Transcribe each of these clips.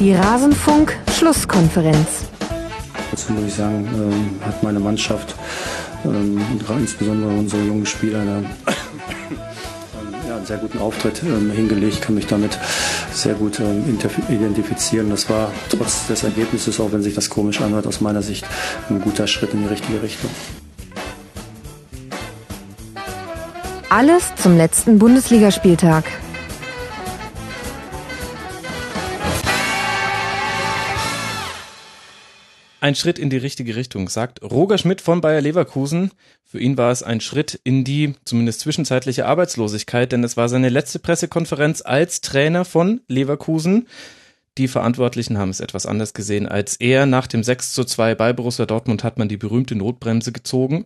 Die Rasenfunk-Schlusskonferenz. Dazu muss ich sagen, ähm, hat meine Mannschaft, ähm, insbesondere unsere jungen Spieler, eine, ja, einen sehr guten Auftritt ähm, hingelegt. Ich kann mich damit sehr gut ähm, identifizieren. Das war trotz des Ergebnisses, auch wenn sich das komisch anhört, aus meiner Sicht ein guter Schritt in die richtige Richtung. Alles zum letzten Bundesligaspieltag. Ein Schritt in die richtige Richtung, sagt Roger Schmidt von Bayer Leverkusen. Für ihn war es ein Schritt in die zumindest zwischenzeitliche Arbeitslosigkeit, denn es war seine letzte Pressekonferenz als Trainer von Leverkusen. Die Verantwortlichen haben es etwas anders gesehen als er. Nach dem 6 zu 2 bei Borussia Dortmund hat man die berühmte Notbremse gezogen.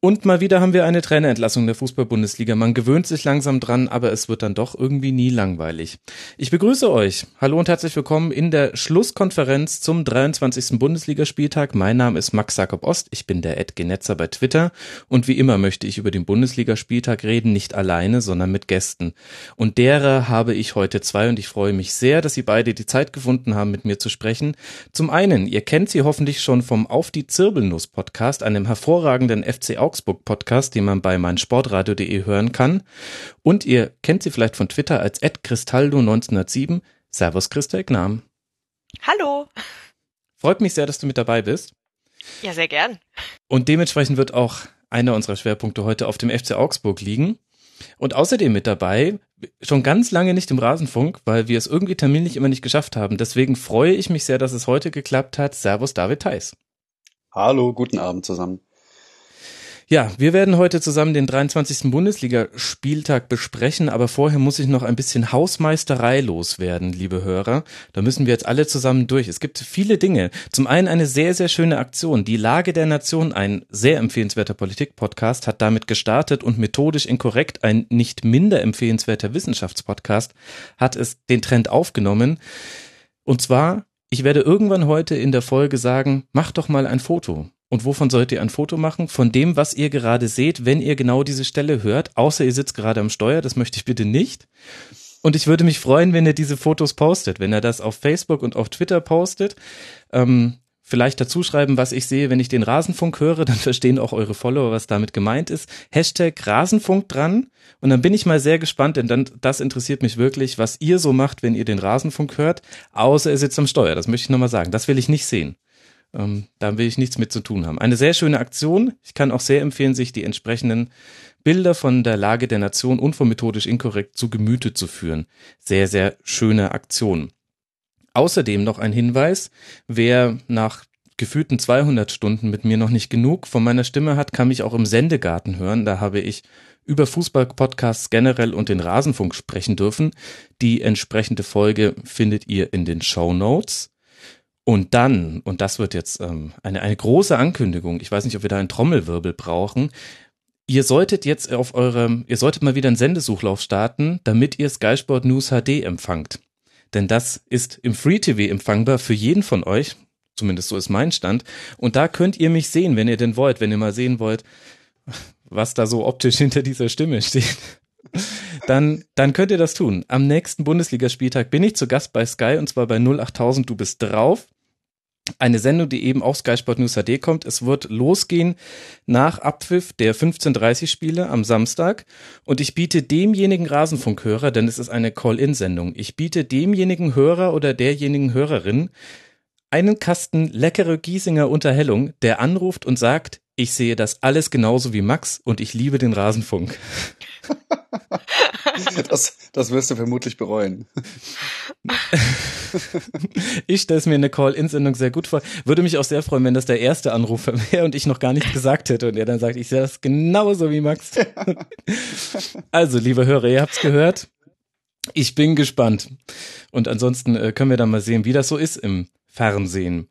Und mal wieder haben wir eine Trainerentlassung der Fußball-Bundesliga. Man gewöhnt sich langsam dran, aber es wird dann doch irgendwie nie langweilig. Ich begrüße euch. Hallo und herzlich willkommen in der Schlusskonferenz zum 23. Bundesligaspieltag. Mein Name ist Max Jakob Ost. Ich bin der Ed Genetzer bei Twitter. Und wie immer möchte ich über den Bundesligaspieltag reden, nicht alleine, sondern mit Gästen. Und derer habe ich heute zwei und ich freue mich sehr, dass Sie beide die Zeit gefunden haben, mit mir zu sprechen. Zum einen, ihr kennt sie hoffentlich schon vom Auf die Zirbelnuss Podcast, einem hervorragenden FC Augsburg Podcast, den man bei meinsportradio.de hören kann. Und ihr kennt sie vielleicht von Twitter als @cristaldo1907. Servus Christa Ignam. Hallo. Freut mich sehr, dass du mit dabei bist. Ja, sehr gern. Und dementsprechend wird auch einer unserer Schwerpunkte heute auf dem FC Augsburg liegen. Und außerdem mit dabei, schon ganz lange nicht im Rasenfunk, weil wir es irgendwie terminlich immer nicht geschafft haben. Deswegen freue ich mich sehr, dass es heute geklappt hat. Servus David Theis. Hallo, guten Abend zusammen. Ja, wir werden heute zusammen den 23. Bundesligaspieltag besprechen, aber vorher muss ich noch ein bisschen Hausmeisterei loswerden, liebe Hörer. Da müssen wir jetzt alle zusammen durch. Es gibt viele Dinge. Zum einen eine sehr, sehr schöne Aktion. Die Lage der Nation, ein sehr empfehlenswerter Politik-Podcast, hat damit gestartet und methodisch inkorrekt ein nicht minder empfehlenswerter Wissenschaftspodcast hat es den Trend aufgenommen. Und zwar, ich werde irgendwann heute in der Folge sagen, mach doch mal ein Foto. Und wovon sollt ihr ein Foto machen? Von dem, was ihr gerade seht, wenn ihr genau diese Stelle hört, außer ihr sitzt gerade am Steuer, das möchte ich bitte nicht. Und ich würde mich freuen, wenn ihr diese Fotos postet, wenn ihr das auf Facebook und auf Twitter postet. Ähm, vielleicht dazu schreiben, was ich sehe, wenn ich den Rasenfunk höre, dann verstehen auch eure Follower, was damit gemeint ist. Hashtag Rasenfunk dran. Und dann bin ich mal sehr gespannt, denn dann, das interessiert mich wirklich, was ihr so macht, wenn ihr den Rasenfunk hört, außer ihr sitzt am Steuer. Das möchte ich nochmal sagen. Das will ich nicht sehen. Ähm, da will ich nichts mit zu tun haben. Eine sehr schöne Aktion. Ich kann auch sehr empfehlen, sich die entsprechenden Bilder von der Lage der Nation unvermethodisch inkorrekt zu Gemüte zu führen. Sehr, sehr schöne Aktion. Außerdem noch ein Hinweis, wer nach gefühlten 200 Stunden mit mir noch nicht genug von meiner Stimme hat, kann mich auch im Sendegarten hören. Da habe ich über Fußball-Podcasts generell und den Rasenfunk sprechen dürfen. Die entsprechende Folge findet ihr in den Show Notes. Und dann, und das wird jetzt ähm, eine, eine große Ankündigung, ich weiß nicht, ob wir da einen Trommelwirbel brauchen, ihr solltet jetzt auf eurem, ihr solltet mal wieder einen Sendesuchlauf starten, damit ihr Sky Sport News HD empfangt. Denn das ist im Free TV empfangbar für jeden von euch, zumindest so ist mein Stand. Und da könnt ihr mich sehen, wenn ihr denn wollt, wenn ihr mal sehen wollt, was da so optisch hinter dieser Stimme steht. Dann, dann könnt ihr das tun. Am nächsten Bundesligaspieltag bin ich zu Gast bei Sky und zwar bei 08000 Du bist drauf eine Sendung, die eben auf Sky Sport News HD kommt. Es wird losgehen nach Abpfiff der 15.30 Spiele am Samstag und ich biete demjenigen Rasenfunkhörer, denn es ist eine Call-In-Sendung, ich biete demjenigen Hörer oder derjenigen Hörerin einen Kasten leckere Giesinger Unterhellung, der anruft und sagt, ich sehe das alles genauso wie Max und ich liebe den Rasenfunk. Das, das wirst du vermutlich bereuen. Ich stelle es mir in der Call-In-Sendung sehr gut vor. Würde mich auch sehr freuen, wenn das der erste Anrufer wäre und ich noch gar nichts gesagt hätte und er dann sagt, ich sehe das genauso wie Max. Also, liebe Hörer, ihr habt's gehört. Ich bin gespannt. Und ansonsten äh, können wir dann mal sehen, wie das so ist im Fernsehen.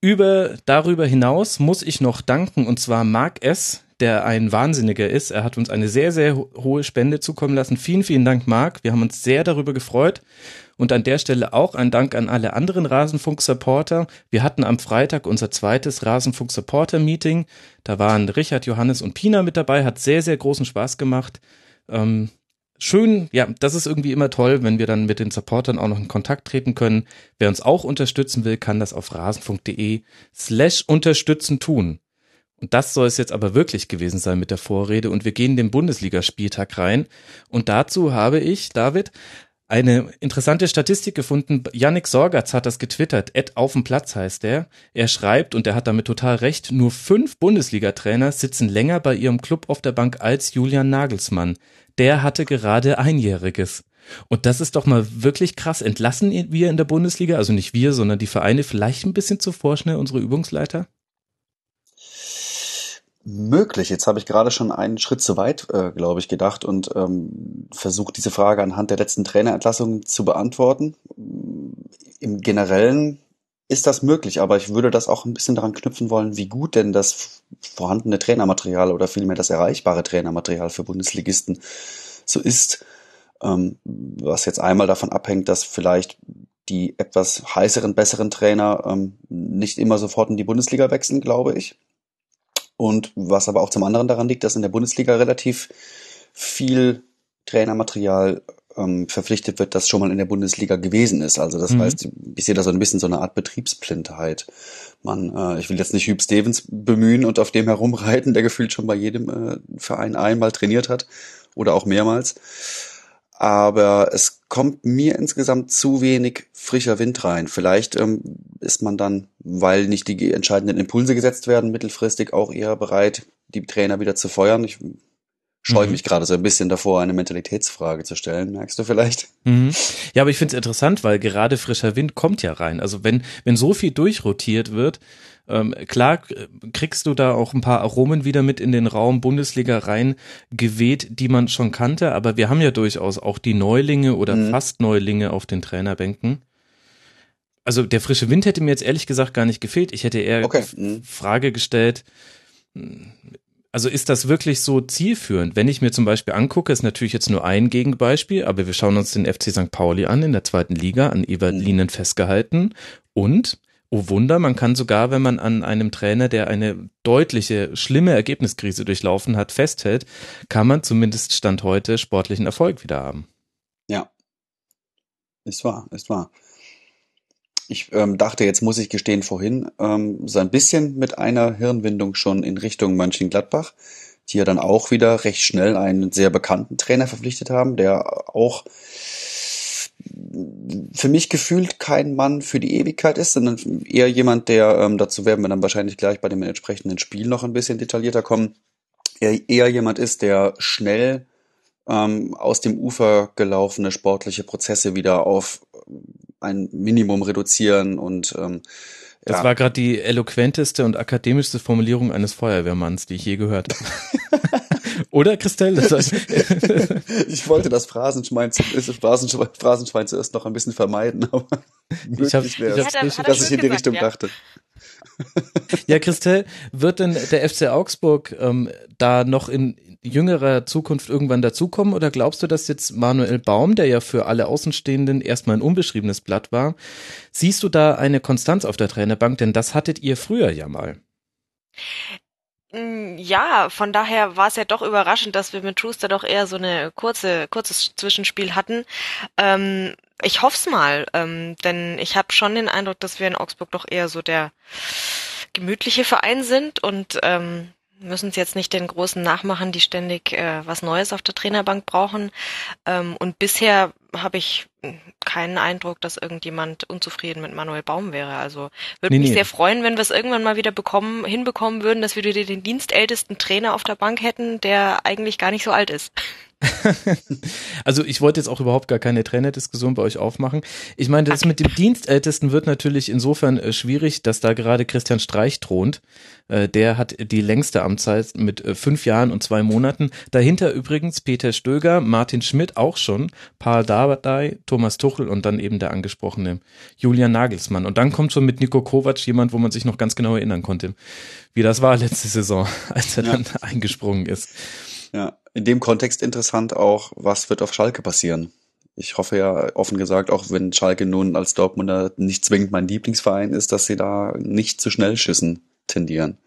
Über, darüber hinaus muss ich noch danken, und zwar Mark S., der ein Wahnsinniger ist. Er hat uns eine sehr, sehr hohe Spende zukommen lassen. Vielen, vielen Dank, Marc. Wir haben uns sehr darüber gefreut. Und an der Stelle auch ein Dank an alle anderen Rasenfunk-Supporter. Wir hatten am Freitag unser zweites Rasenfunk-Supporter-Meeting. Da waren Richard, Johannes und Pina mit dabei. Hat sehr, sehr großen Spaß gemacht. Ähm, schön, ja, das ist irgendwie immer toll, wenn wir dann mit den Supportern auch noch in Kontakt treten können. Wer uns auch unterstützen will, kann das auf rasen.de slash unterstützen tun. Und das soll es jetzt aber wirklich gewesen sein mit der Vorrede und wir gehen den Bundesligaspieltag rein. Und dazu habe ich, David, eine interessante Statistik gefunden. Yannick Sorgatz hat das getwittert. Ed auf dem Platz heißt er. Er schreibt, und er hat damit total recht, nur fünf Bundesliga-Trainer sitzen länger bei ihrem Club auf der Bank als Julian Nagelsmann. Der hatte gerade Einjähriges. Und das ist doch mal wirklich krass. Entlassen wir in der Bundesliga, also nicht wir, sondern die Vereine, vielleicht ein bisschen zu vorschnell unsere Übungsleiter? Möglich. Jetzt habe ich gerade schon einen Schritt zu weit, äh, glaube ich, gedacht und ähm, versucht, diese Frage anhand der letzten Trainerentlassungen zu beantworten. Im Generellen ist das möglich, aber ich würde das auch ein bisschen daran knüpfen wollen, wie gut denn das vorhandene Trainermaterial oder vielmehr das erreichbare Trainermaterial für Bundesligisten so ist, ähm, was jetzt einmal davon abhängt, dass vielleicht die etwas heißeren, besseren Trainer ähm, nicht immer sofort in die Bundesliga wechseln, glaube ich und was aber auch zum anderen daran liegt, dass in der Bundesliga relativ viel Trainermaterial ähm, verpflichtet wird, das schon mal in der Bundesliga gewesen ist. Also das mhm. heißt, ich sehe da so ein bisschen so eine Art Betriebsblindheit. Man, äh, ich will jetzt nicht Hüb Stevens bemühen und auf dem herumreiten, der gefühlt schon bei jedem äh, Verein einmal trainiert hat oder auch mehrmals aber es kommt mir insgesamt zu wenig frischer Wind rein. Vielleicht ähm, ist man dann, weil nicht die entscheidenden Impulse gesetzt werden, mittelfristig auch eher bereit, die Trainer wieder zu feuern. Ich scheue mhm. mich gerade so ein bisschen davor, eine Mentalitätsfrage zu stellen, merkst du vielleicht? Mhm. Ja, aber ich finde es interessant, weil gerade frischer Wind kommt ja rein. Also wenn, wenn so viel durchrotiert wird, ähm, klar kriegst du da auch ein paar Aromen wieder mit in den Raum Bundesliga rein geweht, die man schon kannte, aber wir haben ja durchaus auch die Neulinge oder mhm. fast Neulinge auf den Trainerbänken. Also der frische Wind hätte mir jetzt ehrlich gesagt gar nicht gefehlt. Ich hätte eher okay. mhm. Frage gestellt, also ist das wirklich so zielführend? Wenn ich mir zum Beispiel angucke, ist natürlich jetzt nur ein Gegenbeispiel, aber wir schauen uns den FC St. Pauli an in der zweiten Liga, an Ebert mhm. Festgehalten und Oh Wunder, man kann sogar, wenn man an einem Trainer, der eine deutliche, schlimme Ergebniskrise durchlaufen hat, festhält, kann man zumindest Stand heute sportlichen Erfolg wieder haben. Ja, ist wahr, ist wahr. Ich ähm, dachte, jetzt muss ich gestehen, vorhin ähm, so ein bisschen mit einer Hirnwindung schon in Richtung Mönchengladbach, die ja dann auch wieder recht schnell einen sehr bekannten Trainer verpflichtet haben, der auch für mich gefühlt kein Mann für die Ewigkeit ist, sondern eher jemand, der, ähm, dazu werden wir dann wahrscheinlich gleich bei dem entsprechenden Spiel noch ein bisschen detaillierter kommen, eher, eher jemand ist, der schnell ähm, aus dem Ufer gelaufene sportliche Prozesse wieder auf ein Minimum reduzieren und ähm, das ja. war gerade die eloquenteste und akademischste Formulierung eines Feuerwehrmanns, die ich je gehört habe. Oder Christelle? Das heißt ich wollte das Phrasenschwein, Phrasenschwein, Phrasenschwein zuerst noch ein bisschen vermeiden, aber ich habe ich hab's dass ich in die Richtung ja. dachte. Ja, Christelle, wird denn der FC Augsburg ähm, da noch in jüngerer Zukunft irgendwann dazukommen oder glaubst du, dass jetzt Manuel Baum, der ja für alle Außenstehenden erstmal ein unbeschriebenes Blatt war, siehst du da eine Konstanz auf der Trainerbank? Denn das hattet ihr früher ja mal. Mm, ja, von daher war es ja doch überraschend, dass wir mit Schuster doch eher so eine kurze, kurzes Zwischenspiel hatten. Ähm, ich hoff's mal, ähm, denn ich habe schon den Eindruck, dass wir in Augsburg doch eher so der gemütliche Verein sind und ähm, müssen es jetzt nicht den Großen nachmachen, die ständig äh, was Neues auf der Trainerbank brauchen. Ähm, und bisher habe ich keinen Eindruck, dass irgendjemand unzufrieden mit Manuel Baum wäre. Also würde nee, mich nee. sehr freuen, wenn wir es irgendwann mal wieder bekommen, hinbekommen würden, dass wir den dienstältesten Trainer auf der Bank hätten, der eigentlich gar nicht so alt ist. also ich wollte jetzt auch überhaupt gar keine Trainerdiskussion bei euch aufmachen. Ich meine, das mit dem Dienstältesten wird natürlich insofern äh, schwierig, dass da gerade Christian Streich thront. Äh, der hat die längste Amtszeit mit äh, fünf Jahren und zwei Monaten. Dahinter übrigens Peter Stöger, Martin Schmidt auch schon, Paul Dardai, Thomas Tuchel und dann eben der angesprochene Julian Nagelsmann. Und dann kommt schon mit Nico Kovac jemand, wo man sich noch ganz genau erinnern konnte, wie das war letzte Saison, als er ja. dann eingesprungen ist. Ja, in dem Kontext interessant auch, was wird auf Schalke passieren? Ich hoffe ja offen gesagt, auch wenn Schalke nun als Dortmunder nicht zwingend mein Lieblingsverein ist, dass sie da nicht zu schnell schießen tendieren.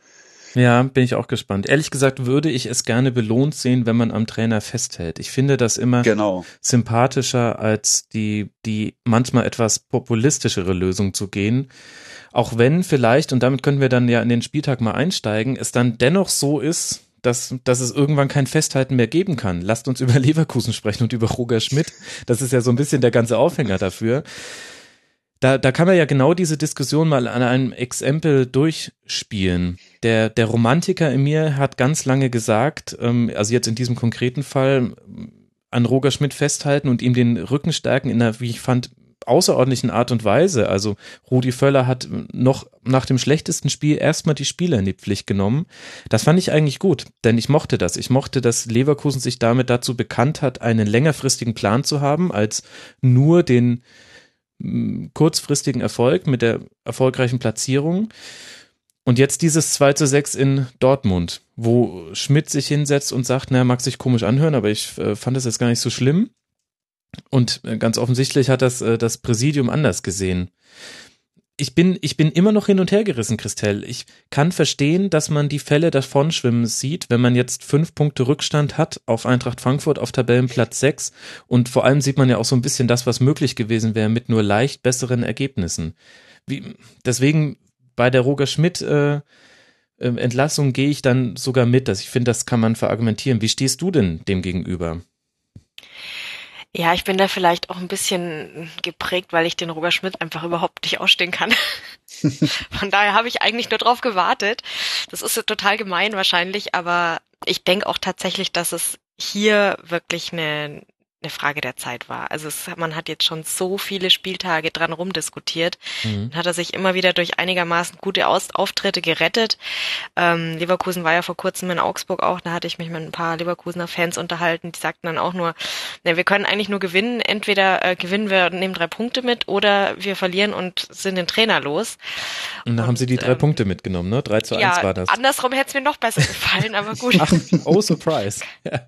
Ja, bin ich auch gespannt. Ehrlich gesagt würde ich es gerne belohnt sehen, wenn man am Trainer festhält. Ich finde das immer genau. sympathischer, als die, die manchmal etwas populistischere Lösung zu gehen. Auch wenn vielleicht, und damit können wir dann ja in den Spieltag mal einsteigen, es dann dennoch so ist, dass, dass es irgendwann kein Festhalten mehr geben kann. Lasst uns über Leverkusen sprechen und über Roger Schmidt. Das ist ja so ein bisschen der ganze Aufhänger dafür da, da kann man ja genau diese Diskussion mal an einem Exempel durchspielen. Der, der Romantiker in mir hat ganz lange gesagt, ähm, also jetzt in diesem konkreten Fall, an Roger Schmidt festhalten und ihm den Rücken stärken in einer, wie ich fand, außerordentlichen Art und Weise. Also Rudi Völler hat noch nach dem schlechtesten Spiel erstmal die Spieler in die Pflicht genommen. Das fand ich eigentlich gut, denn ich mochte das. Ich mochte, dass Leverkusen sich damit dazu bekannt hat, einen längerfristigen Plan zu haben, als nur den kurzfristigen Erfolg mit der erfolgreichen Platzierung. Und jetzt dieses 2 zu 6 in Dortmund, wo Schmidt sich hinsetzt und sagt, naja, mag sich komisch anhören, aber ich äh, fand das jetzt gar nicht so schlimm. Und äh, ganz offensichtlich hat das äh, das Präsidium anders gesehen ich bin, ich bin immer noch hin und her gerissen, Christelle. Ich kann verstehen, dass man die Fälle davonschwimmen sieht, wenn man jetzt fünf Punkte Rückstand hat auf Eintracht Frankfurt auf Tabellenplatz sechs. Und vor allem sieht man ja auch so ein bisschen das, was möglich gewesen wäre mit nur leicht besseren Ergebnissen. Wie, deswegen bei der Roger Schmidt äh, äh Entlassung gehe ich dann sogar mit. Dass ich finde, das kann man verargumentieren. Wie stehst du denn dem gegenüber? Ja, ich bin da vielleicht auch ein bisschen geprägt, weil ich den Roger Schmidt einfach überhaupt nicht ausstehen kann. Von daher habe ich eigentlich nur drauf gewartet. Das ist total gemein wahrscheinlich, aber ich denke auch tatsächlich, dass es hier wirklich eine, eine Frage der Zeit war. Also es, man hat jetzt schon so viele Spieltage dran rumdiskutiert. Mhm. Dann hat er sich immer wieder durch einigermaßen gute Aus Auftritte gerettet. Ähm, Leverkusen war ja vor kurzem in Augsburg auch, da hatte ich mich mit ein paar Leverkusener Fans unterhalten, die sagten dann auch nur, ne, wir können eigentlich nur gewinnen, entweder äh, gewinnen wir und nehmen drei Punkte mit oder wir verlieren und sind den Trainer los. Und da haben sie die drei ähm, Punkte mitgenommen, ne? 3 zu 1 ja, war das. Andersrum hätte es mir noch besser gefallen, aber gut. Ach, oh, surprise. Ja.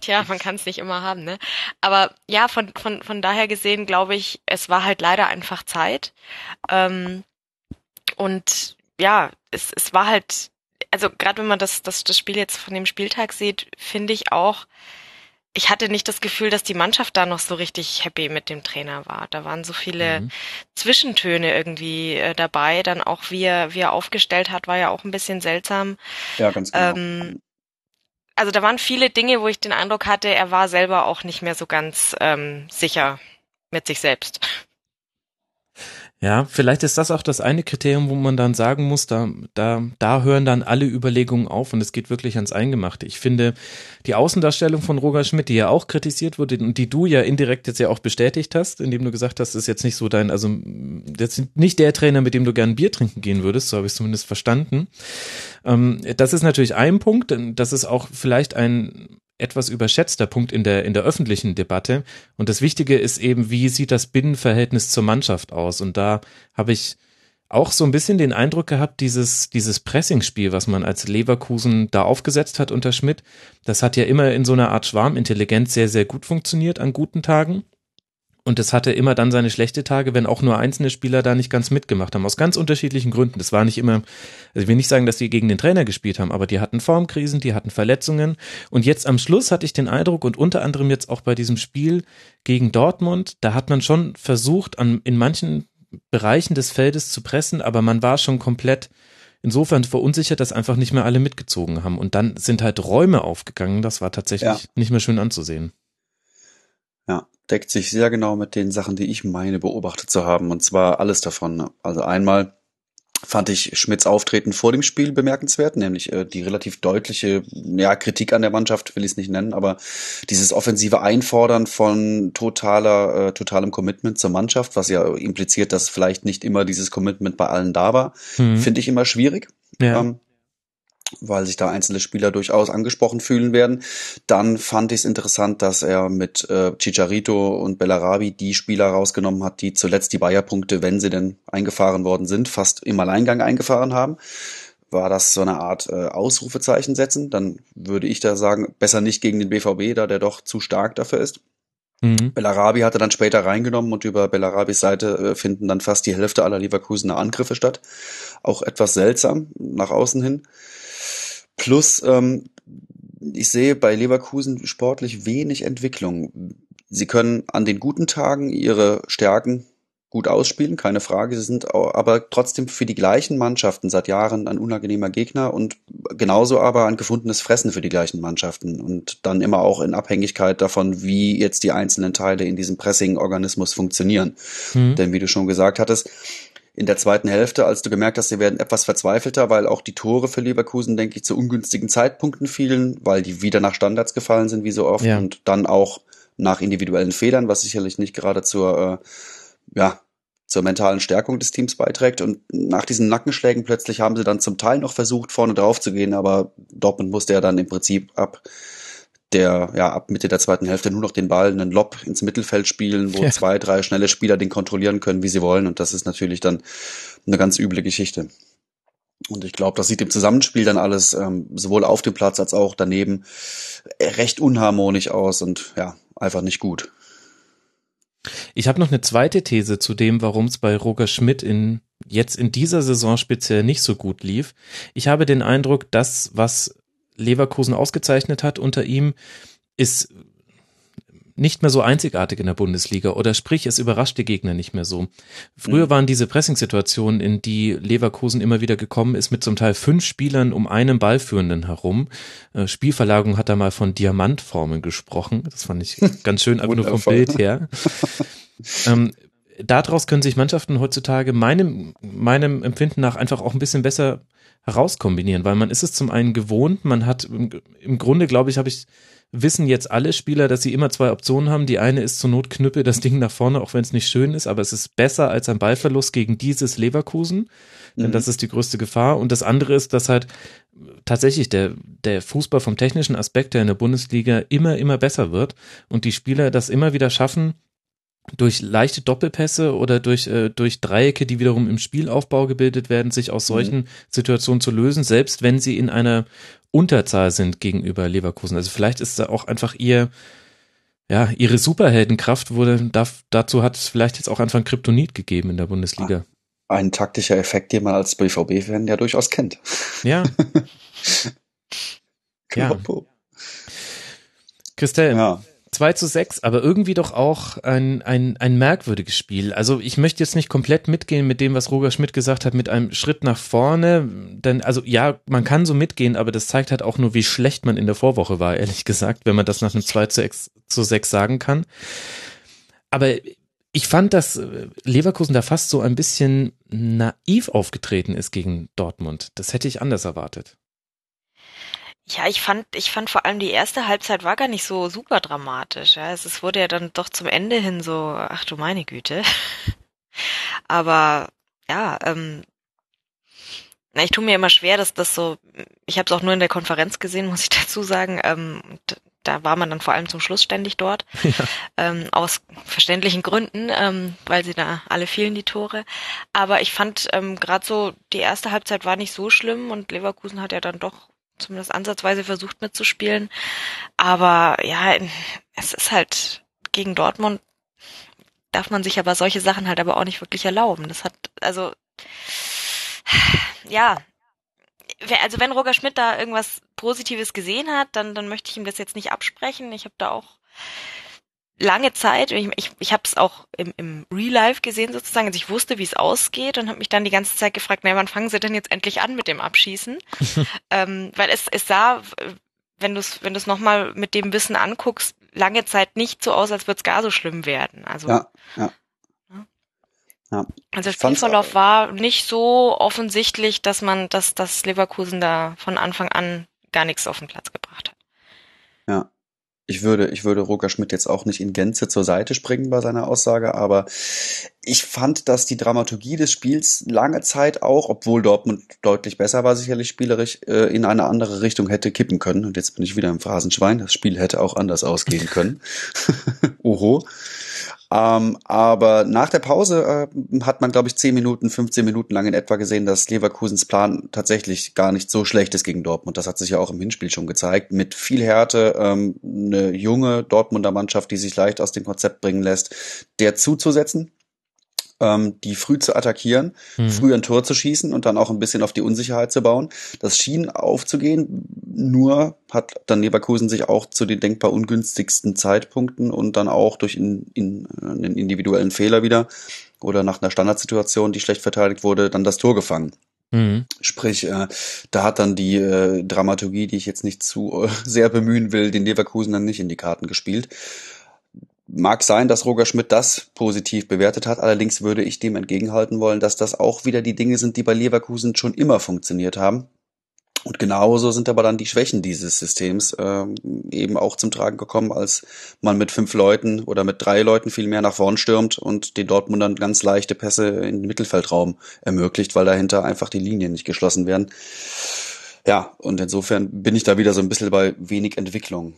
Tja, man kann es nicht immer haben haben, ne? Aber ja, von, von, von daher gesehen glaube ich, es war halt leider einfach Zeit. Ähm, und ja, es, es war halt, also gerade wenn man das, das, das Spiel jetzt von dem Spieltag sieht, finde ich auch, ich hatte nicht das Gefühl, dass die Mannschaft da noch so richtig happy mit dem Trainer war. Da waren so viele mhm. Zwischentöne irgendwie äh, dabei. Dann auch wie er, wie er aufgestellt hat, war ja auch ein bisschen seltsam. Ja, ganz genau. Ähm, also da waren viele Dinge, wo ich den Eindruck hatte, er war selber auch nicht mehr so ganz ähm, sicher mit sich selbst. Ja, vielleicht ist das auch das eine Kriterium, wo man dann sagen muss, da, da, da hören dann alle Überlegungen auf und es geht wirklich ans Eingemachte. Ich finde, die Außendarstellung von Roger Schmidt, die ja auch kritisiert wurde und die du ja indirekt jetzt ja auch bestätigt hast, indem du gesagt hast, ist jetzt nicht so dein, also jetzt nicht der Trainer, mit dem du gern Bier trinken gehen würdest, so habe ich es zumindest verstanden. Ähm, das ist natürlich ein Punkt, das ist auch vielleicht ein etwas überschätzter Punkt in der, in der öffentlichen Debatte. Und das Wichtige ist eben, wie sieht das Binnenverhältnis zur Mannschaft aus? Und da habe ich auch so ein bisschen den Eindruck gehabt, dieses, dieses Pressingspiel, was man als Leverkusen da aufgesetzt hat unter Schmidt, das hat ja immer in so einer Art Schwarmintelligenz sehr, sehr gut funktioniert an guten Tagen. Und es hatte immer dann seine schlechte Tage, wenn auch nur einzelne Spieler da nicht ganz mitgemacht haben, aus ganz unterschiedlichen Gründen. Das war nicht immer, also ich will nicht sagen, dass die gegen den Trainer gespielt haben, aber die hatten Formkrisen, die hatten Verletzungen. Und jetzt am Schluss hatte ich den Eindruck, und unter anderem jetzt auch bei diesem Spiel gegen Dortmund, da hat man schon versucht, an, in manchen Bereichen des Feldes zu pressen, aber man war schon komplett insofern verunsichert, dass einfach nicht mehr alle mitgezogen haben. Und dann sind halt Räume aufgegangen, das war tatsächlich ja. nicht mehr schön anzusehen. Ja, deckt sich sehr genau mit den Sachen, die ich meine beobachtet zu haben. Und zwar alles davon. Also einmal fand ich Schmidts Auftreten vor dem Spiel bemerkenswert, nämlich äh, die relativ deutliche ja, Kritik an der Mannschaft, will ich es nicht nennen, aber dieses offensive Einfordern von totaler, äh, totalem Commitment zur Mannschaft, was ja impliziert, dass vielleicht nicht immer dieses Commitment bei allen da war, mhm. finde ich immer schwierig. Ja. Ähm, weil sich da einzelne Spieler durchaus angesprochen fühlen werden. Dann fand ich es interessant, dass er mit äh, Chicharito und Bellarabi die Spieler rausgenommen hat, die zuletzt die Bayer-Punkte, wenn sie denn eingefahren worden sind, fast im Alleingang eingefahren haben. War das so eine Art äh, Ausrufezeichen setzen? Dann würde ich da sagen, besser nicht gegen den BVB, da der doch zu stark dafür ist. Mhm. Bellarabi hatte dann später reingenommen und über Bellarabis Seite äh, finden dann fast die Hälfte aller Leverkusener Angriffe statt. Auch etwas seltsam nach außen hin. Plus, ähm, ich sehe bei Leverkusen sportlich wenig Entwicklung. Sie können an den guten Tagen ihre Stärken gut ausspielen, keine Frage. Sie sind aber trotzdem für die gleichen Mannschaften seit Jahren ein unangenehmer Gegner und genauso aber ein gefundenes Fressen für die gleichen Mannschaften und dann immer auch in Abhängigkeit davon, wie jetzt die einzelnen Teile in diesem Pressing-Organismus funktionieren. Mhm. Denn wie du schon gesagt hattest, in der zweiten Hälfte, als du gemerkt hast, sie werden etwas verzweifelter, weil auch die Tore für Leverkusen, denke ich, zu ungünstigen Zeitpunkten fielen, weil die wieder nach Standards gefallen sind, wie so oft, ja. und dann auch nach individuellen Fehlern, was sicherlich nicht gerade zur äh, ja, zur mentalen Stärkung des Teams beiträgt. Und nach diesen Nackenschlägen plötzlich haben sie dann zum Teil noch versucht, vorne drauf zu gehen, aber Dortmund musste ja dann im Prinzip ab der, ja, ab Mitte der zweiten Hälfte nur noch den Ball, einen Lob ins Mittelfeld spielen, wo ja. zwei, drei schnelle Spieler den kontrollieren können, wie sie wollen. Und das ist natürlich dann eine ganz üble Geschichte. Und ich glaube, das sieht im Zusammenspiel dann alles ähm, sowohl auf dem Platz als auch daneben recht unharmonisch aus und ja, einfach nicht gut. Ich habe noch eine zweite These zu dem, warum es bei Roger Schmidt in jetzt in dieser Saison speziell nicht so gut lief. Ich habe den Eindruck, das, was Leverkusen ausgezeichnet hat unter ihm, ist nicht mehr so einzigartig in der Bundesliga oder sprich, es überrascht die Gegner nicht mehr so. Früher mhm. waren diese Pressing-Situationen, in die Leverkusen immer wieder gekommen ist, mit zum Teil fünf Spielern um einen Ballführenden herum. Äh, Spielverlagerung hat er mal von Diamantformen gesprochen. Das fand ich ganz schön, aber nur vom Bild her. ähm, daraus können sich Mannschaften heutzutage meinem, meinem Empfinden nach einfach auch ein bisschen besser herauskombinieren, weil man ist es zum einen gewohnt, man hat im, im Grunde, glaube ich, habe ich wissen jetzt alle Spieler, dass sie immer zwei Optionen haben. Die eine ist zur Not knüppe das Ding nach vorne, auch wenn es nicht schön ist, aber es ist besser als ein Ballverlust gegen dieses Leverkusen, denn mhm. das ist die größte Gefahr. Und das andere ist, dass halt tatsächlich der, der Fußball vom technischen Aspekt, der in der Bundesliga immer, immer besser wird und die Spieler das immer wieder schaffen, durch leichte Doppelpässe oder durch, äh, durch Dreiecke, die wiederum im Spielaufbau gebildet werden, sich aus mhm. solchen mhm. Situationen zu lösen, selbst wenn sie in einer Unterzahl sind gegenüber Leverkusen. Also vielleicht ist da auch einfach ihr, ja, ihre Superheldenkraft wurde, dazu hat es vielleicht jetzt auch einfach ein Kryptonit gegeben in der Bundesliga. Ein taktischer Effekt, den man als BVB-Fan ja durchaus kennt. Ja. ja. Christel, ja. 2 zu 6, aber irgendwie doch auch ein, ein, ein merkwürdiges Spiel. Also ich möchte jetzt nicht komplett mitgehen mit dem, was Roger Schmidt gesagt hat, mit einem Schritt nach vorne. Denn, also ja, man kann so mitgehen, aber das zeigt halt auch nur, wie schlecht man in der Vorwoche war, ehrlich gesagt, wenn man das nach einem 2 zu 6, zu 6 sagen kann. Aber ich fand, dass Leverkusen da fast so ein bisschen naiv aufgetreten ist gegen Dortmund. Das hätte ich anders erwartet. Ja, ich fand, ich fand vor allem die erste Halbzeit war gar nicht so super dramatisch. Ja. Es, es wurde ja dann doch zum Ende hin so, ach du meine Güte. Aber ja, ähm, na, ich tue mir immer schwer, dass das so, ich habe es auch nur in der Konferenz gesehen, muss ich dazu sagen. Ähm, da war man dann vor allem zum Schluss ständig dort, ja. ähm, aus verständlichen Gründen, ähm, weil sie da alle fielen die Tore. Aber ich fand ähm, gerade so die erste Halbzeit war nicht so schlimm und Leverkusen hat ja dann doch zumindest ansatzweise versucht mitzuspielen. Aber ja, es ist halt gegen Dortmund darf man sich aber solche Sachen halt aber auch nicht wirklich erlauben. Das hat, also, ja, also wenn Roger Schmidt da irgendwas Positives gesehen hat, dann, dann möchte ich ihm das jetzt nicht absprechen. Ich habe da auch lange Zeit, ich, ich, ich habe es auch im, im Real Life gesehen sozusagen, also ich wusste, wie es ausgeht und habe mich dann die ganze Zeit gefragt, na, wann fangen sie denn jetzt endlich an mit dem Abschießen? ähm, weil es, es sah, wenn du es wenn du's nochmal mit dem Wissen anguckst, lange Zeit nicht so aus, als würde es gar so schlimm werden. Also, ja, ja. Ja. Also der Spielverlauf war nicht so offensichtlich, dass man, dass das Leverkusen da von Anfang an gar nichts auf den Platz gebracht hat. Ja ich würde, ich würde Roger Schmidt jetzt auch nicht in Gänze zur Seite springen bei seiner Aussage, aber ich fand, dass die Dramaturgie des Spiels lange Zeit auch, obwohl Dortmund deutlich besser war, sicherlich spielerisch, äh, in eine andere Richtung hätte kippen können. Und jetzt bin ich wieder im Phrasenschwein. Das Spiel hätte auch anders ausgehen können. Oho. Ähm, aber nach der Pause äh, hat man, glaube ich, 10 Minuten, 15 Minuten lang in etwa gesehen, dass Leverkusens Plan tatsächlich gar nicht so schlecht ist gegen Dortmund. Das hat sich ja auch im Hinspiel schon gezeigt. Mit viel Härte, ähm, eine junge Dortmunder Mannschaft, die sich leicht aus dem Konzept bringen lässt, der zuzusetzen ähm, die früh zu attackieren, mhm. früh ein Tor zu schießen und dann auch ein bisschen auf die Unsicherheit zu bauen. Das schien aufzugehen, nur hat dann Leverkusen sich auch zu den denkbar ungünstigsten Zeitpunkten und dann auch durch in, in, einen individuellen Fehler wieder oder nach einer Standardsituation, die schlecht verteidigt wurde, dann das Tor gefangen. Mhm. Sprich, äh, da hat dann die äh, Dramaturgie, die ich jetzt nicht zu äh, sehr bemühen will, den Leverkusen dann nicht in die Karten gespielt. Mag sein, dass Roger Schmidt das positiv bewertet hat, allerdings würde ich dem entgegenhalten wollen, dass das auch wieder die Dinge sind, die bei Leverkusen schon immer funktioniert haben. Und genauso sind aber dann die Schwächen dieses Systems äh, eben auch zum Tragen gekommen, als man mit fünf Leuten oder mit drei Leuten viel mehr nach vorn stürmt und den Dortmundern ganz leichte Pässe in den Mittelfeldraum ermöglicht, weil dahinter einfach die Linien nicht geschlossen werden. Ja, und insofern bin ich da wieder so ein bisschen bei wenig Entwicklung.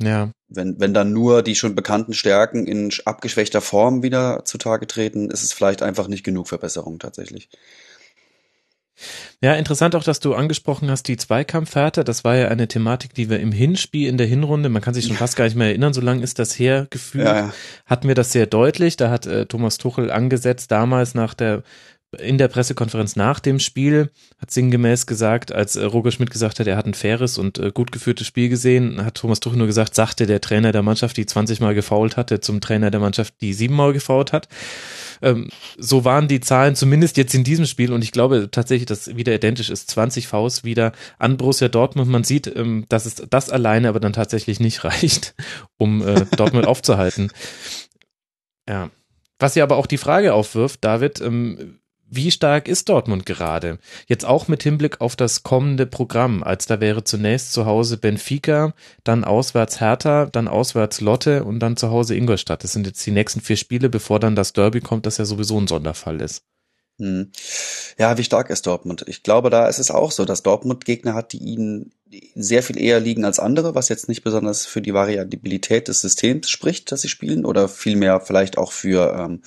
Ja. Wenn, wenn dann nur die schon bekannten Stärken in abgeschwächter Form wieder zutage treten, ist es vielleicht einfach nicht genug Verbesserung tatsächlich. Ja, interessant auch, dass du angesprochen hast, die Zweikampfhärte. Das war ja eine Thematik, die wir im Hinspiel in der Hinrunde, man kann sich schon fast gar nicht mehr erinnern, so lange ist das her gefühlt, ja, ja. hatten wir das sehr deutlich. Da hat äh, Thomas Tuchel angesetzt, damals nach der in der Pressekonferenz nach dem Spiel hat sinngemäß gesagt, als äh, Roger Schmidt gesagt hat, er hat ein faires und äh, gut geführtes Spiel gesehen, hat Thomas Tuchel nur gesagt, sagte der Trainer der Mannschaft, die 20 Mal gefault hatte, zum Trainer der Mannschaft, die siebenmal gefault hat. Ähm, so waren die Zahlen zumindest jetzt in diesem Spiel und ich glaube tatsächlich, dass wieder identisch ist. 20 Faust wieder an Borussia Dortmund. Man sieht, ähm, dass es das alleine aber dann tatsächlich nicht reicht, um äh, Dortmund aufzuhalten. Ja. Was ja aber auch die Frage aufwirft, David, ähm, wie stark ist Dortmund gerade? Jetzt auch mit Hinblick auf das kommende Programm, als da wäre zunächst zu Hause Benfica, dann auswärts Hertha, dann auswärts Lotte und dann zu Hause Ingolstadt. Das sind jetzt die nächsten vier Spiele, bevor dann das Derby kommt, das ja sowieso ein Sonderfall ist. Hm. Ja, wie stark ist Dortmund? Ich glaube, da ist es auch so, dass Dortmund Gegner hat, die ihnen sehr viel eher liegen als andere, was jetzt nicht besonders für die Variabilität des Systems spricht, dass sie spielen, oder vielmehr vielleicht auch für ähm,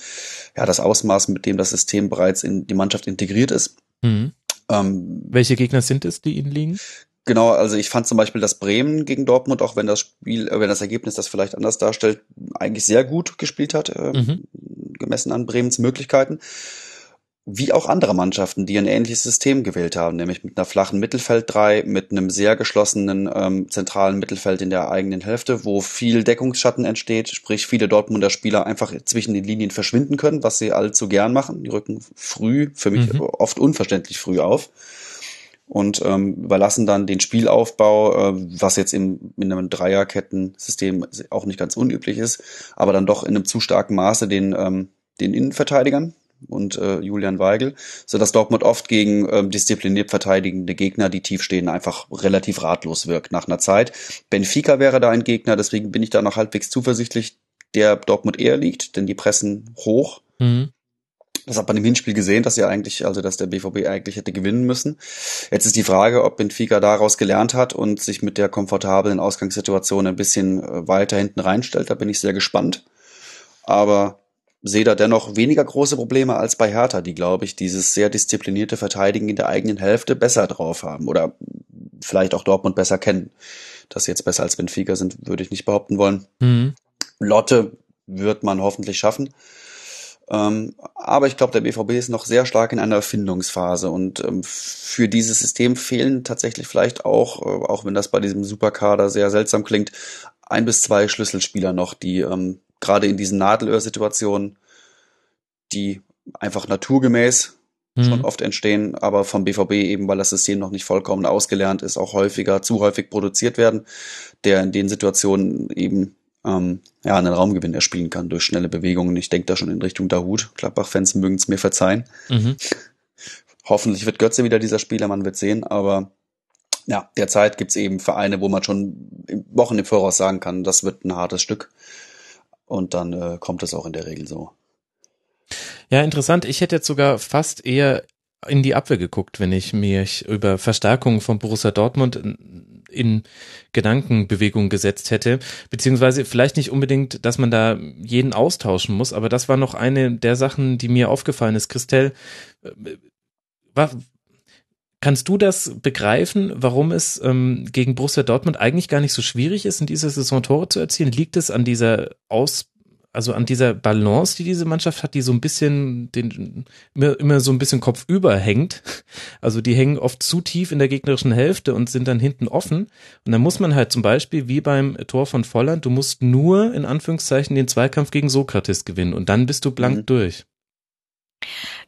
ja, das Ausmaß, mit dem das System bereits in die Mannschaft integriert ist. Mhm. Ähm, Welche Gegner sind es, die ihnen liegen? Genau, also ich fand zum Beispiel, dass Bremen gegen Dortmund, auch wenn das Spiel, äh, wenn das Ergebnis das vielleicht anders darstellt, eigentlich sehr gut gespielt hat, äh, mhm. gemessen an Bremens Möglichkeiten wie auch andere Mannschaften, die ein ähnliches System gewählt haben, nämlich mit einer flachen Mittelfelddrei, mit einem sehr geschlossenen ähm, zentralen Mittelfeld in der eigenen Hälfte, wo viel Deckungsschatten entsteht, sprich viele Dortmunder Spieler einfach zwischen den Linien verschwinden können, was sie allzu gern machen. Die rücken früh, für mich mhm. oft unverständlich früh auf und ähm, überlassen dann den Spielaufbau, äh, was jetzt im, in einem Dreierkettensystem auch nicht ganz unüblich ist, aber dann doch in einem zu starken Maße den, ähm, den Innenverteidigern, und äh, Julian Weigel, so dass Dortmund oft gegen ähm, diszipliniert verteidigende Gegner, die tief stehen, einfach relativ ratlos wirkt nach einer Zeit. Benfica wäre da ein Gegner, deswegen bin ich da noch halbwegs zuversichtlich, der Dortmund eher liegt, denn die pressen hoch. Mhm. Das hat man im Hinspiel gesehen, dass ja eigentlich, also dass der BVB eigentlich hätte gewinnen müssen. Jetzt ist die Frage, ob Benfica daraus gelernt hat und sich mit der komfortablen Ausgangssituation ein bisschen äh, weiter hinten reinstellt. Da bin ich sehr gespannt. Aber sehe da dennoch weniger große Probleme als bei Hertha, die, glaube ich, dieses sehr disziplinierte Verteidigen in der eigenen Hälfte besser drauf haben oder vielleicht auch Dortmund besser kennen. Dass sie jetzt besser als Benfica sind, würde ich nicht behaupten wollen. Mhm. Lotte wird man hoffentlich schaffen. Ähm, aber ich glaube, der BVB ist noch sehr stark in einer Erfindungsphase und ähm, für dieses System fehlen tatsächlich vielleicht auch, äh, auch wenn das bei diesem Superkader sehr seltsam klingt, ein bis zwei Schlüsselspieler noch, die ähm, gerade in diesen Nadelöhr-Situationen, die einfach naturgemäß mhm. schon oft entstehen, aber vom BVB eben, weil das System noch nicht vollkommen ausgelernt ist, auch häufiger, zu häufig produziert werden, der in den Situationen eben ähm, ja, einen Raumgewinn erspielen kann durch schnelle Bewegungen. Ich denke da schon in Richtung Dahut. Klappbach-Fans mögen es mir verzeihen. Mhm. Hoffentlich wird Götze wieder dieser Spieler, man wird sehen, aber ja, derzeit gibt's eben Vereine, wo man schon Wochen im Voraus sagen kann, das wird ein hartes Stück. Und dann äh, kommt es auch in der Regel so. Ja, interessant. Ich hätte jetzt sogar fast eher in die Abwehr geguckt, wenn ich mich über Verstärkung von Borussia Dortmund in Gedankenbewegung gesetzt hätte, beziehungsweise vielleicht nicht unbedingt, dass man da jeden austauschen muss, aber das war noch eine der Sachen, die mir aufgefallen ist. Christelle, äh, war, kannst du das begreifen, warum es ähm, gegen Borussia Dortmund eigentlich gar nicht so schwierig ist, in dieser Saison Tore zu erzielen? Liegt es an dieser Aus also an dieser Balance, die diese Mannschaft hat, die so ein bisschen den immer, immer so ein bisschen kopfüber hängt. Also die hängen oft zu tief in der gegnerischen Hälfte und sind dann hinten offen. Und dann muss man halt zum Beispiel wie beim Tor von Volland, du musst nur in Anführungszeichen den Zweikampf gegen Sokrates gewinnen und dann bist du blank mhm. durch.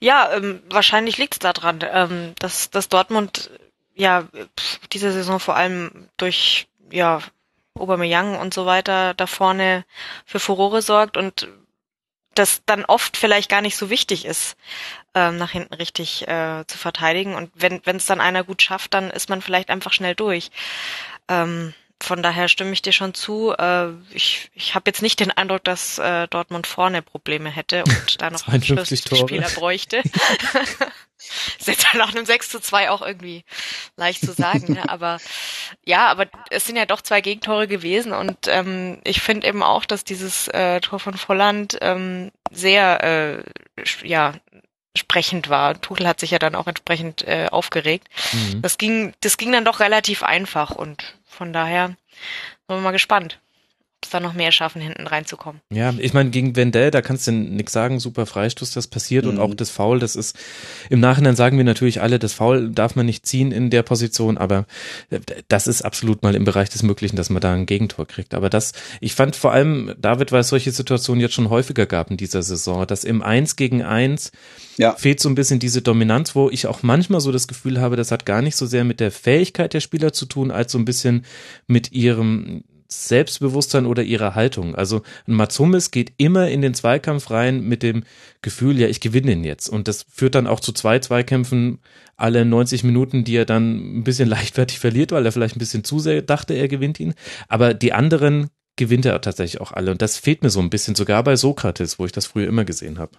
Ja, ähm, wahrscheinlich liegt es daran, ähm, dass, dass Dortmund ja diese Saison vor allem durch ja Aubameyang und so weiter da vorne für Furore sorgt und das dann oft vielleicht gar nicht so wichtig ist, ähm, nach hinten richtig äh, zu verteidigen. Und wenn es dann einer gut schafft, dann ist man vielleicht einfach schnell durch. Ähm, von daher stimme ich dir schon zu. Äh, ich ich habe jetzt nicht den Eindruck, dass äh, Dortmund vorne Probleme hätte und da noch einen Spieler bräuchte. ist jetzt nach einem 6 zu 2 auch irgendwie leicht zu sagen, ne? aber ja, aber es sind ja doch zwei Gegentore gewesen und ähm, ich finde eben auch, dass dieses äh, Tor von Volland ähm, sehr äh, ja sprechend war. Tuchel hat sich ja dann auch entsprechend äh, aufgeregt. Mhm. Das ging, das ging dann doch relativ einfach und von daher sind wir mal gespannt. es da noch mehr schaffen, hinten reinzukommen. Ja, ich meine, gegen Wendell, da kannst du nichts sagen, super Freistoß, das passiert mhm. und auch das Foul, das ist, im Nachhinein sagen wir natürlich alle, das Foul darf man nicht ziehen in der Position, aber äh, das ist absolut mal im Bereich des Möglichen, dass man da ein Gegentor kriegt. Aber das, ich fand vor allem, David, weil es solche Situationen jetzt schon häufiger gab in dieser Saison, dass im Eins gegen Eins ja. fehlt so ein bisschen diese Dominanz, wo ich auch manchmal so das Gefühl habe, das hat gar nicht so sehr mit der Fähigkeit der Spieler zu tun, als so ein bisschen mit ihrem Selbstbewusstsein oder ihrer Haltung. Also ein Matsumis geht immer in den Zweikampf rein mit dem Gefühl, ja, ich gewinne ihn jetzt. Und das führt dann auch zu zwei Zweikämpfen alle 90 Minuten, die er dann ein bisschen leichtfertig verliert, weil er vielleicht ein bisschen zu sehr dachte, er gewinnt ihn. Aber die anderen gewinnt er tatsächlich auch alle. Und das fehlt mir so ein bisschen, sogar bei Sokrates, wo ich das früher immer gesehen habe.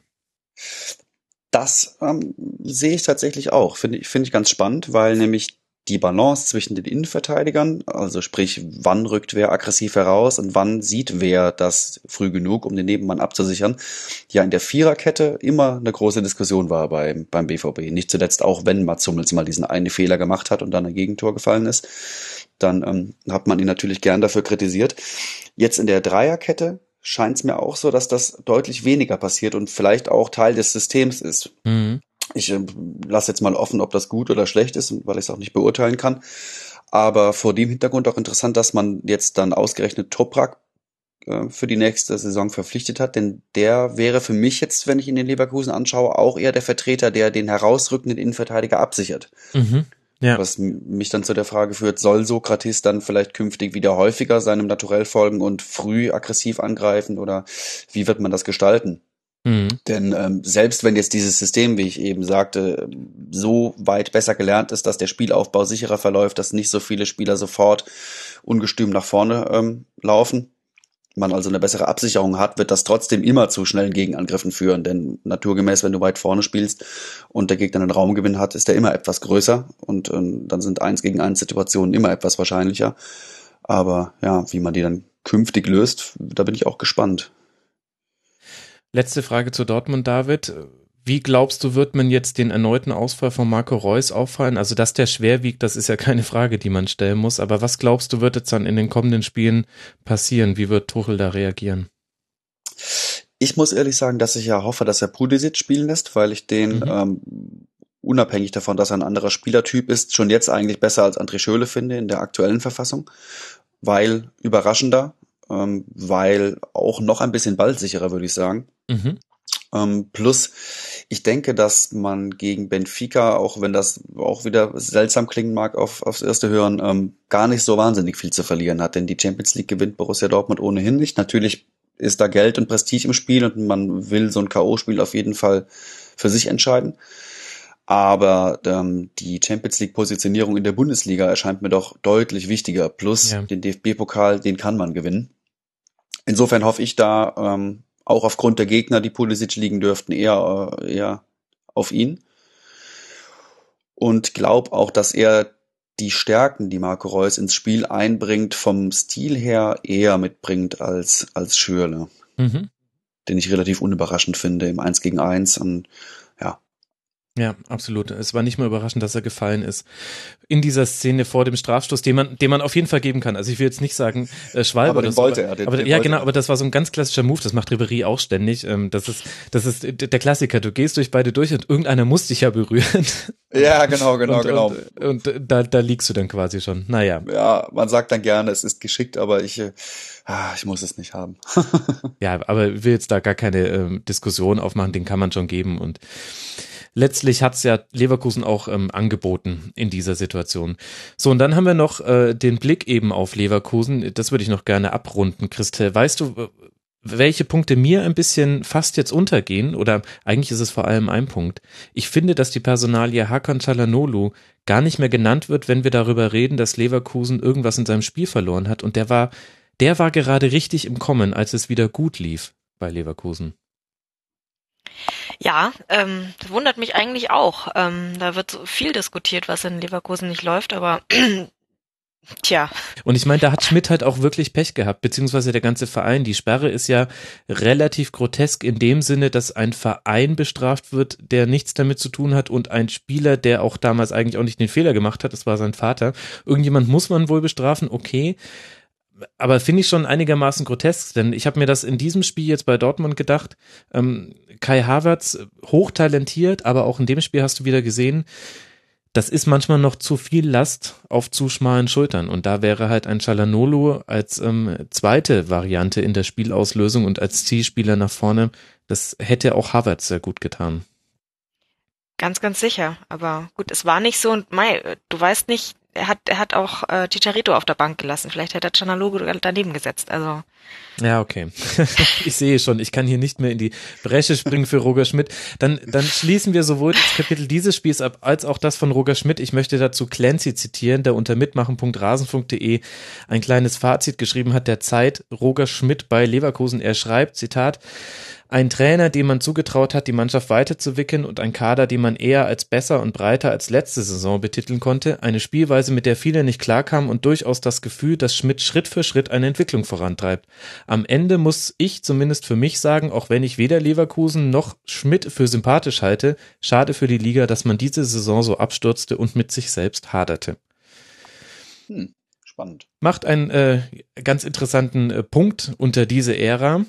Das ähm, sehe ich tatsächlich auch. Finde ich, finde ich ganz spannend, weil nämlich die Balance zwischen den Innenverteidigern, also sprich, wann rückt wer aggressiv heraus und wann sieht wer das früh genug, um den Nebenmann abzusichern, ja in der Viererkette immer eine große Diskussion war beim, beim BVB. Nicht zuletzt auch, wenn Mats Hummels mal diesen einen Fehler gemacht hat und dann ein Gegentor gefallen ist, dann ähm, hat man ihn natürlich gern dafür kritisiert. Jetzt in der Dreierkette scheint es mir auch so, dass das deutlich weniger passiert und vielleicht auch Teil des Systems ist. Mhm. Ich äh, lasse jetzt mal offen, ob das gut oder schlecht ist, weil ich es auch nicht beurteilen kann. Aber vor dem Hintergrund auch interessant, dass man jetzt dann ausgerechnet Toprak äh, für die nächste Saison verpflichtet hat, denn der wäre für mich jetzt, wenn ich ihn in Leverkusen anschaue, auch eher der Vertreter, der den herausrückenden Innenverteidiger absichert. Mhm. Ja. Was mich dann zu der Frage führt, soll Sokrates dann vielleicht künftig wieder häufiger seinem Naturell folgen und früh aggressiv angreifen oder wie wird man das gestalten? Mhm. Denn ähm, selbst wenn jetzt dieses System, wie ich eben sagte, so weit besser gelernt ist, dass der Spielaufbau sicherer verläuft, dass nicht so viele Spieler sofort ungestüm nach vorne ähm, laufen, man also eine bessere Absicherung hat, wird das trotzdem immer zu schnellen Gegenangriffen führen. Denn naturgemäß, wenn du weit vorne spielst und der Gegner einen Raumgewinn hat, ist der immer etwas größer und ähm, dann sind eins gegen eins Situationen immer etwas wahrscheinlicher. Aber ja, wie man die dann künftig löst, da bin ich auch gespannt. Letzte Frage zu Dortmund, David. Wie glaubst du, wird man jetzt den erneuten Ausfall von Marco Reus auffallen? Also, dass der schwer wiegt, das ist ja keine Frage, die man stellen muss. Aber was glaubst du, wird jetzt dann in den kommenden Spielen passieren? Wie wird Tuchel da reagieren? Ich muss ehrlich sagen, dass ich ja hoffe, dass er Pudisic spielen lässt, weil ich den mhm. ähm, unabhängig davon, dass er ein anderer Spielertyp ist, schon jetzt eigentlich besser als André Schöle finde in der aktuellen Verfassung, weil überraschender, ähm, weil auch noch ein bisschen ballsicherer, würde ich sagen. Mhm. Ähm, plus, ich denke, dass man gegen Benfica, auch wenn das auch wieder seltsam klingen mag auf, aufs erste Hören, ähm, gar nicht so wahnsinnig viel zu verlieren hat. Denn die Champions League gewinnt Borussia Dortmund ohnehin nicht. Natürlich ist da Geld und Prestige im Spiel und man will so ein K.O.-Spiel auf jeden Fall für sich entscheiden. Aber ähm, die Champions League-Positionierung in der Bundesliga erscheint mir doch deutlich wichtiger. Plus ja. den DFB-Pokal, den kann man gewinnen. Insofern hoffe ich da ähm, auch aufgrund der Gegner, die Pulisic liegen dürften, eher, äh, eher auf ihn. und glaube auch, dass er die Stärken, die Marco Reus ins Spiel einbringt, vom Stil her eher mitbringt als, als Schürle. Mhm. Den ich relativ unüberraschend finde im 1 gegen 1 und ja, absolut. Es war nicht mal überraschend, dass er gefallen ist. In dieser Szene vor dem Strafstoß, den man, den man auf jeden Fall geben kann. Also ich will jetzt nicht sagen, äh, Schwalbe. Aber den wollte er. Den, aber, den ja, genau, er. aber das war so ein ganz klassischer Move. Das macht Ribery auch ständig. Ähm, das ist, das ist der Klassiker. Du gehst durch beide durch und irgendeiner muss dich ja berühren. Ja, genau, genau, und, genau. Und, und, da, da liegst du dann quasi schon. Naja. Ja, man sagt dann gerne, es ist geschickt, aber ich, äh, ah, ich muss es nicht haben. ja, aber ich will jetzt da gar keine ähm, Diskussion aufmachen. Den kann man schon geben und letztlich hat's ja Leverkusen auch ähm, angeboten in dieser Situation. So, und dann haben wir noch äh, den Blick eben auf Leverkusen. Das würde ich noch gerne abrunden, Christel. Weißt du, welche Punkte mir ein bisschen fast jetzt untergehen, oder eigentlich ist es vor allem ein Punkt. Ich finde, dass die Personalie Hakan Çalhanoğlu gar nicht mehr genannt wird, wenn wir darüber reden, dass Leverkusen irgendwas in seinem Spiel verloren hat. Und der war, der war gerade richtig im Kommen, als es wieder gut lief bei Leverkusen. Ja, ähm, das wundert mich eigentlich auch. Ähm, da wird so viel diskutiert, was in Leverkusen nicht läuft, aber Tja. Und ich meine, da hat Schmidt halt auch wirklich Pech gehabt, beziehungsweise der ganze Verein. Die Sperre ist ja relativ grotesk in dem Sinne, dass ein Verein bestraft wird, der nichts damit zu tun hat und ein Spieler, der auch damals eigentlich auch nicht den Fehler gemacht hat, das war sein Vater. Irgendjemand muss man wohl bestrafen, okay aber finde ich schon einigermaßen grotesk, denn ich habe mir das in diesem Spiel jetzt bei Dortmund gedacht. Ähm, Kai Havertz hochtalentiert, aber auch in dem Spiel hast du wieder gesehen, das ist manchmal noch zu viel Last auf zu schmalen Schultern. Und da wäre halt ein Chalanolo als ähm, zweite Variante in der Spielauslösung und als Zielspieler nach vorne, das hätte auch Havertz sehr gut getan. Ganz, ganz sicher. Aber gut, es war nicht so und Mai, du weißt nicht, er hat, er hat auch äh, Chicharito auf der Bank gelassen. Vielleicht hätte er Chanalogo daneben gesetzt. Also. Ja, okay. ich sehe schon, ich kann hier nicht mehr in die Bresche springen für Roger Schmidt. Dann, dann schließen wir sowohl das Kapitel dieses Spiels ab, als auch das von Roger Schmidt. Ich möchte dazu Clancy zitieren, der unter mitmachen.rasen.de ein kleines Fazit geschrieben hat der Zeit. Roger Schmidt bei Leverkusen. Er schreibt, Zitat, ein Trainer, dem man zugetraut hat, die Mannschaft weiterzuwickeln und ein Kader, den man eher als besser und breiter als letzte Saison betiteln konnte, eine Spielweise, mit der viele nicht klarkamen und durchaus das Gefühl, dass Schmidt Schritt für Schritt eine Entwicklung vorantreibt. Am Ende muss ich zumindest für mich sagen, auch wenn ich weder Leverkusen noch Schmidt für sympathisch halte, schade für die Liga, dass man diese Saison so abstürzte und mit sich selbst haderte. Hm, spannend. Macht einen äh, ganz interessanten äh, Punkt unter diese Ära.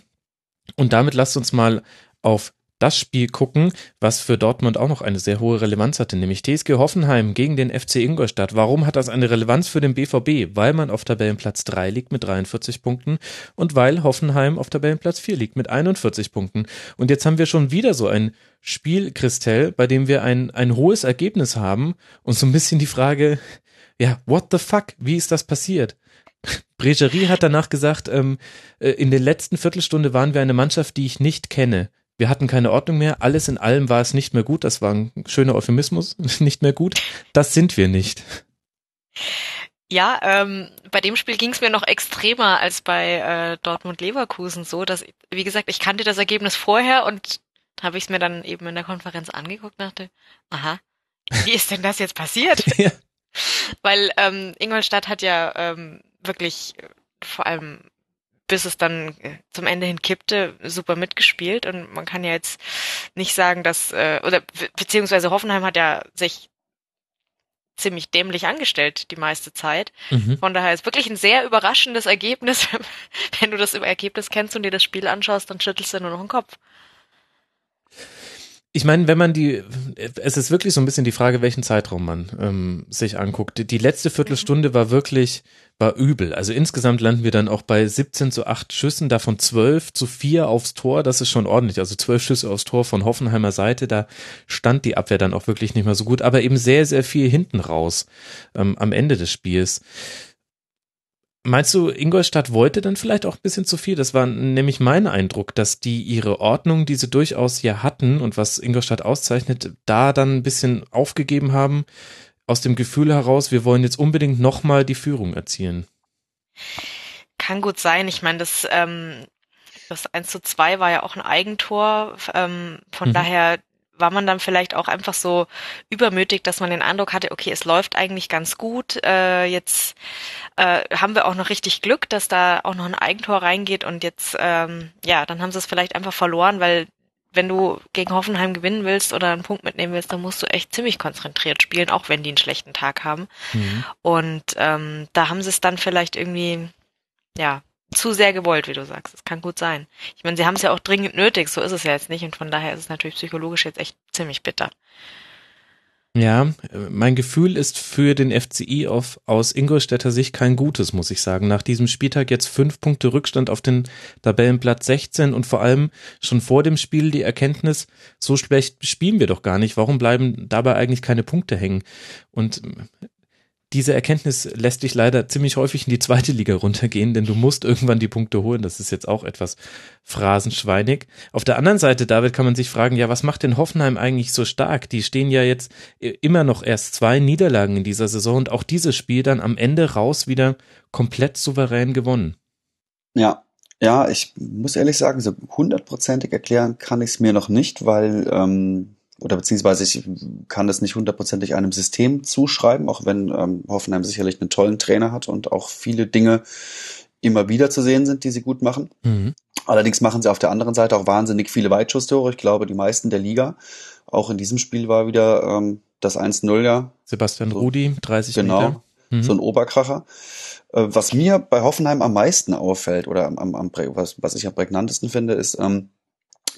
Und damit lasst uns mal auf das Spiel gucken, was für Dortmund auch noch eine sehr hohe Relevanz hatte, nämlich TSG Hoffenheim gegen den FC Ingolstadt. Warum hat das eine Relevanz für den BVB? Weil man auf Tabellenplatz 3 liegt mit 43 Punkten und weil Hoffenheim auf Tabellenplatz 4 liegt mit 41 Punkten. Und jetzt haben wir schon wieder so ein Spiel, Christell, bei dem wir ein, ein hohes Ergebnis haben und so ein bisschen die Frage, ja, what the fuck? Wie ist das passiert? Bregerie hat danach gesagt, ähm, äh, in der letzten Viertelstunde waren wir eine Mannschaft, die ich nicht kenne. Wir hatten keine Ordnung mehr. Alles in allem war es nicht mehr gut. Das war ein schöner Euphemismus. nicht mehr gut. Das sind wir nicht. Ja, ähm, bei dem Spiel ging es mir noch extremer als bei äh, Dortmund Leverkusen so, dass wie gesagt, ich kannte das Ergebnis vorher und habe ich es mir dann eben in der Konferenz angeguckt, dachte, aha, wie ist denn das jetzt passiert? ja. Weil ähm, Ingolstadt hat ja ähm, wirklich äh, vor allem bis es dann äh, zum Ende hin kippte, super mitgespielt und man kann ja jetzt nicht sagen, dass äh, oder beziehungsweise Hoffenheim hat ja sich ziemlich dämlich angestellt die meiste Zeit. Mhm. Von daher ist wirklich ein sehr überraschendes Ergebnis. Wenn du das Ergebnis kennst und dir das Spiel anschaust, dann schüttelst du nur noch den Kopf. Ich meine, wenn man die, es ist wirklich so ein bisschen die Frage, welchen Zeitraum man ähm, sich anguckt. Die letzte Viertelstunde war wirklich, war übel. Also insgesamt landen wir dann auch bei 17 zu 8 Schüssen, davon 12 zu 4 aufs Tor. Das ist schon ordentlich. Also 12 Schüsse aufs Tor von Hoffenheimer Seite. Da stand die Abwehr dann auch wirklich nicht mehr so gut, aber eben sehr, sehr viel hinten raus ähm, am Ende des Spiels. Meinst du, Ingolstadt wollte dann vielleicht auch ein bisschen zu viel? Das war nämlich mein Eindruck, dass die ihre Ordnung, die sie durchaus hier hatten und was Ingolstadt auszeichnet, da dann ein bisschen aufgegeben haben, aus dem Gefühl heraus, wir wollen jetzt unbedingt nochmal die Führung erzielen. Kann gut sein. Ich meine, das, ähm, das 1 zu 2 war ja auch ein Eigentor. Ähm, von mhm. daher war man dann vielleicht auch einfach so übermütig, dass man den Eindruck hatte, okay, es läuft eigentlich ganz gut. Äh, jetzt äh, haben wir auch noch richtig Glück, dass da auch noch ein Eigentor reingeht und jetzt, ähm, ja, dann haben sie es vielleicht einfach verloren, weil wenn du gegen Hoffenheim gewinnen willst oder einen Punkt mitnehmen willst, dann musst du echt ziemlich konzentriert spielen, auch wenn die einen schlechten Tag haben. Mhm. Und ähm, da haben sie es dann vielleicht irgendwie, ja, zu sehr gewollt, wie du sagst. Das kann gut sein. Ich meine, sie haben es ja auch dringend nötig, so ist es ja jetzt nicht und von daher ist es natürlich psychologisch jetzt echt ziemlich bitter. Ja, mein Gefühl ist für den FCI auf, aus Ingolstädter Sicht kein gutes, muss ich sagen. Nach diesem Spieltag jetzt fünf Punkte Rückstand auf den Tabellenplatz 16 und vor allem schon vor dem Spiel die Erkenntnis, so schlecht spielen wir doch gar nicht. Warum bleiben dabei eigentlich keine Punkte hängen? Und diese Erkenntnis lässt dich leider ziemlich häufig in die zweite Liga runtergehen, denn du musst irgendwann die Punkte holen. Das ist jetzt auch etwas phrasenschweinig. Auf der anderen Seite, David, kann man sich fragen, ja, was macht denn Hoffenheim eigentlich so stark? Die stehen ja jetzt immer noch erst zwei Niederlagen in dieser Saison und auch dieses Spiel dann am Ende raus wieder komplett souverän gewonnen. Ja, ja, ich muss ehrlich sagen, so hundertprozentig erklären kann ich es mir noch nicht, weil ähm, oder beziehungsweise ich kann das nicht hundertprozentig einem System zuschreiben, auch wenn ähm, Hoffenheim sicherlich einen tollen Trainer hat und auch viele Dinge immer wieder zu sehen sind, die sie gut machen. Mhm. Allerdings machen sie auf der anderen Seite auch wahnsinnig viele Weitschusstore. Ich glaube, die meisten der Liga. Auch in diesem Spiel war wieder ähm, das 1-0 ja. Sebastian so, Rudi, 30 genau, Meter. Genau, mhm. so ein Oberkracher. Äh, was mir bei Hoffenheim am meisten auffällt oder am, am, am was, was ich am prägnantesten finde, ist, ähm,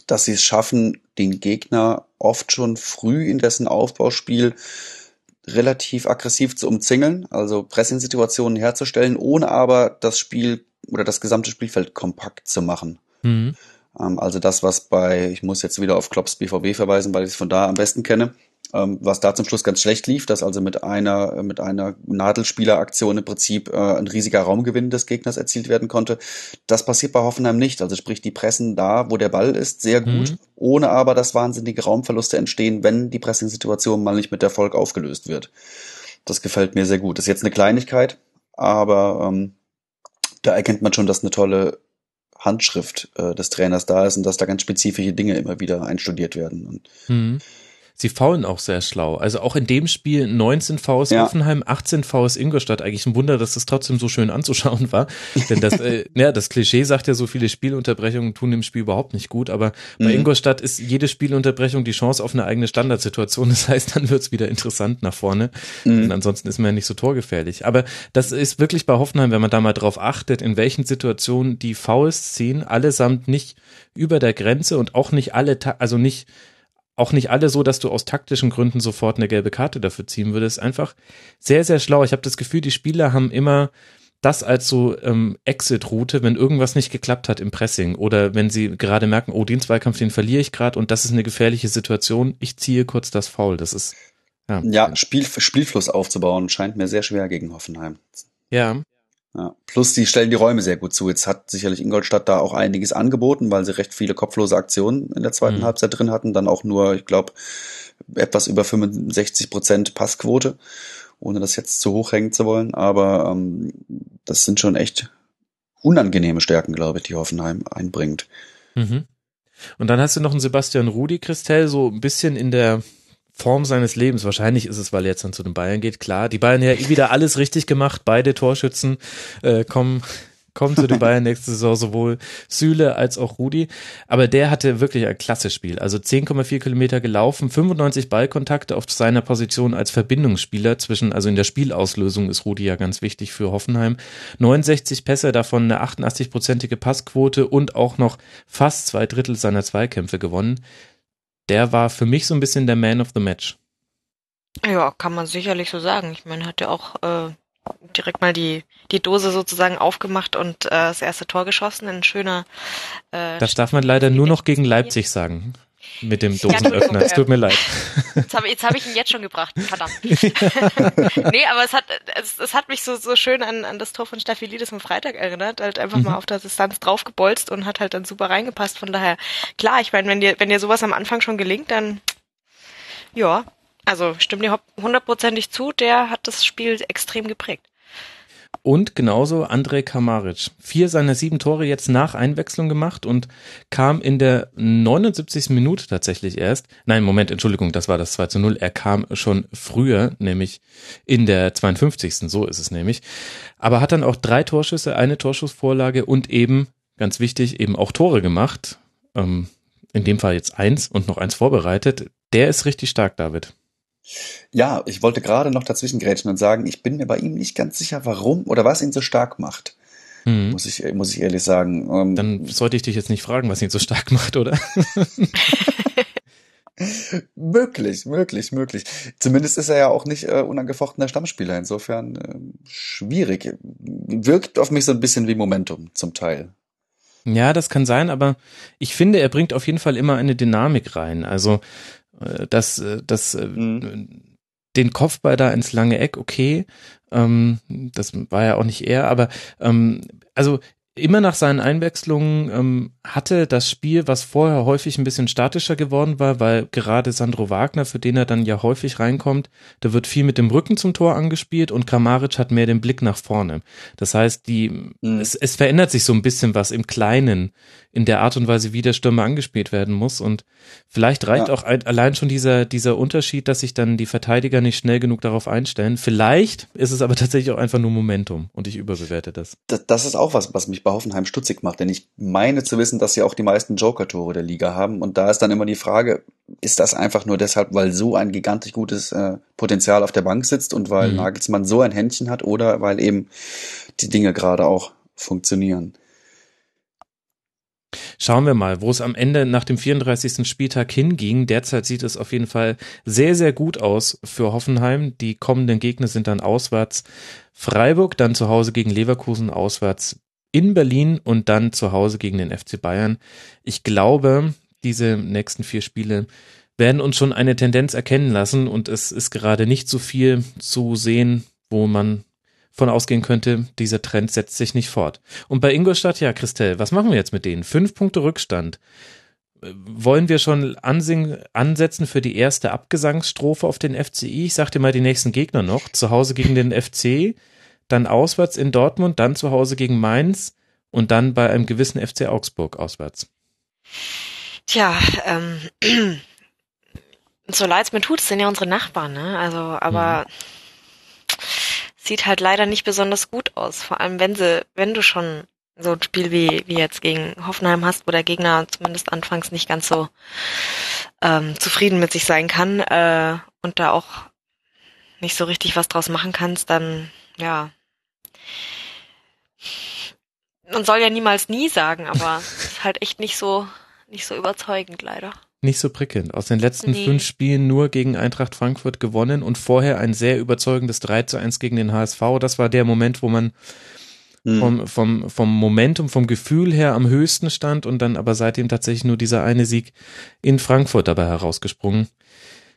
dass sie es schaffen, den Gegner oft schon früh in dessen Aufbauspiel relativ aggressiv zu umzingeln, also Pressing-Situationen herzustellen, ohne aber das Spiel oder das gesamte Spielfeld kompakt zu machen. Mhm. Ähm, also das, was bei, ich muss jetzt wieder auf Klopps BVB verweisen, weil ich es von da am besten kenne, was da zum Schluss ganz schlecht lief, dass also mit einer, mit einer Nadelspieleraktion im Prinzip äh, ein riesiger Raumgewinn des Gegners erzielt werden konnte. Das passiert bei Hoffenheim nicht. Also sprich, die pressen da, wo der Ball ist, sehr gut, mhm. ohne aber, dass wahnsinnige Raumverluste entstehen, wenn die Pressing-Situation mal nicht mit Erfolg aufgelöst wird. Das gefällt mir sehr gut. Das ist jetzt eine Kleinigkeit, aber ähm, da erkennt man schon, dass eine tolle Handschrift äh, des Trainers da ist und dass da ganz spezifische Dinge immer wieder einstudiert werden. Und mhm sie faulen auch sehr schlau. Also auch in dem Spiel 19 Vs ja. Offenheim, 18 Vs Ingolstadt. Eigentlich ein Wunder, dass das trotzdem so schön anzuschauen war. Denn das, äh, ja, das Klischee sagt ja, so viele Spielunterbrechungen tun dem Spiel überhaupt nicht gut. Aber bei mhm. Ingolstadt ist jede Spielunterbrechung die Chance auf eine eigene Standardsituation. Das heißt, dann wird's wieder interessant nach vorne. Mhm. Und ansonsten ist man ja nicht so torgefährlich. Aber das ist wirklich bei Hoffenheim, wenn man da mal drauf achtet, in welchen Situationen die Fouls ziehen, allesamt nicht über der Grenze und auch nicht alle, also nicht auch nicht alle so, dass du aus taktischen Gründen sofort eine gelbe Karte dafür ziehen würdest. Einfach sehr, sehr schlau. Ich habe das Gefühl, die Spieler haben immer das als so ähm, Exit-Route, wenn irgendwas nicht geklappt hat im Pressing oder wenn sie gerade merken, oh, den Zweikampf, den verliere ich gerade und das ist eine gefährliche Situation, ich ziehe kurz das Foul. Das ist ja, ja Spiel, Spielfluss aufzubauen scheint mir sehr schwer gegen Hoffenheim. Ja, ja. Plus, die stellen die Räume sehr gut zu. Jetzt hat sicherlich Ingolstadt da auch einiges angeboten, weil sie recht viele kopflose Aktionen in der zweiten mhm. Halbzeit drin hatten. Dann auch nur, ich glaube, etwas über 65 Prozent Passquote, ohne das jetzt zu hoch hängen zu wollen. Aber ähm, das sind schon echt unangenehme Stärken, glaube ich, die Hoffenheim einbringt. Mhm. Und dann hast du noch einen Sebastian Rudi, Christel, so ein bisschen in der Form seines Lebens. Wahrscheinlich ist es, weil er jetzt dann zu den Bayern geht. Klar, die Bayern ja wieder alles richtig gemacht. Beide Torschützen äh, kommen kommen zu den Bayern nächste Saison, sowohl Süle als auch Rudi. Aber der hatte wirklich ein klasse Spiel. Also 10,4 Kilometer gelaufen, 95 Ballkontakte auf seiner Position als Verbindungsspieler zwischen, also in der Spielauslösung ist Rudi ja ganz wichtig für Hoffenheim. 69 Pässe, davon eine 88-prozentige Passquote und auch noch fast zwei Drittel seiner Zweikämpfe gewonnen der war für mich so ein bisschen der Man of the Match. Ja, kann man sicherlich so sagen. Ich meine, hat ja auch äh, direkt mal die, die Dose sozusagen aufgemacht und äh, das erste Tor geschossen. Ein schöner. Äh, das darf man leider nur noch gegen Leipzig sagen. Mit dem Dosenöffner. Es tut mir leid. Jetzt habe hab ich ihn jetzt schon gebracht. Verdammt. nee, aber es hat, es, es hat mich so, so schön an, an das Tor von Staphylidis am Freitag erinnert. Halt einfach mhm. mal auf der Distanz draufgebolzt und hat halt dann super reingepasst. Von daher, klar, ich meine, wenn dir, wenn dir sowas am Anfang schon gelingt, dann, ja, also stimmt dir hundertprozentig zu, der hat das Spiel extrem geprägt. Und genauso Andrej Kamaric. Vier seiner sieben Tore jetzt nach Einwechslung gemacht und kam in der 79. Minute tatsächlich erst. Nein, Moment, Entschuldigung, das war das 2 zu 0. Er kam schon früher, nämlich in der 52. So ist es nämlich. Aber hat dann auch drei Torschüsse, eine Torschussvorlage und eben, ganz wichtig, eben auch Tore gemacht. Ähm, in dem Fall jetzt eins und noch eins vorbereitet. Der ist richtig stark, David. Ja, ich wollte gerade noch dazwischen grätschen und sagen, ich bin mir bei ihm nicht ganz sicher, warum oder was ihn so stark macht. Hm. Muss ich, muss ich ehrlich sagen. Ähm, Dann sollte ich dich jetzt nicht fragen, was ihn so stark macht, oder? möglich, möglich, möglich. Zumindest ist er ja auch nicht äh, unangefochtener Stammspieler. Insofern äh, schwierig. Wirkt auf mich so ein bisschen wie Momentum zum Teil. Ja, das kann sein, aber ich finde, er bringt auf jeden Fall immer eine Dynamik rein. Also äh, das, äh, äh, mhm. den Kopfball da ins lange Eck, okay, ähm, das war ja auch nicht er, aber ähm, also immer nach seinen Einwechslungen ähm, hatte das Spiel, was vorher häufig ein bisschen statischer geworden war, weil gerade Sandro Wagner, für den er dann ja häufig reinkommt, da wird viel mit dem Rücken zum Tor angespielt und Kramaric hat mehr den Blick nach vorne. Das heißt, die, mhm. es, es verändert sich so ein bisschen was im Kleinen in der Art und Weise, wie der Stürmer angespielt werden muss. Und vielleicht reicht ja. auch ein, allein schon dieser, dieser Unterschied, dass sich dann die Verteidiger nicht schnell genug darauf einstellen. Vielleicht ist es aber tatsächlich auch einfach nur Momentum und ich überbewerte das. Das, das ist auch was, was mich bei Hoffenheim stutzig macht, denn ich meine zu wissen, dass sie auch die meisten Joker-Tore der Liga haben. Und da ist dann immer die Frage, ist das einfach nur deshalb, weil so ein gigantisch gutes äh, Potenzial auf der Bank sitzt und weil mhm. Nagelsmann so ein Händchen hat oder weil eben die Dinge gerade auch funktionieren? Schauen wir mal, wo es am Ende nach dem 34. Spieltag hinging. Derzeit sieht es auf jeden Fall sehr, sehr gut aus für Hoffenheim. Die kommenden Gegner sind dann auswärts Freiburg, dann zu Hause gegen Leverkusen, auswärts in Berlin und dann zu Hause gegen den FC Bayern. Ich glaube, diese nächsten vier Spiele werden uns schon eine Tendenz erkennen lassen und es ist gerade nicht so viel zu sehen, wo man von ausgehen könnte, dieser Trend setzt sich nicht fort. Und bei Ingolstadt, ja, Christelle, was machen wir jetzt mit denen? Fünf Punkte Rückstand. Wollen wir schon ansingen, ansetzen für die erste Abgesangsstrophe auf den FCI? Ich sag dir mal die nächsten Gegner noch. Zu Hause gegen den FC, dann auswärts in Dortmund, dann zu Hause gegen Mainz und dann bei einem gewissen FC Augsburg auswärts. Tja, ähm, so leid es mir tut, es sind ja unsere Nachbarn, ne? Also, aber mhm sieht halt leider nicht besonders gut aus. Vor allem, wenn sie, wenn du schon so ein Spiel wie, wie jetzt gegen Hoffenheim hast, wo der Gegner zumindest anfangs nicht ganz so ähm, zufrieden mit sich sein kann äh, und da auch nicht so richtig was draus machen kannst, dann ja. Man soll ja niemals nie sagen, aber ist halt echt nicht so nicht so überzeugend leider nicht so prickelnd. Aus den letzten nee. fünf Spielen nur gegen Eintracht Frankfurt gewonnen und vorher ein sehr überzeugendes 3 zu 1 gegen den HSV. Das war der Moment, wo man mhm. vom, vom, vom Momentum, vom Gefühl her am höchsten stand und dann aber seitdem tatsächlich nur dieser eine Sieg in Frankfurt dabei herausgesprungen.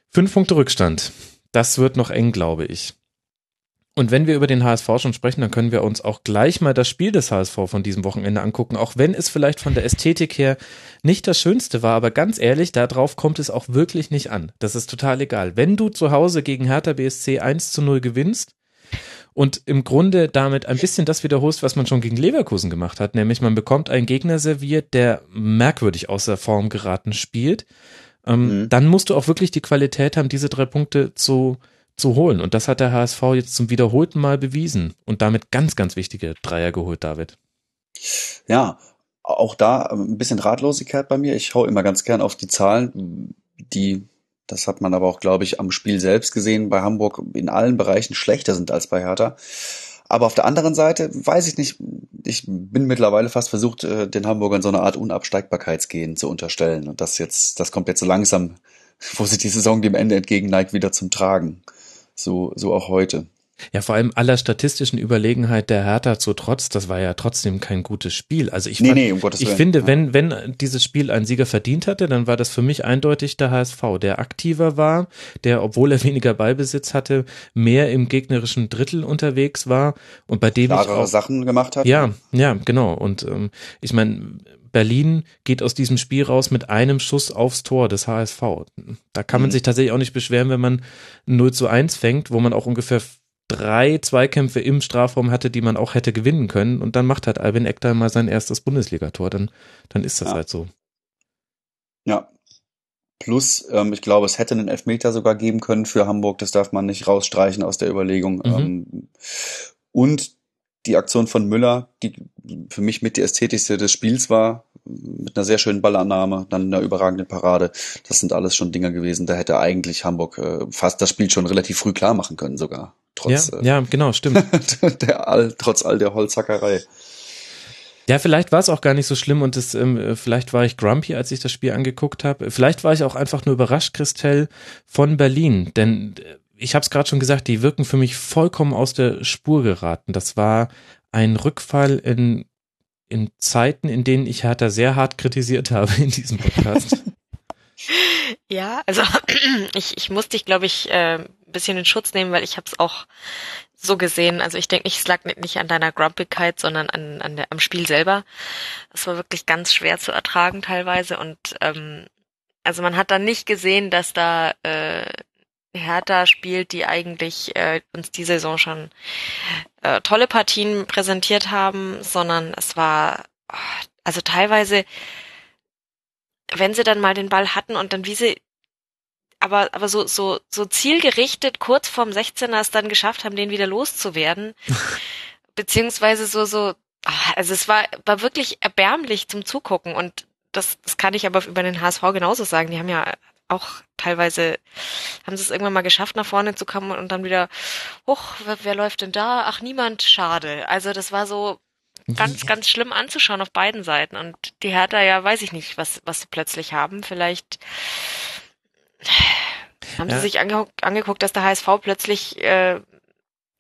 Fünf Punkte Rückstand. Das wird noch eng, glaube ich. Und wenn wir über den HSV schon sprechen, dann können wir uns auch gleich mal das Spiel des HSV von diesem Wochenende angucken, auch wenn es vielleicht von der Ästhetik her nicht das Schönste war, aber ganz ehrlich, darauf kommt es auch wirklich nicht an. Das ist total egal. Wenn du zu Hause gegen Hertha BSC 1 zu 0 gewinnst und im Grunde damit ein bisschen das wiederholst, was man schon gegen Leverkusen gemacht hat, nämlich man bekommt einen Gegner serviert, der merkwürdig außer Form geraten spielt, ähm, mhm. dann musst du auch wirklich die Qualität haben, diese drei Punkte zu zu holen. Und das hat der HSV jetzt zum wiederholten Mal bewiesen und damit ganz, ganz wichtige Dreier geholt, David. Ja, auch da ein bisschen Ratlosigkeit bei mir. Ich hau immer ganz gern auf die Zahlen, die, das hat man aber auch, glaube ich, am Spiel selbst gesehen, bei Hamburg in allen Bereichen schlechter sind als bei Hertha. Aber auf der anderen Seite weiß ich nicht, ich bin mittlerweile fast versucht, äh, den Hamburgern so eine Art Unabsteigbarkeitsgehen zu unterstellen. Und das jetzt, das kommt jetzt so langsam, wo sich die Saison dem Ende entgegenneigt, wieder zum Tragen. So, so auch heute. Ja, vor allem aller statistischen Überlegenheit der Hertha zu Trotz, das war ja trotzdem kein gutes Spiel. Also ich, nee, fand, nee, um ich finde, wenn, wenn dieses Spiel einen Sieger verdient hatte, dann war das für mich eindeutig der HSV, der aktiver war, der, obwohl er weniger Ballbesitz hatte, mehr im gegnerischen Drittel unterwegs war und bei dem Klarere ich auch, Sachen gemacht hat. Ja, ja, genau. Und ähm, ich meine, Berlin geht aus diesem Spiel raus mit einem Schuss aufs Tor des HSV. Da kann man mhm. sich tatsächlich auch nicht beschweren, wenn man 0 zu 1 fängt, wo man auch ungefähr drei Zweikämpfe im Strafraum hatte, die man auch hätte gewinnen können. Und dann macht halt Albin Ekdal mal sein erstes Bundesligator. Dann, dann ist das Ja. halt so. Ja. Plus, ähm, ich glaube, es hätte einen Elfmeter sogar geben können für Hamburg. Das darf man nicht rausstreichen aus der Überlegung. Mhm. Ähm, und die Aktion von Müller, die für mich mit die ästhetischste des Spiels war, mit einer sehr schönen Ballannahme, dann einer überragenden Parade. Das sind alles schon Dinger gewesen. Da hätte eigentlich Hamburg äh, fast das Spiel schon relativ früh klar machen können sogar. Trotz, ja, ja, genau, stimmt. äh, der all, trotz all der Holzhackerei. Ja, vielleicht war es auch gar nicht so schlimm und das, ähm, vielleicht war ich grumpy, als ich das Spiel angeguckt habe. Vielleicht war ich auch einfach nur überrascht, Christelle, von Berlin. Denn äh, ich habe es gerade schon gesagt, die wirken für mich vollkommen aus der Spur geraten. Das war ein Rückfall in, in Zeiten, in denen ich Hertha sehr hart kritisiert habe in diesem Podcast. Ja, also ich, ich muss dich, glaube ich, äh, bisschen in Schutz nehmen, weil ich habe es auch so gesehen. Also ich denke nicht, es lag nicht- nicht an deiner Grumpigkeit, sondern an, an der, am Spiel selber. Es war wirklich ganz schwer zu ertragen teilweise und ähm, also man hat dann nicht gesehen, dass da äh, Hertha spielt, die eigentlich äh, uns die Saison schon äh, tolle Partien präsentiert haben, sondern es war also teilweise wenn sie dann mal den Ball hatten und dann wie sie aber aber so so so zielgerichtet kurz vorm 16er es dann geschafft haben, den wieder loszuwerden, beziehungsweise so so also es war war wirklich erbärmlich zum Zugucken und das das kann ich aber über den HSV genauso sagen. Die haben ja auch teilweise haben sie es irgendwann mal geschafft, nach vorne zu kommen und dann wieder, hoch, wer, wer läuft denn da? Ach, niemand, schade. Also das war so ganz, ganz schlimm anzuschauen auf beiden Seiten. Und die Hertha, ja, weiß ich nicht, was, was sie plötzlich haben. Vielleicht haben Ja. sie sich angeguckt, angeguckt, dass der HSV plötzlich äh,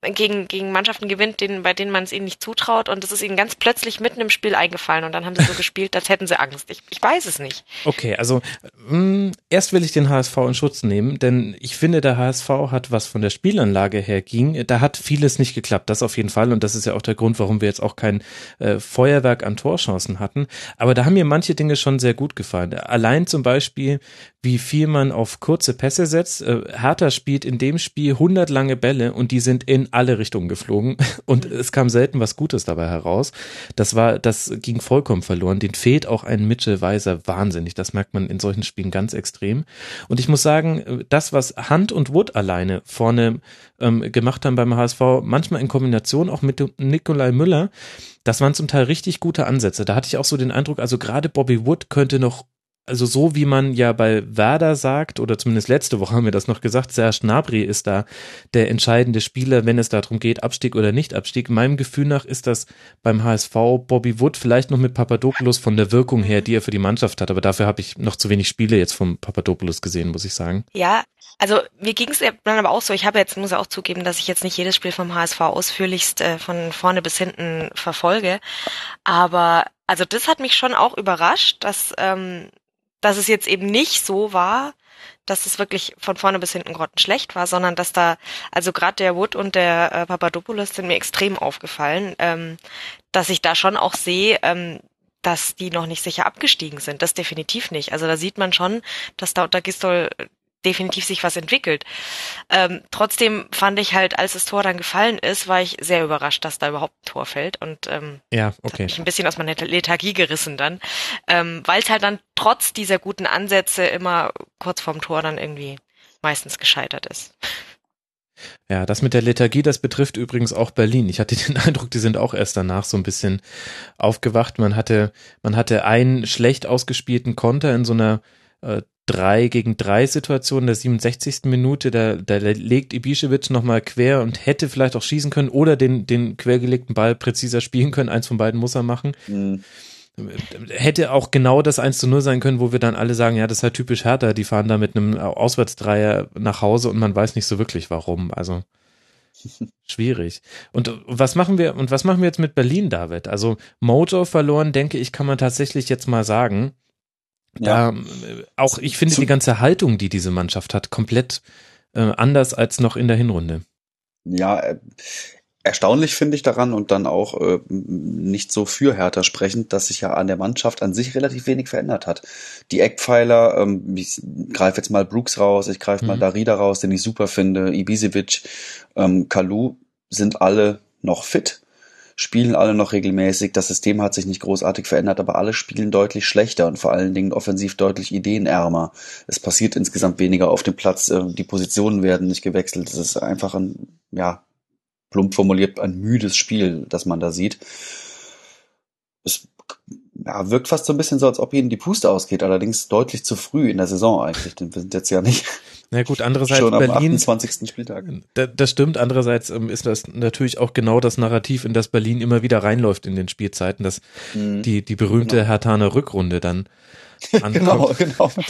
gegen, gegen Mannschaften gewinnt, denen, bei denen man es ihnen nicht zutraut. Und das ist ihnen ganz plötzlich mitten im Spiel eingefallen. Und dann haben sie so gespielt, als hätten sie Angst. Ich, ich weiß es nicht. Okay, also mh, erst will ich den HSV in Schutz nehmen, denn ich finde, der HSV hat, was von der Spielanlage her ging, da hat vieles nicht geklappt, das auf jeden Fall und das ist ja auch der Grund, warum wir jetzt auch kein äh, Feuerwerk an Torchancen hatten, aber da haben mir manche Dinge schon sehr gut gefallen. Allein zum Beispiel, wie viel man auf kurze Pässe setzt. Äh, Hertha spielt in dem Spiel 100 lange Bälle und die sind in alle Richtungen geflogen und es kam selten was Gutes dabei heraus. Das war, das ging vollkommen verloren. Den fehlt auch ein Mitchell Weiser wahnsinnig. Das merkt man in solchen Spielen ganz extrem. Und ich muss sagen, das, was Hand und Wood alleine vorne ähm, gemacht haben beim HSV, manchmal in Kombination auch mit Nikolai Müller, das waren zum Teil richtig gute Ansätze. Da hatte ich auch so den Eindruck, also gerade Bobby Wood könnte noch also so wie man ja bei Werder sagt, oder zumindest letzte Woche haben wir das noch gesagt, Serge Gnabry ist da der entscheidende Spieler, wenn es darum geht, Abstieg oder nicht Abstieg. Meinem Gefühl nach ist das beim HSV Bobby Wood vielleicht noch mit Papadopoulos von der Wirkung her, die er für die Mannschaft hat, aber dafür habe ich noch zu wenig Spiele jetzt vom Papadopoulos gesehen, muss ich sagen. Ja, also mir ging es dann aber auch so. Ich habe jetzt, muss auch zugeben, dass ich jetzt nicht jedes Spiel vom HSV ausführlichst äh, von vorne bis hinten verfolge. Aber also das hat mich schon auch überrascht, dass, ähm, dass es jetzt eben nicht so war, dass es wirklich von vorne bis hinten grottenschlecht war, sondern dass da, also gerade der Wood und der äh, Papadopoulos sind mir extrem aufgefallen, ähm, dass ich da schon auch sehe, ähm, dass die noch nicht sicher abgestiegen sind. Das definitiv nicht. Also da sieht man schon, dass da unter Gistol definitiv sich was entwickelt. Ähm, trotzdem fand ich halt, als das Tor dann gefallen ist, war ich sehr überrascht, dass da überhaupt ein Tor fällt und ähm, Ja, okay. hat mich ein bisschen aus meiner Lethargie gerissen dann, ähm, weil es halt dann trotz dieser guten Ansätze immer kurz vorm Tor dann irgendwie meistens gescheitert ist. Ja, das mit der Lethargie, das betrifft übrigens auch Berlin. Ich hatte den Eindruck, die sind auch erst danach so ein bisschen aufgewacht. Man hatte, man hatte einen schlecht ausgespielten Konter in so einer äh, 3 gegen 3 Situation der 67. Minute. Da, da legt Ibišević nochmal quer und hätte vielleicht auch schießen können oder den, den quergelegten Ball präziser spielen können. Eins von beiden muss er machen. Mhm. Hätte auch genau das 1 zu 0 sein können, wo wir dann alle sagen, ja, das ist halt typisch Hertha, die fahren da mit einem Auswärtsdreier nach Hause und man weiß nicht so wirklich warum. Also schwierig. Und was machen wir, und was machen wir jetzt mit Berlin, David? Also Motor verloren, denke ich, kann man tatsächlich jetzt mal sagen. Ja. Da, äh, auch ich finde die ganze Haltung, die diese Mannschaft hat, komplett äh, anders als noch in der Hinrunde. Ja, äh, erstaunlich finde ich daran und dann auch äh, nicht so für Hertha sprechend, dass sich ja an der Mannschaft an sich relativ wenig verändert hat. Die Eckpfeiler, ähm, ich greife jetzt mal Brooks raus, ich greife mhm. mal Darida raus, den ich super finde, Ibisevic, ähm, Kalu sind alle noch fit, spielen alle noch regelmäßig. Das System hat sich nicht großartig verändert, aber alle spielen deutlich schlechter und vor allen Dingen offensiv deutlich ideenärmer. Es passiert insgesamt weniger auf dem Platz, äh, die Positionen werden nicht gewechselt. Es ist einfach ein, ja, plump formuliert ein müdes Spiel, das man da sieht. Es ja, wirkt fast so ein bisschen so, als ob ihnen die Puste ausgeht, allerdings deutlich zu früh in der Saison eigentlich, denn wir sind jetzt ja nicht na gut, andererseits schon am Berlin, 28. Spieltag. das stimmt, andererseits ähm, ist das natürlich auch genau das Narrativ, in das Berlin immer wieder reinläuft in den Spielzeiten, dass mhm. die, die berühmte genau. Hertaner Rückrunde dann ankommt. genau, genau.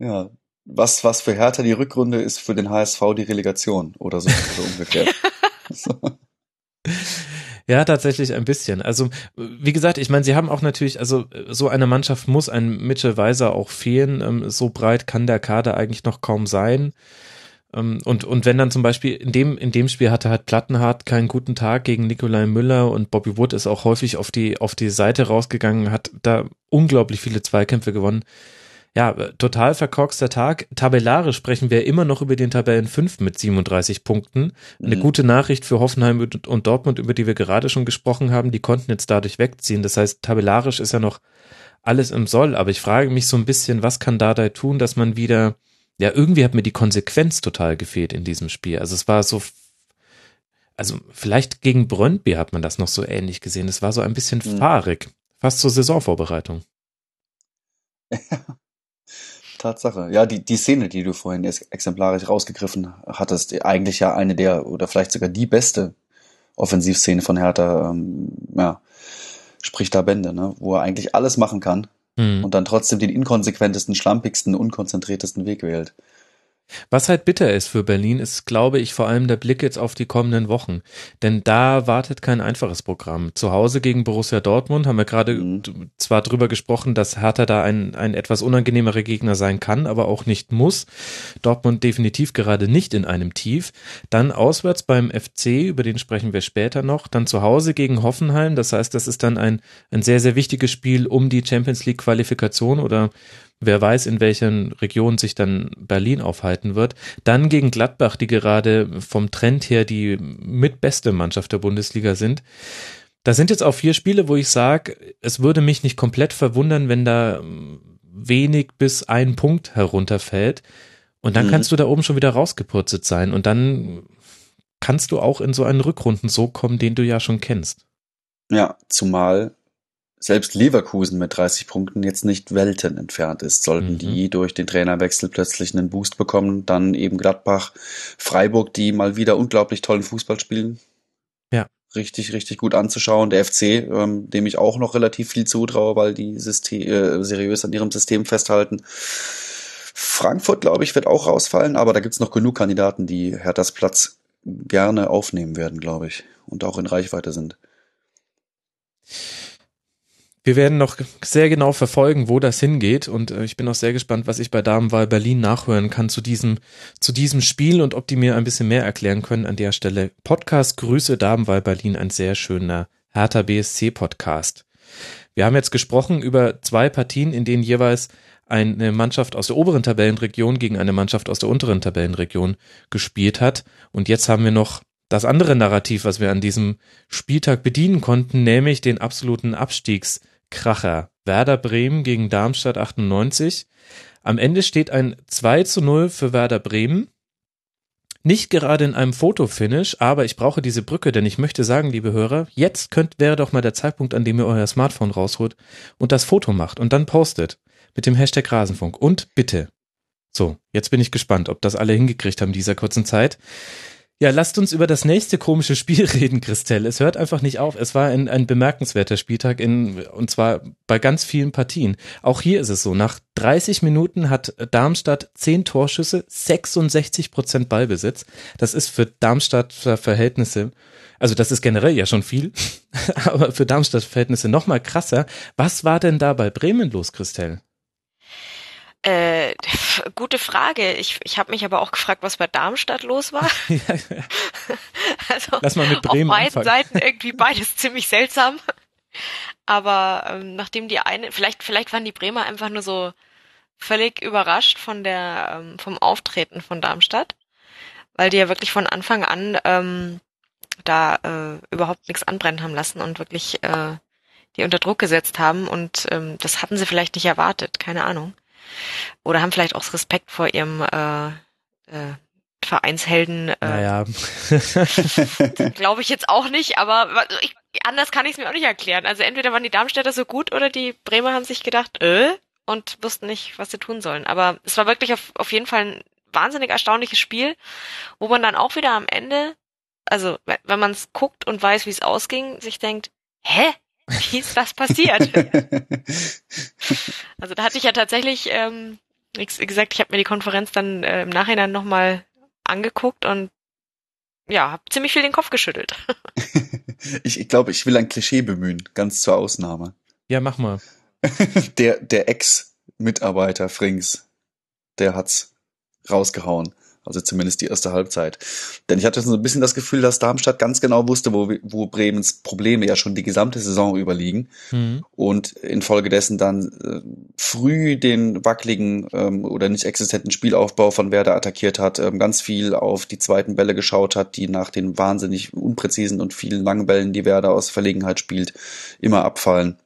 ja, was, was für Hertha die Rückrunde ist, für den HSV die Relegation oder so, so umgekehrt. Ja, tatsächlich ein bisschen. Also, wie gesagt, ich meine, sie haben auch natürlich, also so eine Mannschaft muss ein Mitchell Weiser auch fehlen. Ähm, so breit kann der Kader eigentlich noch kaum sein. Ähm, und, und wenn dann zum Beispiel in dem, in dem Spiel hatte halt Plattenhardt keinen guten Tag gegen Nikolai Müller und Bobby Wood ist auch häufig auf die, auf die Seite rausgegangen, hat da unglaublich viele Zweikämpfe gewonnen ja, total verkorkster Tag. Tabellarisch sprechen wir immer noch über den Tabellen 5 mit 37 Punkten. Eine mhm. gute Nachricht für Hoffenheim und Dortmund, über die wir gerade schon gesprochen haben, die konnten jetzt dadurch wegziehen. Das heißt, tabellarisch ist ja noch alles im Soll, aber ich frage mich so ein bisschen, was kann Dardai tun, dass man wieder, ja, irgendwie hat mir die Konsequenz total gefehlt in diesem Spiel. Also es war so, also vielleicht gegen Brøndby hat man das noch so ähnlich gesehen. Es war so ein bisschen mhm. fahrig, fast zur Saisonvorbereitung. Tatsache. Ja, die, die Szene, die du vorhin exemplarisch rausgegriffen hattest, eigentlich ja eine der oder vielleicht sogar die beste Offensivszene von Hertha, ähm, ja, spricht da Bände, ne? wo er eigentlich alles machen kann mhm. und dann trotzdem den inkonsequentesten, schlampigsten, unkonzentriertesten Weg wählt. Was halt bitter ist für Berlin, ist, glaube ich, vor allem der Blick jetzt auf die kommenden Wochen. Denn da wartet kein einfaches Programm. Zu Hause gegen Borussia Dortmund haben wir gerade mhm. zwar drüber gesprochen, dass Hertha da ein, ein etwas unangenehmerer Gegner sein kann, aber auch nicht muss. Dortmund definitiv gerade nicht in einem Tief. Dann auswärts beim FC, über den sprechen wir später noch. Dann zu Hause gegen Hoffenheim. Das heißt, das ist dann ein, ein sehr, sehr wichtiges Spiel um die Champions League Qualifikation oder Wer weiß, in welchen Regionen sich dann Berlin aufhalten wird. Dann gegen Gladbach, die gerade vom Trend her die mitbeste Mannschaft der Bundesliga sind. Da sind jetzt auch vier Spiele, wo ich sage, es würde mich nicht komplett verwundern, wenn da wenig bis ein Punkt herunterfällt. Und dann mhm. kannst du da oben schon wieder rausgepurzelt sein. Und dann kannst du auch in so einen Rückrunden so kommen, den du ja schon kennst. Ja, zumal selbst Leverkusen mit 30 Punkten jetzt nicht Welten entfernt ist. Sollten mhm. die durch den Trainerwechsel plötzlich einen Boost bekommen, dann eben Gladbach, Freiburg, die mal wieder unglaublich tollen Fußball spielen. Ja. Richtig, richtig gut anzuschauen. Der FC, ähm, dem ich auch noch relativ viel zutraue, weil die System, äh, seriös an ihrem System festhalten. Frankfurt, glaube ich, wird auch rausfallen, aber da gibt's noch genug Kandidaten, die Herthas Platz gerne aufnehmen werden, glaube ich, und auch in Reichweite sind. Wir werden noch sehr genau verfolgen, wo das hingeht und äh, ich bin auch sehr gespannt, was ich bei Damenwahl Berlin nachhören kann zu diesem, zu diesem Spiel und ob die mir ein bisschen mehr erklären können an der Stelle. Podcast Grüße Damenwahl Berlin, ein sehr schöner Hertha BSC Podcast. Wir haben jetzt gesprochen über zwei Partien, in denen jeweils eine Mannschaft aus der oberen Tabellenregion gegen eine Mannschaft aus der unteren Tabellenregion gespielt hat. Und jetzt haben wir noch das andere Narrativ, was wir an diesem Spieltag bedienen konnten, nämlich den absoluten Abstiegs Kracher. Werder Bremen gegen Darmstadt 98. Am Ende steht ein 2 zu 0 für Werder Bremen. Nicht gerade in einem Fotofinish, aber ich brauche diese Brücke, denn ich möchte sagen, liebe Hörer, jetzt könnt, wäre doch mal der Zeitpunkt, an dem ihr euer Smartphone rausholt und das Foto macht und dann postet mit dem Hashtag Rasenfunk. Und bitte. So, jetzt bin ich gespannt, ob das alle hingekriegt haben in dieser kurzen Zeit. Ja, lasst uns über das nächste komische Spiel reden, Christelle. Es hört einfach nicht auf. Es war ein, ein bemerkenswerter Spieltag in, und zwar bei ganz vielen Partien. Auch hier ist es so. Nach 30 Minuten hat Darmstadt 10 Torschüsse, 66 Prozent Ballbesitz. Das ist für Darmstadter Verhältnisse, also das ist generell ja schon viel, aber für Darmstadt Verhältnisse noch mal krasser. Was war denn da bei Bremen los, Christelle? Äh, gute Frage. Ich, ich habe mich aber auch gefragt, was bei Darmstadt los war. ja, ja. Also Lass mal mit Bremen auf beiden anfangen. Seiten irgendwie beides ziemlich seltsam. Aber ähm, nachdem die eine, vielleicht, vielleicht waren die Bremer einfach nur so völlig überrascht von der, ähm, vom Auftreten von Darmstadt, weil die ja wirklich von Anfang an ähm, da äh, überhaupt nichts anbrennen haben lassen und wirklich äh, die unter Druck gesetzt haben und ähm, das hatten sie vielleicht nicht erwartet, keine Ahnung. Oder haben vielleicht auch Respekt vor ihrem äh, äh, Vereinshelden. Äh, naja. Glaube ich jetzt auch nicht, aber ich, anders kann ich es mir auch nicht erklären. Also entweder waren die Darmstädter so gut oder die Bremer haben sich gedacht, äh, und wussten nicht, was sie tun sollen. Aber es war wirklich auf, auf jeden Fall ein wahnsinnig erstaunliches Spiel, wo man dann auch wieder am Ende, also wenn man es guckt und weiß, wie es ausging, sich denkt, hä? Wie ist das passiert? also da hatte ich ja tatsächlich, ähm, wie gesagt, ich habe mir die Konferenz dann äh, im Nachhinein nochmal angeguckt und ja, habe ziemlich viel den Kopf geschüttelt. ich ich glaube, ich will ein Klischee bemühen, ganz zur Ausnahme. Ja, mach mal. der der Ex-Mitarbeiter Frings, der hat's rausgehauen. Also zumindest die erste Halbzeit. Denn ich hatte so ein bisschen das Gefühl, dass Darmstadt ganz genau wusste, wo, wo Bremens Probleme ja schon die gesamte Saison überliegen. Mhm. Und infolgedessen dann äh, früh den wackeligen ähm, oder nicht existenten Spielaufbau von Werder attackiert hat, ähm, ganz viel auf die zweiten Bälle geschaut hat, die nach den wahnsinnig unpräzisen und vielen langen Bällen, die Werder aus Verlegenheit spielt, immer abfallen.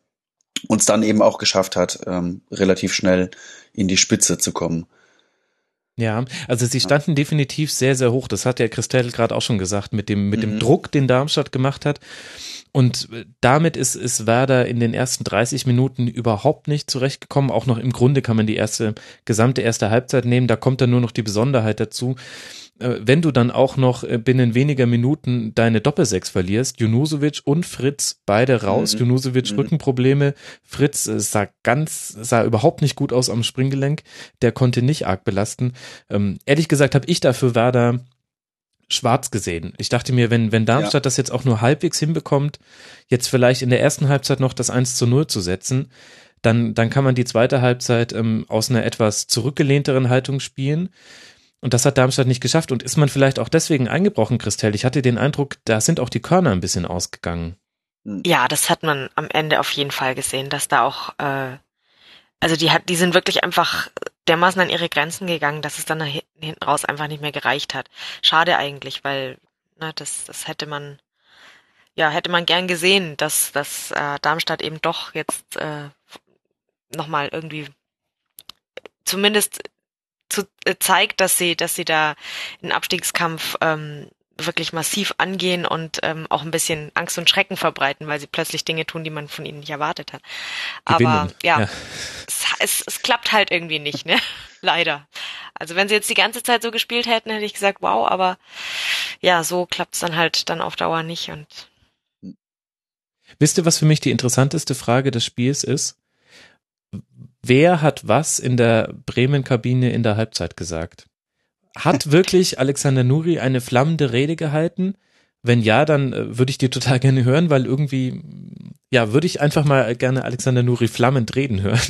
Und es dann eben auch geschafft hat, ähm, relativ schnell in die Spitze zu kommen. Ja, also sie standen definitiv sehr, sehr hoch. Das hat ja Christel gerade auch schon gesagt, mit dem, mit mhm. dem Druck, den Darmstadt gemacht hat. Und damit ist, ist Werder in den ersten 30 Minuten überhaupt nicht zurechtgekommen. Auch noch im Grunde kann man die erste, gesamte erste Halbzeit nehmen. Da kommt dann nur noch die Besonderheit dazu. Äh, wenn du dann auch noch äh, binnen weniger Minuten deine Doppelsechs verlierst, Junusovic und Fritz beide raus, mhm. Junusovic mhm. Rückenprobleme, Fritz äh, sah ganz, sah überhaupt nicht gut aus am Springgelenk, der konnte nicht arg belasten. Ähm, ehrlich gesagt habe ich dafür Werder schwarz gesehen. Ich dachte mir, wenn, wenn Darmstadt ja. das jetzt auch nur halbwegs hinbekommt, jetzt vielleicht in der ersten Halbzeit noch das 1 zu 0 zu setzen, dann, dann kann man die zweite Halbzeit ähm, aus einer etwas zurückgelehnteren Haltung spielen. Und das hat Darmstadt nicht geschafft. Und ist man vielleicht auch deswegen eingebrochen, Christelle? Ich hatte den Eindruck, da sind auch die Körner ein bisschen ausgegangen. Hm. Ja, das hat man am Ende auf jeden Fall gesehen, dass da auch, äh, also die hat, die sind wirklich einfach dermaßen an ihre Grenzen gegangen, dass es dann hinten raus einfach nicht mehr gereicht hat. Schade eigentlich, weil ne, das, das hätte man, ja, hätte man gern gesehen, dass, dass äh, Darmstadt eben doch jetzt äh, nochmal irgendwie zumindest zu, äh, zeigt, dass sie, dass sie da den Abstiegskampf ähm, wirklich massiv angehen und ähm, auch ein bisschen Angst und Schrecken verbreiten, weil sie plötzlich Dinge tun, die man von ihnen nicht erwartet hat. Gewinnen. Aber ja, ja. Es, es, es klappt halt irgendwie nicht, ne? Leider. Also wenn sie jetzt die ganze Zeit so gespielt hätten, hätte ich gesagt, wow, aber ja, so klappt es dann halt dann auf Dauer nicht und Wisst ihr, was für mich die interessanteste Frage des Spiels ist? Wer hat was in der Bremen-Kabine in der Halbzeit gesagt? Hat wirklich Alexander Nuri eine flammende Rede gehalten? Wenn ja, dann äh, würde ich die total gerne hören, weil irgendwie, ja, würde ich einfach mal gerne Alexander Nuri flammend reden hören.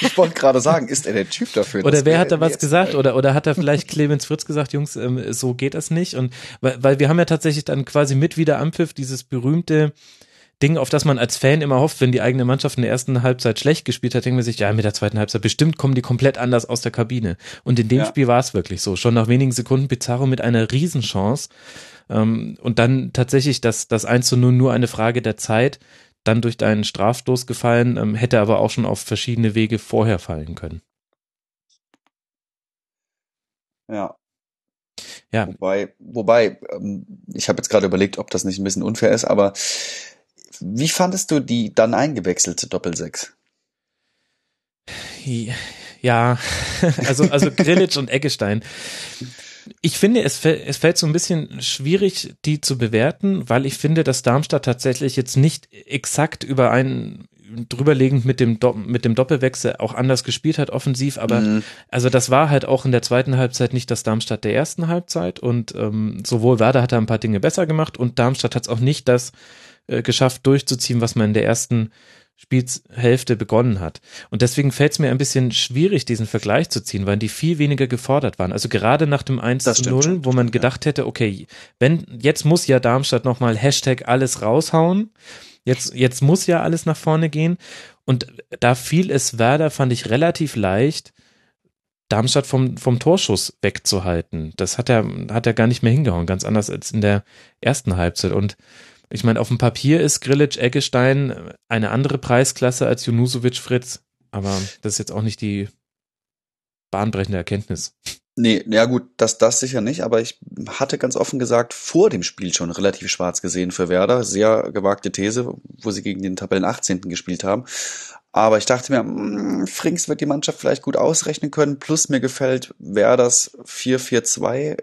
Ich wollte gerade sagen, ist er der Typ dafür? Oder wer hat da was gesagt? Oder, oder hat er vielleicht Clemens Fritz gesagt, Jungs, ähm, so geht das nicht? Und weil, weil wir haben ja tatsächlich dann quasi mit wieder Anpfiff dieses berühmte, Ding, auf das man als Fan immer hofft, wenn die eigene Mannschaft in der ersten Halbzeit schlecht gespielt hat, denkt man sich, ja, mit der zweiten Halbzeit bestimmt kommen die komplett anders aus der Kabine. Und in dem ja. Spiel war es wirklich so. Schon nach wenigen Sekunden Pizarro mit einer Riesenchance. Ähm, und dann tatsächlich das, das 1 zu 0 nur eine Frage der Zeit, dann durch einen Strafstoß gefallen, ähm, hätte aber auch schon auf verschiedene Wege vorher fallen können. Ja, ja. Wobei, wobei, ähm, ich habe jetzt gerade überlegt, ob das nicht ein bisschen unfair ist, aber wie fandest du die dann eingewechselte Doppelsechs? Ja, also, also Grillitsch und Eggestein. Ich finde, es, es fällt so ein bisschen schwierig, die zu bewerten, weil ich finde, dass Darmstadt tatsächlich jetzt nicht exakt über einen drüberlegend mit dem, mit dem Doppelwechsel auch anders gespielt hat, offensiv, aber mhm. also das war halt auch in der zweiten Halbzeit nicht das Darmstadt der ersten Halbzeit und ähm, sowohl Werder hat da ein paar Dinge besser gemacht und Darmstadt hat es auch nicht das äh, geschafft durchzuziehen, was man in der ersten Spielhälfte begonnen hat. Und deswegen fällt es mir ein bisschen schwierig, diesen Vergleich zu ziehen, weil die viel weniger gefordert waren. Also gerade nach dem 1 zu 0, wo man gedacht hätte, okay, wenn, jetzt muss ja Darmstadt nochmal Hashtag alles raushauen. Jetzt, jetzt muss ja alles nach vorne gehen. Und da fiel es Werder, fand ich relativ leicht, Darmstadt vom, vom Torschuss wegzuhalten. Das hat er, hat er gar nicht mehr hingehauen, ganz anders als in der ersten Halbzeit. Und ich meine, auf dem Papier ist Grilic Eggestein eine andere Preisklasse als Junusovic Fritz, aber das ist jetzt auch nicht die bahnbrechende Erkenntnis. Nee, ja gut, das, das sicher nicht, aber ich hatte ganz offen gesagt vor dem Spiel schon relativ schwarz gesehen für Werder. Sehr gewagte These, wo sie gegen den Tabellen 18. gespielt haben. Aber ich dachte mir, mh, hm, Frings wird die Mannschaft vielleicht gut ausrechnen können. Plus mir gefällt Werders 4-4-2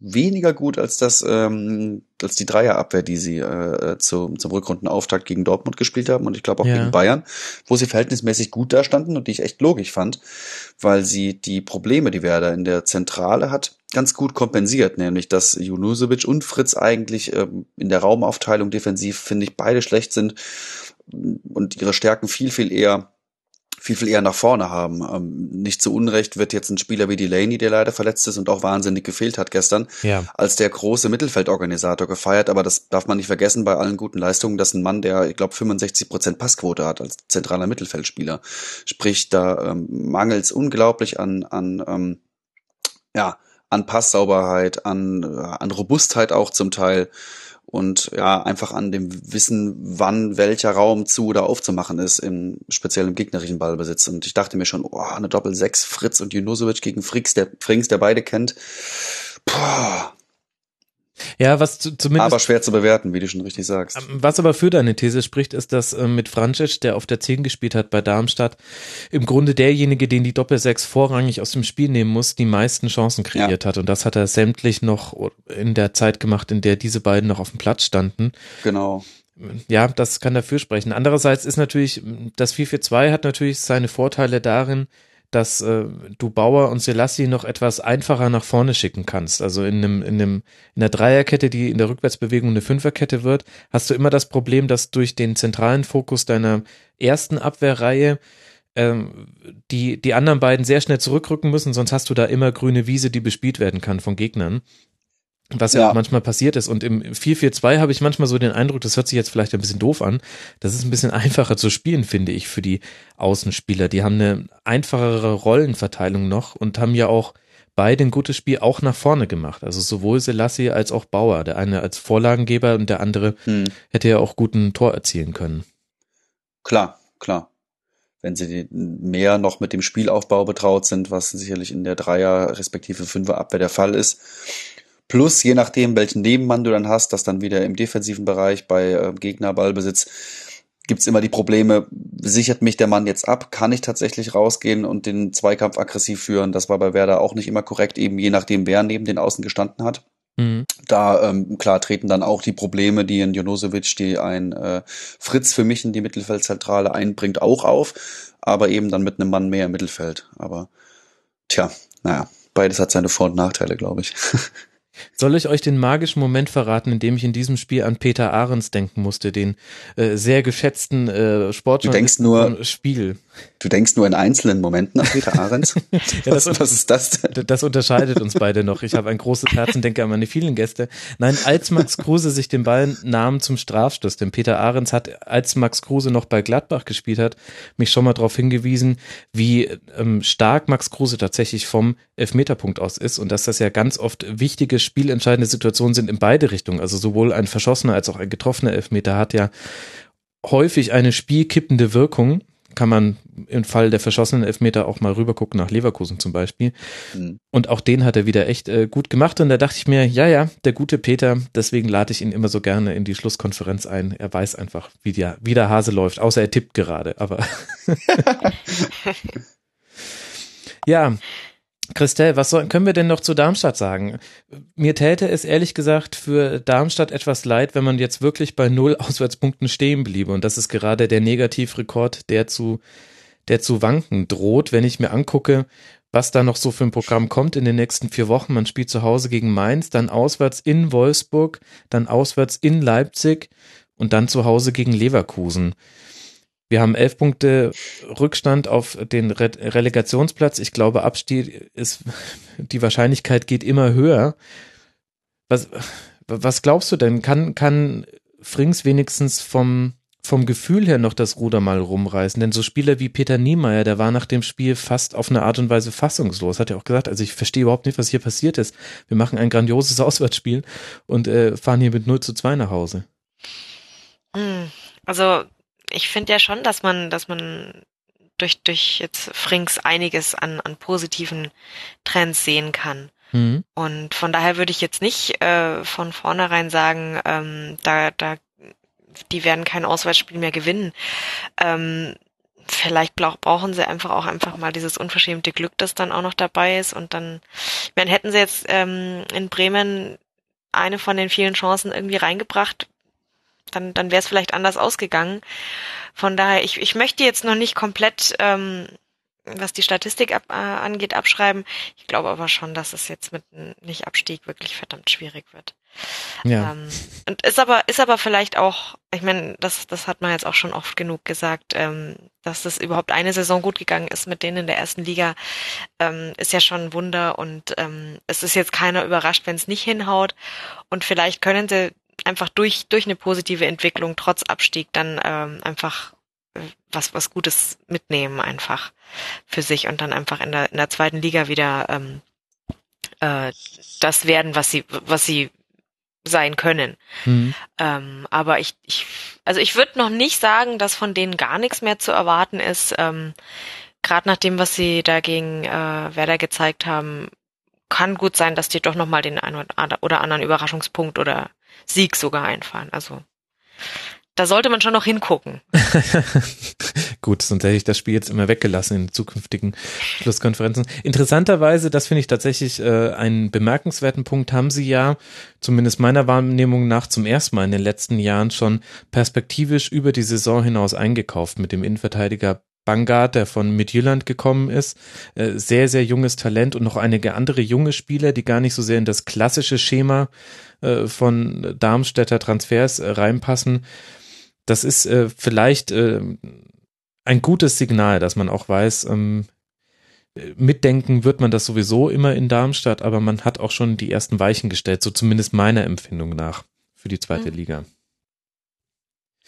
weniger gut als das ähm, als die Dreierabwehr, die sie äh, zu, zum Rückrundenauftakt gegen Dortmund gespielt haben und ich glaube auch ja. gegen Bayern, wo sie verhältnismäßig gut da standen und die ich echt logisch fand, weil sie die Probleme, die Werder in der Zentrale hat, ganz gut kompensiert, nämlich dass Junusovic und Fritz eigentlich ähm, in der Raumaufteilung defensiv finde ich beide schlecht sind und ihre Stärken viel viel eher viel, viel eher nach vorne haben. Ähm, nicht zu Unrecht wird jetzt ein Spieler wie Delaney, der leider verletzt ist und auch wahnsinnig gefehlt hat gestern, ja. als der große Mittelfeldorganisator gefeiert. Aber das darf man nicht vergessen bei allen guten Leistungen, dass ein Mann, der, ich glaube, 65 Prozent Passquote hat als zentraler Mittelfeldspieler. Sprich, da ähm, mangelt unglaublich an, an ähm, ja, an Passsauberheit, an, äh, an Robustheit auch zum Teil und ja, einfach an dem Wissen, wann welcher Raum zu oder aufzumachen ist, im speziell im gegnerischen Ballbesitz. Und ich dachte mir schon, oh, eine Doppel-6, Fritz und Junusovic gegen Frings, der, Frings, der beide kennt. Puh, ja, was zu, zumindest. Aber schwer zu bewerten, wie du schon richtig sagst. Ähm, was aber für deine These spricht, ist, dass äh, mit Francic, der auf der 10 gespielt hat bei Darmstadt, im Grunde derjenige, den die Doppel-6 vorrangig aus dem Spiel nehmen muss, die meisten Chancen kreiert ja. hat. Und das hat er sämtlich noch in der Zeit gemacht, in der diese beiden noch auf dem Platz standen. Genau. Ja, das kann dafür sprechen. Andererseits ist natürlich, das 4-4-2 hat natürlich seine Vorteile darin, dass äh, du Bauer und Selassie noch etwas einfacher nach vorne schicken kannst. Also in einem, in einem, in der Dreierkette, die in der Rückwärtsbewegung eine Fünferkette wird, hast du immer das Problem, dass durch den zentralen Fokus deiner ersten Abwehrreihe ähm, die, die anderen beiden sehr schnell zurückrücken müssen, sonst hast du da immer grüne Wiese, die bespielt werden kann von Gegnern. Was ja. ja, auch manchmal passiert ist. Und im 4-4-2 habe ich manchmal so den Eindruck, das hört sich jetzt vielleicht ein bisschen doof an. Das ist ein bisschen einfacher zu spielen, finde ich, für die Außenspieler. Die haben eine einfachere Rollenverteilung noch und haben ja auch beide ein gutes Spiel auch nach vorne gemacht. Also sowohl Selassie als auch Bauer. Der eine als Vorlagengeber und der andere hm. hätte ja auch guten Tor erzielen können. Klar, klar. Wenn sie mehr noch mit dem Spielaufbau betraut sind, was sicherlich in der Dreier respektive Fünfer Abwehr der Fall ist Plus, je nachdem, welchen Nebenmann du dann hast, das dann wieder im defensiven Bereich bei äh, Gegnerballbesitz, gibt's immer die Probleme, sichert mich der Mann jetzt ab, kann ich tatsächlich rausgehen und den Zweikampf aggressiv führen. Das war bei Werder auch nicht immer korrekt, eben je nachdem, wer neben den Außen gestanden hat. Mhm. Da ähm, klar treten dann auch die Probleme, die ein Jonosevic, die ein äh, Fritz für mich in die Mittelfeldzentrale einbringt, auch auf, aber eben dann mit einem Mann mehr im Mittelfeld. Aber tja, naja, beides hat seine Vor- und Nachteile, glaube ich. Soll ich euch den magischen Moment verraten, in dem ich in diesem Spiel an Peter Ahrens denken musste, den äh, sehr geschätzten äh, Sportjournalisten du denkst nur, Spiel? Du denkst nur in einzelnen Momenten an Peter Ahrens? ja, was, was, ist das denn? Das unterscheidet uns beide noch. Ich habe ein großes Herz und denke an meine vielen Gäste. Nein, als Max Kruse sich den Ball nahm zum Strafstoß, denn Peter Ahrens hat, als Max Kruse noch bei Gladbach gespielt hat, mich schon mal darauf hingewiesen, wie ähm, stark Max Kruse tatsächlich vom Elfmeterpunkt aus ist und dass das ja ganz oft wichtige, spielentscheidende Situationen sind in beide Richtungen. Also sowohl ein verschossener als auch ein getroffener Elfmeter hat ja häufig eine spielkippende Wirkung kann man im Fall der verschossenen Elfmeter auch mal rübergucken nach Leverkusen zum Beispiel. Mhm. Und auch den hat er wieder echt äh, gut gemacht. Und da dachte ich mir, ja, ja, der gute Peter, deswegen lade ich ihn immer so gerne in die Schlusskonferenz ein. Er weiß einfach, wie der, wie der Hase läuft, außer er tippt gerade, aber. ja, Christelle, was soll, können wir denn noch zu Darmstadt sagen? Mir täte es ehrlich gesagt für Darmstadt etwas leid, wenn man jetzt wirklich bei null Auswärtspunkten stehen bliebe. Und das ist gerade der Negativrekord, der zu, der zu wanken droht, wenn ich mir angucke, was da noch so für ein Programm kommt in den nächsten vier Wochen. Man spielt zu Hause gegen Mainz, dann auswärts in Wolfsburg, dann auswärts in Leipzig und dann zu Hause gegen Leverkusen. Wir haben elf Punkte Rückstand auf den Re Relegationsplatz. Ich glaube, Abstieg ist, die Wahrscheinlichkeit geht immer höher. Was, was glaubst du denn? Kann, kann Frings wenigstens vom, vom Gefühl her noch das Ruder mal rumreißen? Denn so Spieler wie Peter Niemeyer, der war nach dem Spiel fast auf eine Art und Weise fassungslos. Hat ja auch gesagt, also ich verstehe überhaupt nicht, was hier passiert ist. Wir machen ein grandioses Auswärtsspiel und äh, fahren hier mit 0 zu 2 nach Hause. Hm, also ich finde ja schon, dass man, dass man durch, durch jetzt Frings einiges an, an positiven Trends sehen kann. Mhm. Und von daher würde ich jetzt nicht äh, von vornherein sagen, ähm, da, da, die werden kein Auswärtsspiel mehr gewinnen. Ähm, vielleicht brauchen sie einfach auch einfach mal dieses unverschämte Glück, das dann auch noch dabei ist. Und dann, ich meine, hätten sie jetzt ähm, in Bremen eine von den vielen Chancen irgendwie reingebracht, dann, dann wäre es vielleicht anders ausgegangen. Von daher, ich, ich möchte jetzt noch nicht komplett, ähm, was die Statistik ab, äh, angeht, abschreiben. Ich glaube aber schon, dass es jetzt mit nicht Abstieg wirklich verdammt schwierig wird. Ja. Ähm, und ist aber, ist aber vielleicht auch, ich meine, das, das hat man jetzt auch schon oft genug gesagt, ähm, dass es überhaupt eine Saison gut gegangen ist mit denen in der ersten Liga, ähm, ist ja schon ein Wunder und ähm, es ist jetzt keiner überrascht, wenn es nicht hinhaut. Und vielleicht können sie einfach durch, durch eine positive Entwicklung trotz Abstieg dann ähm, einfach äh, was, was Gutes mitnehmen einfach für sich und dann einfach in der, in der zweiten Liga wieder ähm, äh, das werden, was sie, was sie sein können. Mhm. Ähm, aber ich, ich, also ich würde noch nicht sagen, dass von denen gar nichts mehr zu erwarten ist. Ähm, Gerade nach dem, was sie dagegen äh, Werder gezeigt haben, kann gut sein, dass die doch noch mal den einen oder anderen Überraschungspunkt oder Sieg sogar einfahren. Also da sollte man schon noch hingucken. Gut, sonst hätte ich das Spiel jetzt immer weggelassen in zukünftigen Schlusskonferenzen. Interessanterweise, das finde ich tatsächlich äh, einen bemerkenswerten Punkt, haben sie ja, zumindest meiner Wahrnehmung nach, zum ersten Mal in den letzten Jahren schon perspektivisch über die Saison hinaus eingekauft mit dem Innenverteidiger Bangard, der von Midtjylland gekommen ist. Äh, sehr, sehr junges Talent und noch einige andere junge Spieler, die gar nicht so sehr in das klassische Schema äh, von Darmstädter Transfers äh, reinpassen. Das ist äh, vielleicht ein gutes Signal, dass man auch weiß, ähm, mitdenken wird man das sowieso immer in Darmstadt, aber man hat auch schon die ersten Weichen gestellt, so zumindest meiner Empfindung nach für die zweite mhm. Liga.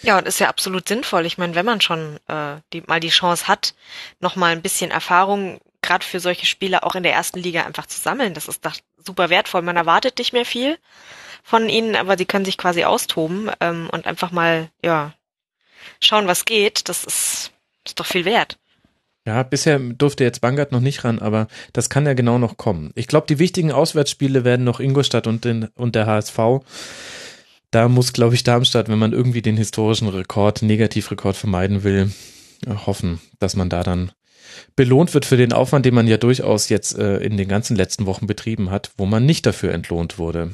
Ja, und ist ja absolut sinnvoll. Ich meine, wenn man schon äh, die, mal die Chance hat, noch mal ein bisschen Erfahrung gerade für solche Spieler auch in der ersten Liga einfach zu sammeln, das ist doch super wertvoll. Man erwartet nicht mehr viel von ihnen, aber sie können sich quasi austoben ähm, und einfach mal ja schauen, was geht. Das ist, ist doch viel wert. Ja, bisher durfte jetzt Bangert noch nicht ran, aber das kann ja genau noch kommen. Ich glaube, die wichtigen Auswärtsspiele werden noch Ingolstadt und, den, und der HSV da muss, glaube ich, Darmstadt, wenn man irgendwie den historischen Rekord, Negativrekord vermeiden will, hoffen, dass man da dann belohnt wird für den Aufwand, den man ja durchaus jetzt äh, in den ganzen letzten Wochen betrieben hat, wo man nicht dafür entlohnt wurde.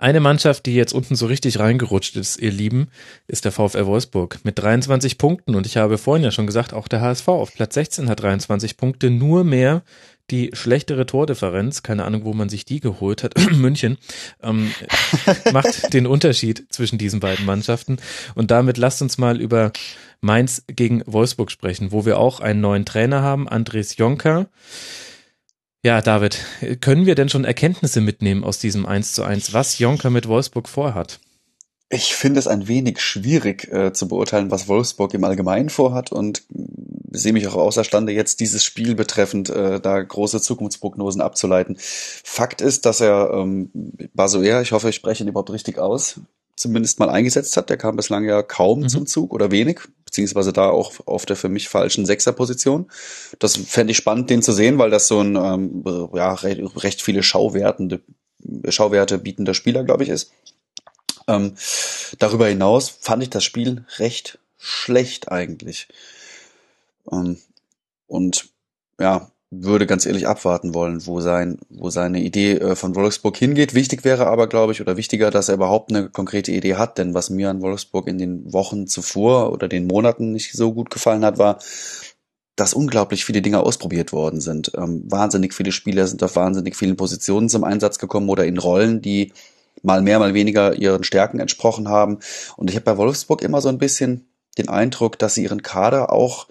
Eine Mannschaft, die jetzt unten so richtig reingerutscht ist, ihr Lieben, ist der VfL Wolfsburg mit 23 Punkten. Und ich habe vorhin ja schon gesagt, auch der HSV auf Platz 16 hat 23 Punkte, nur mehr die schlechtere Tordifferenz, keine Ahnung, wo man sich die geholt hat, München, ähm, macht den Unterschied zwischen diesen beiden Mannschaften. Und damit lasst uns mal über Mainz gegen Wolfsburg sprechen, wo wir auch einen neuen Trainer haben, Andres Jonker. Ja, David, können wir denn schon Erkenntnisse mitnehmen aus diesem 1 zu 1, was Jonker mit Wolfsburg vorhat? Ich finde es ein wenig schwierig äh, zu beurteilen, was Wolfsburg im Allgemeinen vorhat und sehe mich auch außerstande, jetzt dieses Spiel betreffend äh, da große Zukunftsprognosen abzuleiten. Fakt ist, dass er ähm, Basoer, ich hoffe, ich spreche ihn überhaupt richtig aus, zumindest mal eingesetzt hat. Der kam bislang ja kaum mhm. zum Zug oder wenig, beziehungsweise da auch auf der für mich falschen Sechserposition. Das fände ich spannend, den zu sehen, weil das so ein ähm, ja, recht, viele Schauwertende, Schauwerte bietender Spieler, glaube ich, ist. Ähm, darüber hinaus fand ich das Spiel recht schlecht eigentlich. Ähm, und ja, würde ganz ehrlich abwarten wollen, wo sein, wo seine Idee äh, von Wolfsburg hingeht. Wichtig wäre aber, glaube ich, oder wichtiger, dass er überhaupt eine konkrete Idee hat, denn was mir an Wolfsburg in den Wochen zuvor oder den Monaten nicht so gut gefallen hat, war, dass unglaublich viele Dinge ausprobiert worden sind. Ähm, wahnsinnig viele Spieler sind auf wahnsinnig vielen Positionen zum Einsatz gekommen oder in Rollen, die mal mehr, mal weniger ihren Stärken entsprochen haben. Und ich habe bei Wolfsburg immer so ein bisschen den Eindruck, dass sie ihren Kader auch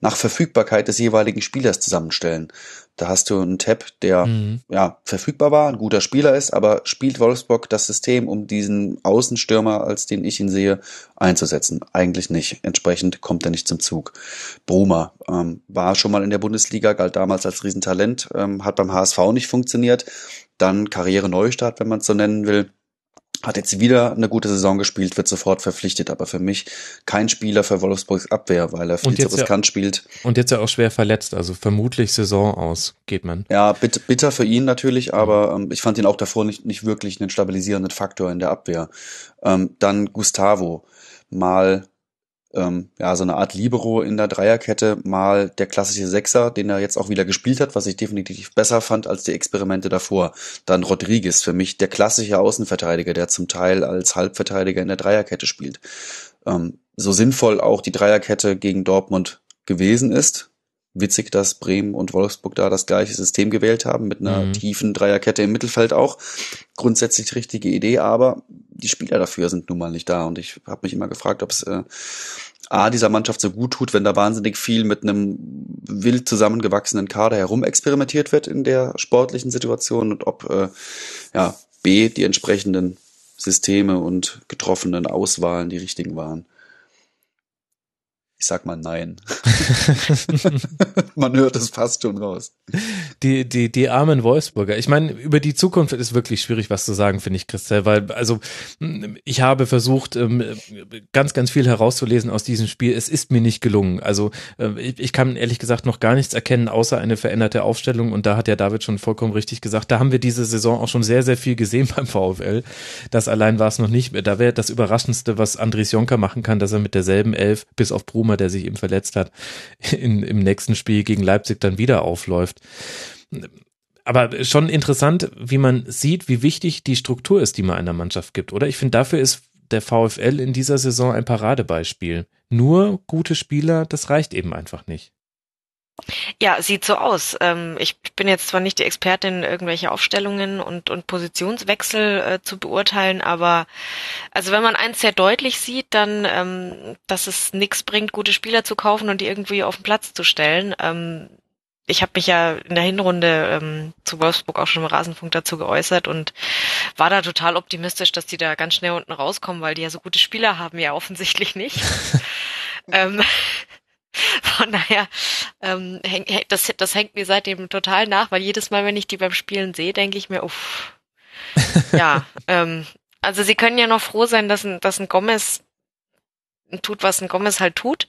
nach Verfügbarkeit des jeweiligen Spielers zusammenstellen. Da hast du einen Tab, der mhm. ja verfügbar war, ein guter Spieler ist, aber spielt Wolfsburg das System, um diesen Außenstürmer, als den ich ihn sehe, einzusetzen? Eigentlich nicht. Entsprechend kommt er nicht zum Zug. Bruma ähm, war schon mal in der Bundesliga, galt damals als Riesentalent, ähm, hat beim HSV nicht funktioniert. Dann Karriere Neustart, wenn man es so nennen will hat jetzt wieder eine gute Saison gespielt, wird sofort verpflichtet, aber für mich kein Spieler für Wolfsburgs Abwehr, weil er viel zu riskant ja, spielt. Und jetzt ja auch schwer verletzt, also vermutlich Saison aus, geht man. Ja, bitter, bitter für ihn natürlich, aber ähm, ich fand ihn auch davor nicht, nicht wirklich einen stabilisierenden Faktor in der Abwehr. Ähm, dann Gustavo, mal ähm, ja, so eine Art Libero in der Dreierkette, mal der klassische Sechser, den er jetzt auch wieder gespielt hat, was ich definitiv besser fand als die Experimente davor. Dann Rodriguez, für mich der klassische Außenverteidiger, der zum Teil als Halbverteidiger in der Dreierkette spielt. Ähm, so sinnvoll auch die Dreierkette gegen Dortmund gewesen ist. Witzig, dass Bremen und Wolfsburg da das gleiche System gewählt haben, mit einer mhm. tiefen Dreierkette im Mittelfeld auch. Grundsätzlich richtige Idee, aber die Spieler dafür sind nun mal nicht da. Und ich habe mich immer gefragt, ob es äh, A, dieser Mannschaft so gut tut, wenn da wahnsinnig viel mit einem wild zusammengewachsenen Kader herum experimentiert wird in der sportlichen Situation und ob äh, ja, B, die entsprechenden Systeme und getroffenen Auswahlen die richtigen waren. Ich sag mal nein. Man hört es fast schon raus. Die, die, die armen Wolfsburger. Ich meine, über die Zukunft ist wirklich schwierig, was zu sagen, finde ich, Christel, weil, also, ich habe versucht, ähm, ganz, ganz viel herauszulesen aus diesem Spiel. Es ist mir nicht gelungen. Also, äh, ich kann ehrlich gesagt noch gar nichts erkennen, außer eine veränderte Aufstellung. Und da hat ja David schon vollkommen richtig gesagt. Da haben wir diese Saison auch schon sehr, sehr viel gesehen beim VfL. Das allein war es noch nicht. Da wäre das Überraschendste, was Andres Jonker machen kann, dass er mit derselben Elf bis auf Bruma, der sich eben verletzt hat, in, im nächsten Spiel gegen Leipzig dann wieder aufläuft. Aber schon interessant, wie man sieht, wie wichtig die Struktur ist, die man einer Mannschaft gibt, oder? Ich finde, dafür ist der VfL in dieser Saison ein Paradebeispiel. Nur gute Spieler, das reicht eben einfach nicht. Ja, sieht so aus. Ähm, ich bin jetzt zwar nicht die Expertin, irgendwelche Aufstellungen und, und Positionswechsel äh, zu beurteilen, aber also wenn man eins sehr deutlich sieht, dann, ähm, dass es nichts bringt, gute Spieler zu kaufen und die irgendwie auf den Platz zu stellen. Ähm, ich habe mich ja in der Hinrunde zu Wolfsburg auch schon im Rasenfunk dazu geäußert und war da total optimistisch, dass die da ganz schnell unten rauskommen, weil die ja so gute Spieler haben, ja offensichtlich nicht. von daher, ähm, häng, das, das hängt mir seitdem total nach, weil jedes Mal, wenn ich die beim Spielen sehe, denke ich mir, uff, ja, ähm, also sie können ja noch froh sein, dass ein, dass ein Gomez tut, was ein Gomez halt tut.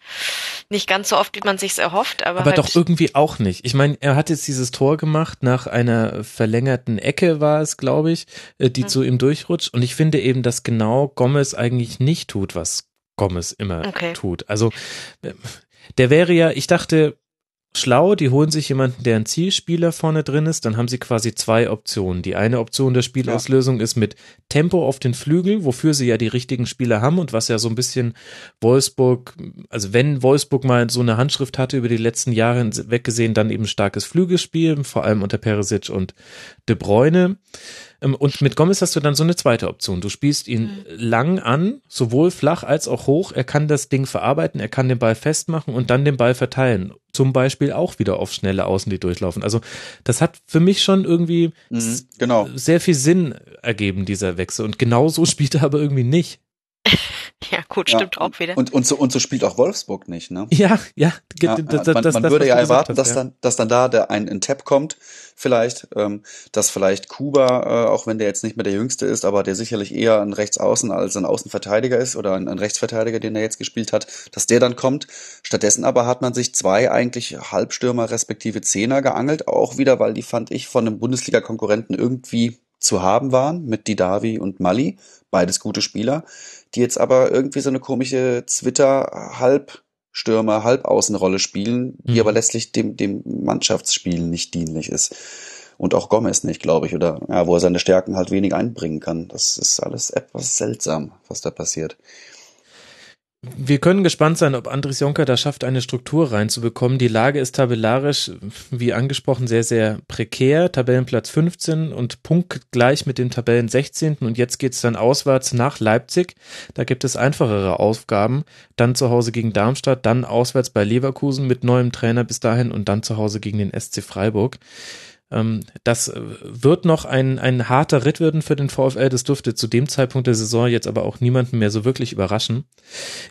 Nicht ganz so oft, wie man sich's erhofft, aber. Aber halt doch irgendwie auch nicht. Ich meine, er hat jetzt dieses Tor gemacht nach einer verlängerten Ecke, war es, glaube ich, äh, die mhm. zu ihm durchrutscht. Und ich finde eben, dass genau Gomez eigentlich nicht tut, was Gomez immer okay. tut. Also äh, der wäre ja, ich dachte, schlau, die holen sich jemanden, der ein Zielspieler vorne drin ist, dann haben sie quasi zwei Optionen. Die eine Option der Spielauslösung ja. ist mit Tempo auf den Flügel, wofür sie ja die richtigen Spieler haben und was ja so ein bisschen Wolfsburg, also wenn Wolfsburg mal so eine Handschrift hatte über die letzten Jahre weggesehen, dann eben starkes Flügelspiel, vor allem unter Peresic und De Bruyne. Ähm, und mit Gomez hast du dann so eine zweite Option. Du spielst ihn mhm. lang an, sowohl flach als auch hoch. Er kann das Ding verarbeiten, er kann den Ball festmachen und dann den Ball verteilen. Zum Beispiel auch wieder auf schnelle Außen, die durchlaufen. Also das hat für mich schon irgendwie mhm, genau. sehr viel Sinn ergeben, dieser Wechsel. Und genau so spielt er aber irgendwie nicht. Ja, gut, stimmt ja, auch wieder. Und, und, so, und so spielt auch Wolfsburg nicht, ne? Ja, ja. ja das, man, das, man das, würde ja erwarten, hast, dass, ja. Dann, dass dann da der ein, ein Tab kommt, vielleicht, ähm, dass vielleicht Kuba, äh, auch wenn der jetzt nicht mehr der Jüngste ist, aber der sicherlich eher ein Rechtsaußen als ein Außenverteidiger ist oder ein, ein Rechtsverteidiger, den er jetzt gespielt hat, dass der dann kommt. Stattdessen aber hat man sich zwei eigentlich Halbstürmer respektive Zehner geangelt, auch wieder, weil die fand ich von einem Bundesliga-Konkurrenten irgendwie zu haben waren mit Didavi und Mali, beides gute Spieler, die jetzt aber irgendwie so eine komische Zwitter-Halbstürmer, Halbaußenrolle spielen, die mhm. aber letztlich dem, dem Mannschaftsspiel nicht dienlich ist. Und auch Gomez nicht, glaube ich, oder ja, wo er seine Stärken halt wenig einbringen kann. Das ist alles etwas seltsam, was da passiert. Wir können gespannt sein, ob Andres Jonker da schafft, eine Struktur reinzubekommen. Die Lage ist tabellarisch, wie angesprochen, sehr, sehr prekär. Tabellenplatz 15 und punktgleich mit dem Tabellen 16. Und jetzt geht's dann auswärts nach Leipzig. Da gibt es einfachere Aufgaben. Dann zu Hause gegen Darmstadt, dann auswärts bei Leverkusen mit neuem Trainer bis dahin und dann zu Hause gegen den SC Freiburg. Ähm, das wird noch ein, ein harter Ritt werden für den VfL. Das dürfte zu dem Zeitpunkt der Saison jetzt aber auch niemanden mehr so wirklich überraschen.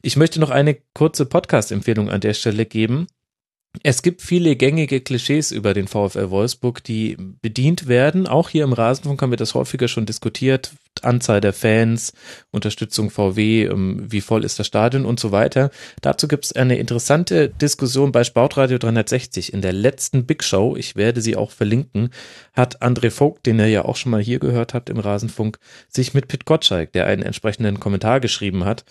Ich möchte noch eine kurze Podcast-Empfehlung an der Stelle geben. Es gibt viele gängige Klischees über den VfL Wolfsburg, die bedient werden. Auch hier im Rasenfunk haben wir das häufiger schon diskutiert. Anzahl der Fans, Unterstützung VW, ähm, wie voll ist das Stadion und so weiter. Dazu gibt es eine interessante Diskussion bei Sportradio 360 in der letzten Big Show. Ich werde sie auch verlinken. Hat André Vogt, den ihr ja auch schon mal hier gehört habt im Rasenfunk, sich mit Pit Gottschalk, der einen entsprechenden Kommentar geschrieben hat,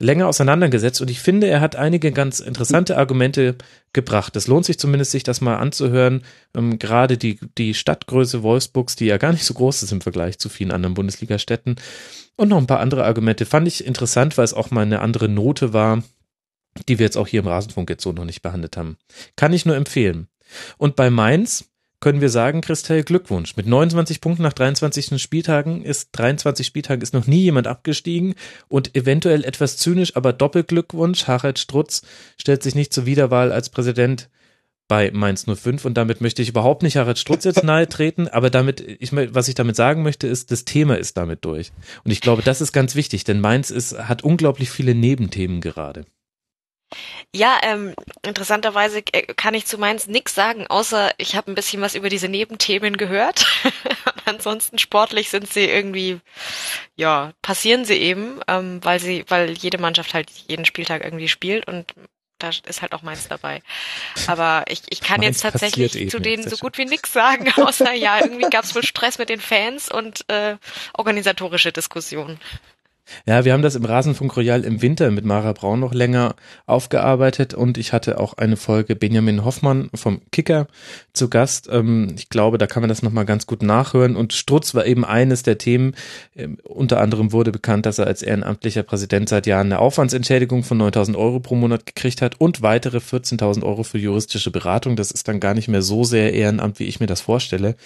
länger auseinandergesetzt und ich finde, er hat einige ganz interessante Argumente gebracht. Es lohnt sich zumindest, sich das mal anzuhören. Ähm, gerade die, die Stadtgröße Wolfsburgs, die ja gar nicht so groß ist im Vergleich zu vielen anderen Bundesliga-Städten. Und noch ein paar andere Argumente fand ich interessant, weil es auch mal eine andere Note war, die wir jetzt auch hier im Rasenfunk jetzt so noch nicht behandelt haben. Kann ich nur empfehlen. Und bei Mainz, können wir sagen, Christel, Glückwunsch. Mit 29 Punkten nach 23 Spieltagen ist 23 Spieltagen ist noch nie jemand abgestiegen und eventuell etwas zynisch, aber Doppelglückwunsch. Harald Strutz stellt sich nicht zur Wiederwahl als Präsident bei Mainz 05 und damit möchte ich überhaupt nicht Harald Strutz jetzt nahe treten, aber damit, ich, was ich damit sagen möchte, ist, das Thema ist damit durch. Und ich glaube, das ist ganz wichtig, denn Mainz ist, hat unglaublich viele Nebenthemen gerade. Ja, ähm, interessanterweise äh, kann ich zu Mainz nichts sagen, außer ich habe ein bisschen was über diese Nebenthemen gehört. Ansonsten sportlich sind sie irgendwie, ja, passieren sie eben, ähm, weil sie, weil jede Mannschaft halt jeden Spieltag irgendwie spielt und da ist halt auch Mainz dabei. Aber ich, ich kann Mainz jetzt tatsächlich zu denen so gut wie nichts sagen, außer ja, irgendwie gab es wohl Stress mit den Fans und äh, organisatorische Diskussionen. Ja, wir haben das im Rasenfunk Royal im Winter mit Mara Braun noch länger aufgearbeitet und ich hatte auch eine Folge Benjamin Hoffmann vom Kicker zu Gast. Ähm, ich glaube, da kann man das nochmal ganz gut nachhören und Strutz war eben eines der Themen. Ähm, unter anderem wurde bekannt, dass er als ehrenamtlicher Präsident seit Jahren eine Aufwandsentschädigung von 9000 Euro pro Monat gekriegt hat und weitere 14.000 Euro für juristische Beratung. Das ist dann gar nicht mehr so sehr Ehrenamt, wie ich mir das vorstelle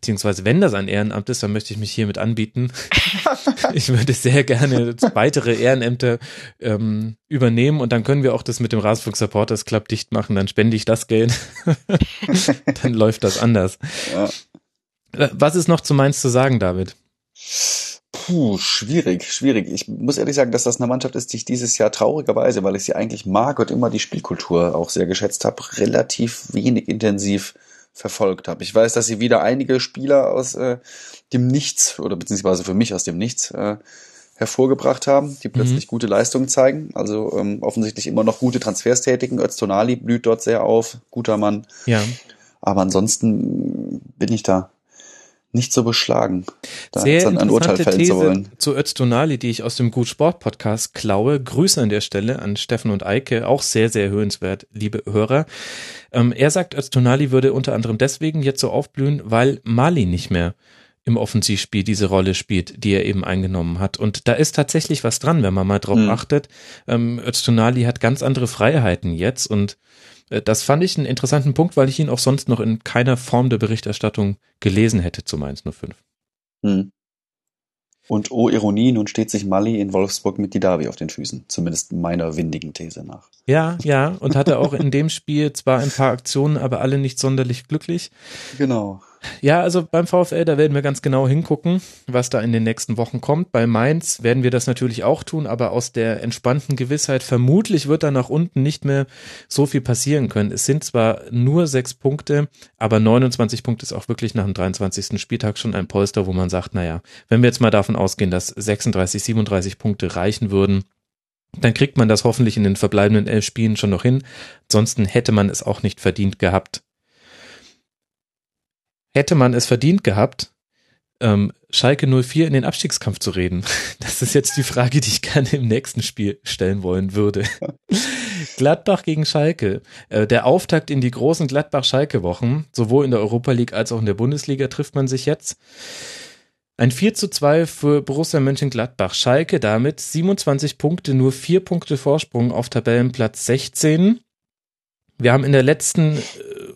beziehungsweise wenn das ein Ehrenamt ist, dann möchte ich mich hiermit anbieten. ich würde sehr gerne weitere Ehrenämter ähm, übernehmen und dann können wir auch das mit dem Rasenfunk Supporters Club dicht machen, dann spende ich das Geld. dann läuft das anders. Ja. Äh, was ist noch zu Mainz zu sagen, David? Puh, schwierig, schwierig. Ich muss ehrlich sagen, dass das eine Mannschaft ist, die ich dieses Jahr traurigerweise, weil ich sie eigentlich mag und immer die Spielkultur auch sehr geschätzt habe, relativ wenig intensiv verfolgt habe. Ich weiß, dass sie wieder einige Spieler aus äh, dem Nichts oder beziehungsweise für mich aus dem Nichts äh, hervorgebracht haben, die plötzlich mhm. gute Leistungen zeigen. Also ähm, offensichtlich immer noch gute Transfers tätigen. Öztonali blüht dort sehr auf, guter Mann. Ja. Aber ansonsten bin ich da nicht so beschlagen, da Sehr jetzt ein Urteil fällen These zu wollen. Zu Öztonali, die ich aus dem Gut Sport Podcast klaue. Grüße an der Stelle an Steffen und Eike, auch sehr, sehr hörenswert, liebe Hörer. Ähm, er sagt, Öztonali würde unter anderem deswegen jetzt so aufblühen, weil Mali nicht mehr im Offensivspiel diese Rolle spielt, die er eben eingenommen hat. Und da ist tatsächlich was dran, wenn man mal drauf mhm. achtet. Ähm, Öztonali hat ganz andere Freiheiten jetzt und äh, das fand ich einen interessanten Punkt, weil ich ihn auch sonst noch in keiner Form der Berichterstattung gelesen hätte zu Mainz 05. Und oh Ironie, nun steht sich Mali in Wolfsburg mit Didavi auf den Füßen, zumindest meiner windigen These nach. Ja, ja, und hatte auch in dem Spiel zwar ein paar Aktionen, aber alle nicht sonderlich glücklich. Genau. Ja, also beim VfL, da werden wir ganz genau hingucken, was da in den nächsten Wochen kommt. Bei Mainz werden wir das natürlich auch tun, aber aus der entspannten Gewissheit, vermutlich wird da nach unten nicht mehr so viel passieren können. Es sind zwar nur sechs Punkte, aber 29 Punkte ist auch wirklich nach dem 23. Spieltag schon ein Polster, wo man sagt, naja, wenn wir jetzt mal davon ausgehen, dass 36, 37 Punkte reichen würden, dann kriegt man das hoffentlich in den verbleibenden elf Spielen schon noch hin. Ansonsten hätte man es auch nicht verdient gehabt, hätte man es verdient gehabt, ähm, Schalke 04 in den Abstiegskampf zu reden? Das ist jetzt die Frage, die ich gerne im nächsten Spiel stellen wollen würde. Gladbach gegen Schalke. Äh, der Auftakt in die großen Gladbach-Schalke-Wochen, sowohl in der Europa League als auch in der Bundesliga trifft man sich jetzt. Ein 4 zu 2 für Borussia Mönchengladbach. Schalke damit 27 Punkte, nur 4 Punkte Vorsprung auf Tabellenplatz 16. Wir haben in der letzten äh,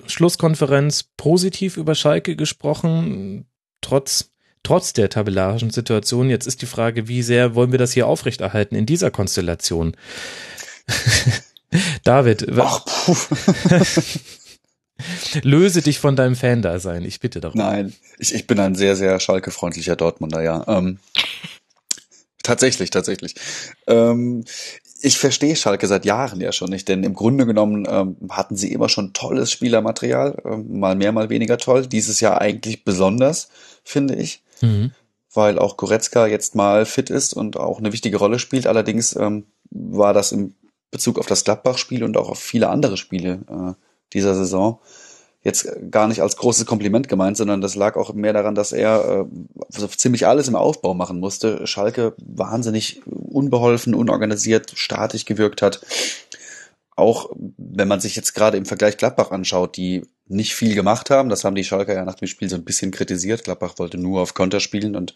Schlusskonferenz positiv über Schalke gesprochen, trotz, trotz der tabellarischen Situation. Jetzt ist die Frage, wie sehr wollen wir das hier aufrechterhalten in dieser Konstellation? David, Ach, löse dich von deinem Fan-Dasein, ich bitte darum. Nein, ich, ich bin ein sehr, sehr schalke-freundlicher Dortmunder, ja. Ähm, tatsächlich, tatsächlich. Ähm, ich verstehe Schalke seit Jahren ja schon nicht, denn im Grunde genommen ähm, hatten sie immer schon tolles Spielermaterial, ähm, mal mehr, mal weniger toll. Dieses Jahr eigentlich besonders, finde ich, mhm. weil auch Goretzka jetzt mal fit ist und auch eine wichtige Rolle spielt. Allerdings ähm, war das im Bezug auf das Gladbach-Spiel und auch auf viele andere Spiele äh, dieser Saison jetzt gar nicht als großes Kompliment gemeint, sondern das lag auch mehr daran, dass er äh, so ziemlich alles im Aufbau machen musste. Schalke wahnsinnig unbeholfen, unorganisiert, statisch gewirkt hat. Auch wenn man sich jetzt gerade im Vergleich Gladbach anschaut, die nicht viel gemacht haben, das haben die Schalker ja nach dem Spiel so ein bisschen kritisiert. Gladbach wollte nur auf Konter spielen und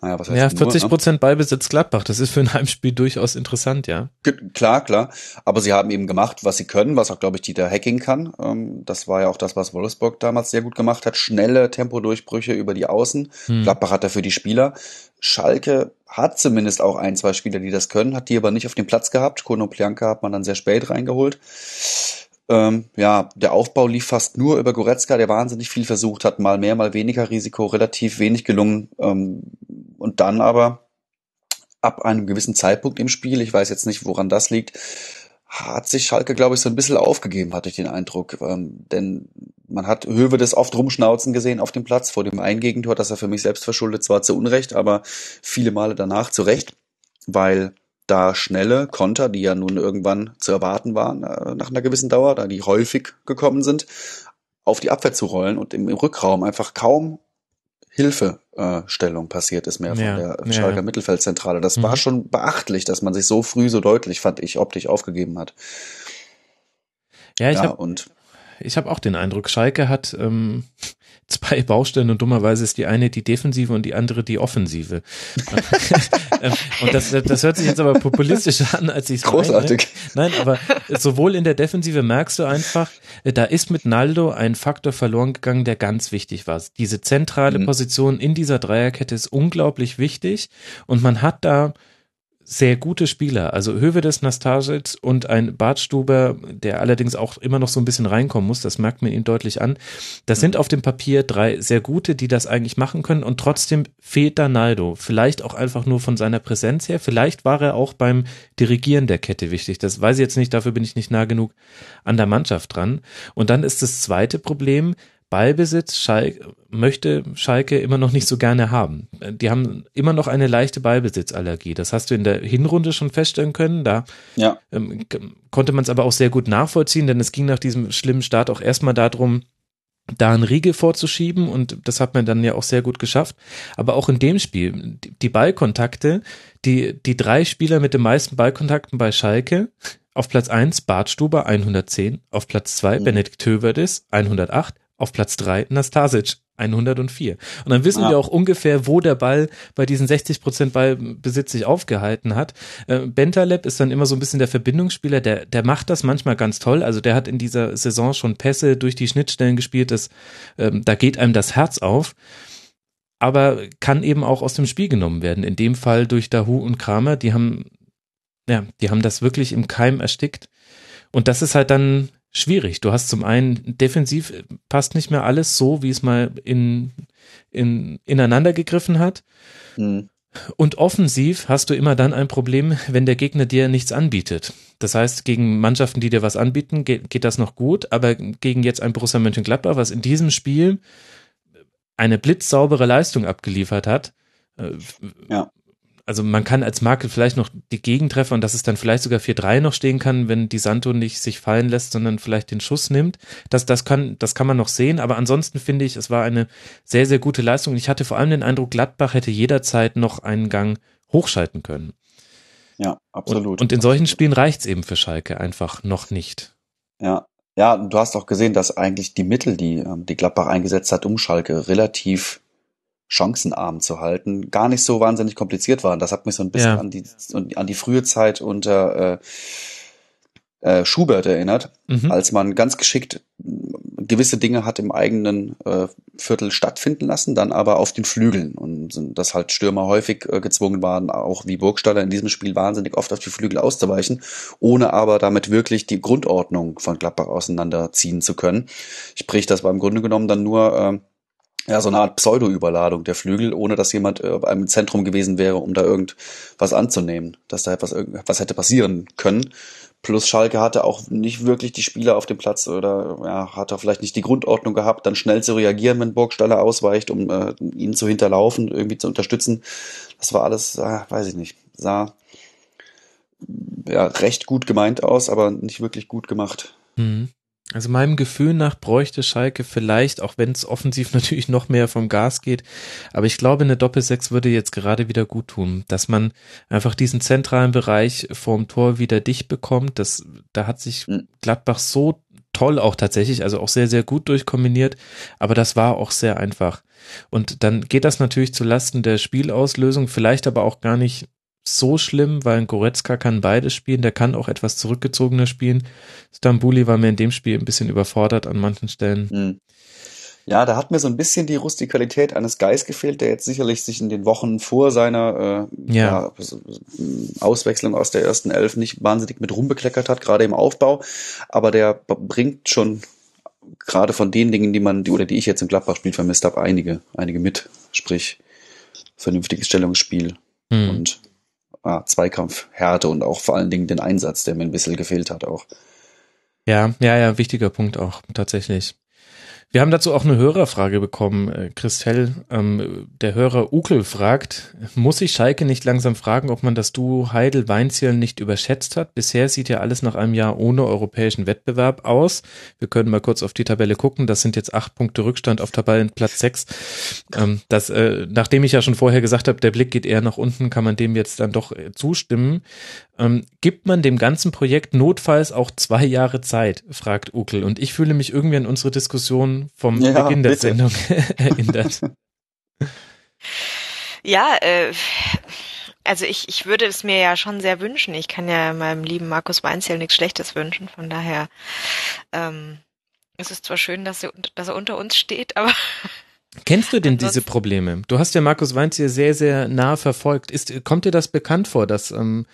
naja, was heißt ja, 40 nur, Prozent ne? Ballbesitz Gladbach. Das ist für ein Heimspiel durchaus interessant, ja. Klar, klar. Aber sie haben eben gemacht, was sie können, was auch, glaube ich, Dieter Hacking kann. Ähm, das war ja auch das, was Wolfsburg damals sehr gut gemacht hat. Schnelle Tempodurchbrüche über die Außen. Hm. Gladbach hat dafür die Spieler. Schalke hat zumindest auch ein, zwei Spieler, die das können, hat die aber nicht auf dem Platz gehabt. Kono Plianka hat man dann sehr spät reingeholt. Ähm, ja, der Aufbau lief fast nur über Goretzka, der wahnsinnig viel versucht hat, mal mehr, mal weniger Risiko, relativ wenig gelungen. Ähm, und dann aber ab einem gewissen Zeitpunkt im Spiel, ich weiß jetzt nicht, woran das liegt, hat sich Schalke, glaube ich, so ein bisschen aufgegeben, hatte ich den Eindruck. Ähm, denn man hat Höwe das oft rumschnauzen gesehen auf dem Platz vor dem Eingegentor, dass er für mich selbst verschuldet zwar zu Unrecht, aber viele Male danach zu Recht, weil da schnelle Konter, die ja nun irgendwann zu erwarten waren, äh, nach einer gewissen Dauer, da die häufig gekommen sind, auf die Abwehr zu rollen und im, Rückraum einfach kaum Hilfestellung äh, passiert ist mehr ja, von der Schalker ja. Mittelfeldzentrale. Das mhm. war schon beachtlich, dass man sich so früh so deutlich, fand ich, optisch aufgegeben hat. Ja, ich ja, habe ich habe auch den Eindruck, Schalke hat ähm, zwei Baustellen und dummerweise ist die eine die Defensive und die andere die Offensive. Ähm, und das, das hört sich jetzt aber populistischer an, als ich es Großartig. Meine. Nein, aber sowohl in der Defensive merkst du einfach, äh, da ist mit Naldo ein Faktor verloren gegangen, der ganz wichtig war. Diese zentrale mhm. Position in dieser Dreierkette ist unglaublich wichtig und man hat da sehr gute Spieler. Also Hövedes, Nastasic und ein Bartstuber, der allerdings auch immer noch so ein bisschen reinkommen muss, das merkt man ihm deutlich an. Das sind auf dem Papier drei sehr gute, die das eigentlich machen können und trotzdem fehlt da Naldo. Vielleicht auch einfach nur von seiner Präsenz her. Vielleicht war er auch beim Dirigieren der Kette wichtig. Das weiß ich jetzt nicht, dafür bin ich nicht nah genug an der Mannschaft dran. Und dann ist das zweite Problem, Ballbesitz Schalke, möchte Schalke immer noch nicht so gerne haben. Die haben immer noch eine leichte Ballbesitzallergie. Das hast du in der Hinrunde schon feststellen können. Da ja. ähm, konnte man es aber auch sehr gut nachvollziehen, denn es ging nach diesem schlimmen Start auch erstmal darum, da einen Riegel vorzuschieben und das hat man dann ja auch sehr gut geschafft. Aber auch in dem Spiel, die Ballkontakte, die, die drei Spieler mit den meisten Ballkontakten bei Schalke, auf Platz eins Bartstuber 110, auf Platz zwei mhm. Benedikt Höverdes 108 auf Platz drei Nastasic 104. Und dann wissen ja. wir auch ungefähr, wo der Ball bei diesen 60 Prozent Ballbesitz sich aufgehalten hat. Äh, Bentaleb ist dann immer so ein bisschen der Verbindungsspieler, der, der macht das manchmal ganz toll. Also der hat in dieser Saison schon Pässe durch die Schnittstellen gespielt, das, ähm, da geht einem das Herz auf. Aber kann eben auch aus dem Spiel genommen werden. In dem Fall durch Dahu und Kramer, die haben, ja, die haben das wirklich im Keim erstickt. Und das ist halt dann schwierig. Du hast zum einen defensiv passt nicht mehr alles so, wie es mal in, in, ineinander gegriffen hat. Mhm. Und offensiv hast du immer dann ein Problem, wenn der Gegner dir nichts anbietet. Das heißt, gegen Mannschaften, die dir was anbieten, geht, geht das noch gut, aber gegen jetzt ein Borussia Mönchengladbach, was in diesem Spiel eine blitzsaubere Leistung abgeliefert hat, äh, ja also man kann als Marke vielleicht noch die Gegentreffer und dass es dann vielleicht sogar 4-3 noch stehen kann, wenn die Santo nicht sich fallen lässt, sondern vielleicht den Schuss nimmt. Das, das kann, das kann man noch sehen. Aber ansonsten finde ich, es war eine sehr, sehr gute Leistung. Ich hatte vor allem den Eindruck, Gladbach hätte jederzeit noch einen Gang hochschalten können. Ja, absolut. Und, und in solchen Spielen reicht's eben für Schalke einfach noch nicht. Ja, ja, du hast auch gesehen, dass eigentlich die Mittel, die ähm, die Gladbach eingesetzt hat, um Schalke relativ chancenarm zu halten, gar nicht so wahnsinnig kompliziert waren. Das hat mich so ein bisschen Ja. an die an die frühe Zeit unter äh, äh, Schubert erinnert, Mhm. als man ganz geschickt mh, gewisse Dinge hat im eigenen äh, Viertel stattfinden lassen, dann aber auf den Flügeln und dass halt Stürmer häufig äh, gezwungen waren, auch wie Burgstaller in diesem Spiel wahnsinnig oft auf die Flügel auszuweichen, ohne aber damit wirklich die Grundordnung von Gladbach auseinanderziehen zu können. Sprich, das war im Grunde genommen dann nur ähm, ja, so eine Art Pseudo-Überladung der Flügel, ohne dass jemand äh, im Zentrum gewesen wäre, um da irgendwas anzunehmen, dass da etwas, was hätte passieren können. Plus Schalke hatte auch nicht wirklich die Spieler auf dem Platz oder ja, hat er vielleicht nicht die Grundordnung gehabt, dann schnell zu reagieren, wenn Burgstaller ausweicht, um äh, ihn zu hinterlaufen, irgendwie zu unterstützen. Das war alles, äh, weiß ich nicht, sah ja recht gut gemeint aus, aber nicht wirklich gut gemacht. Mhm. Also meinem Gefühl nach bräuchte Schalke vielleicht, auch wenn es offensiv natürlich noch mehr vom Gas geht, aber ich glaube, eine Doppelsechs würde jetzt gerade wieder gut tun, dass man einfach diesen zentralen Bereich vorm Tor wieder dicht bekommt. Das, da hat sich Mhm. Gladbach so toll auch tatsächlich, also auch sehr, sehr gut durchkombiniert, aber das war auch sehr einfach. Und dann geht das natürlich zu Lasten der Spielauslösung, vielleicht aber auch gar nicht so schlimm, weil ein Goretzka kann beides spielen, der kann auch etwas zurückgezogener spielen. Stambuli war mir in dem Spiel ein bisschen überfordert an manchen Stellen. Hm. Ja, da hat mir so ein bisschen die Rustikalität eines Geis gefehlt, der jetzt sicherlich sich in den Wochen vor seiner äh, Ja. ja, so- Auswechslung aus der ersten Elf nicht wahnsinnig mit rumbekleckert hat, gerade im Aufbau. Aber der bringt schon gerade von den Dingen, die man, die oder die ich jetzt im Gladbach-Spiel vermisst habe, einige, einige mit. Sprich, vernünftiges Stellungsspiel Hm. und ah, Zweikampf, Härte und auch vor allen Dingen den Einsatz, der mir ein bisschen gefehlt hat auch. Ja, ja, ja, wichtiger Punkt auch, tatsächlich. Wir haben dazu auch eine Hörerfrage bekommen, äh, Christel. Ähm, der Hörer Ukel fragt, muss sich Schalke nicht langsam fragen, ob man das Duo Heidel-Weinziel nicht überschätzt hat? Bisher sieht ja alles nach einem Jahr ohne europäischen Wettbewerb aus. Wir können mal kurz auf die Tabelle gucken. Das sind jetzt acht Punkte Rückstand auf Tabellenplatz sechs. Ähm, das, äh, nachdem ich ja schon vorher gesagt habe, der Blick geht eher nach unten, kann man dem jetzt dann doch äh, zustimmen. Ähm, gibt man dem ganzen Projekt notfalls auch zwei Jahre Zeit, fragt Ukel. Und ich fühle mich irgendwie an unsere Diskussion vom Ja, Beginn der bitte. Sendung erinnert. Ja, äh, also ich, ich würde es mir ja schon sehr wünschen. Ich kann ja meinem lieben Markus Weinzierl nichts Schlechtes wünschen. Von daher ähm, es ist zwar schön, dass er, dass er unter uns steht, aber Kennst du denn diese Probleme? Du hast ja Markus Weinz hier sehr, sehr nah verfolgt. Ist, kommt dir das bekannt vor, dass, ähm,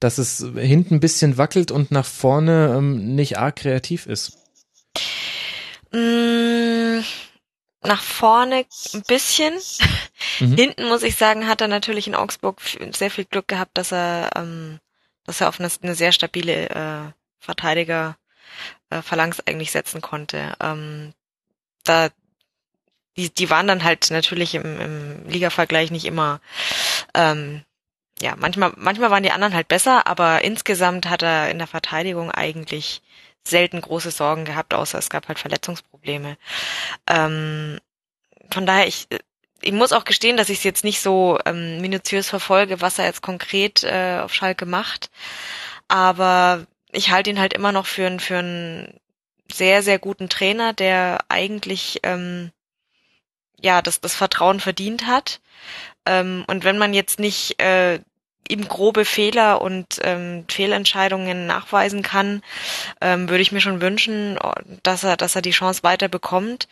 dass es hinten ein bisschen wackelt und nach vorne ähm, nicht arg kreativ ist? mh, nach vorne ein bisschen. Mhm. Hinten muss ich sagen, hat er natürlich in Augsburg sehr viel Glück gehabt, dass er, ähm, dass er auf eine, eine sehr stabile äh, Verteidiger äh, Phalanx eigentlich setzen konnte. Ähm, da die, die waren dann halt natürlich im, im Liga-Vergleich nicht immer ähm, ja, manchmal, manchmal waren die anderen halt besser, aber insgesamt hat er in der Verteidigung eigentlich selten große Sorgen gehabt, außer es gab halt Verletzungsprobleme. Ähm, von daher, ich, ich muss auch gestehen, dass ich es jetzt nicht so ähm, minutiös verfolge, was er jetzt konkret äh, auf Schalke macht. Aber ich halte ihn halt immer noch für, einen für einen sehr, sehr guten Trainer, der eigentlich ähm, ja das, das Vertrauen verdient hat. Ähm, und wenn man jetzt nicht äh, ihm grobe Fehler und ähm, Fehlentscheidungen nachweisen kann, ähm, würde ich mir schon wünschen, oh, dass er, dass er die Chance weiter bekommt.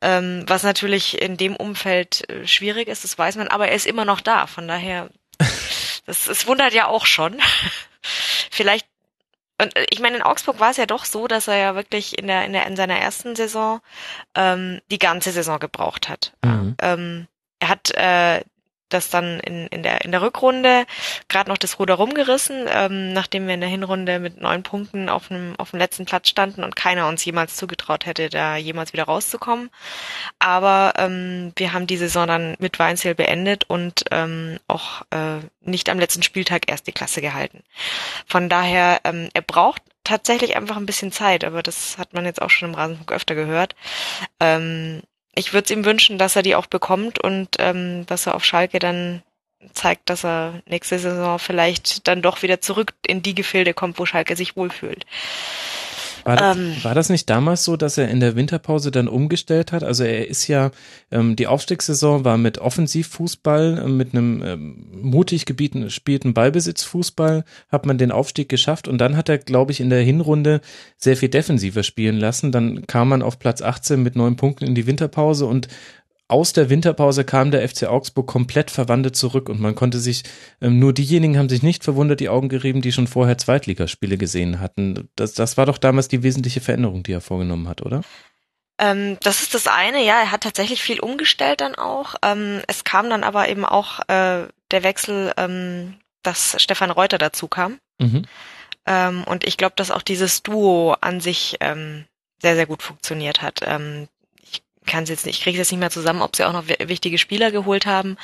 Ähm, was natürlich in dem Umfeld äh, schwierig ist, das weiß man, aber er ist immer noch da. Von daher, das, es wundert ja auch schon. Vielleicht und äh, ich meine, in Augsburg war es ja doch so, dass er ja wirklich in der in der in seiner ersten Saison ähm, die ganze Saison gebraucht hat. Mhm. Ähm, er hat äh, das dann in, in der in der Rückrunde gerade noch das Ruder rumgerissen, ähm, nachdem wir in der Hinrunde mit neun Punkten auf dem auf dem letzten Platz standen und keiner uns jemals zugetraut hätte, da jemals wieder rauszukommen. Aber ähm, wir haben die Saison dann mit Weinzel beendet und ähm, auch äh, nicht am letzten Spieltag erst die Klasse gehalten. Von daher, ähm, er braucht tatsächlich einfach ein bisschen Zeit, aber das hat man jetzt auch schon im Rasenfunk öfter gehört. Ähm, ich würde es ihm wünschen, dass er die auch bekommt und ähm, dass er auf Schalke dann zeigt, dass er nächste Saison vielleicht dann doch wieder zurück in die Gefilde kommt, wo Schalke sich wohlfühlt. War das, ähm, war das nicht damals so, dass er in der Winterpause dann umgestellt hat? Also er ist ja, ähm, die Aufstiegssaison war mit Offensivfußball, äh, mit einem ähm, mutig gebieten, spielten Ballbesitzfußball, hat man den Aufstieg geschafft und dann hat er, glaube ich, in der Hinrunde sehr viel defensiver spielen lassen. Dann kam man auf Platz 18 mit neun Punkten in die Winterpause und aus der Winterpause kam der FC Augsburg komplett verwandelt zurück und man konnte sich, ähm, nur diejenigen haben sich nicht verwundert, die Augen gerieben, die schon vorher Zweitligaspiele gesehen hatten. Das, das war doch damals die wesentliche Veränderung, die er vorgenommen hat, oder? Ähm, das ist das eine, ja, er hat tatsächlich viel umgestellt dann auch. Ähm, es kam dann aber eben auch äh, der Wechsel, ähm, dass Stefan Reuter dazu kam. Mhm. Ähm, und ich glaube, dass auch dieses Duo an sich ähm, sehr, sehr gut funktioniert hat. Ähm, kann es jetzt nicht, ich kriege jetzt nicht mehr zusammen, ob sie auch noch wichtige Spieler geholt haben.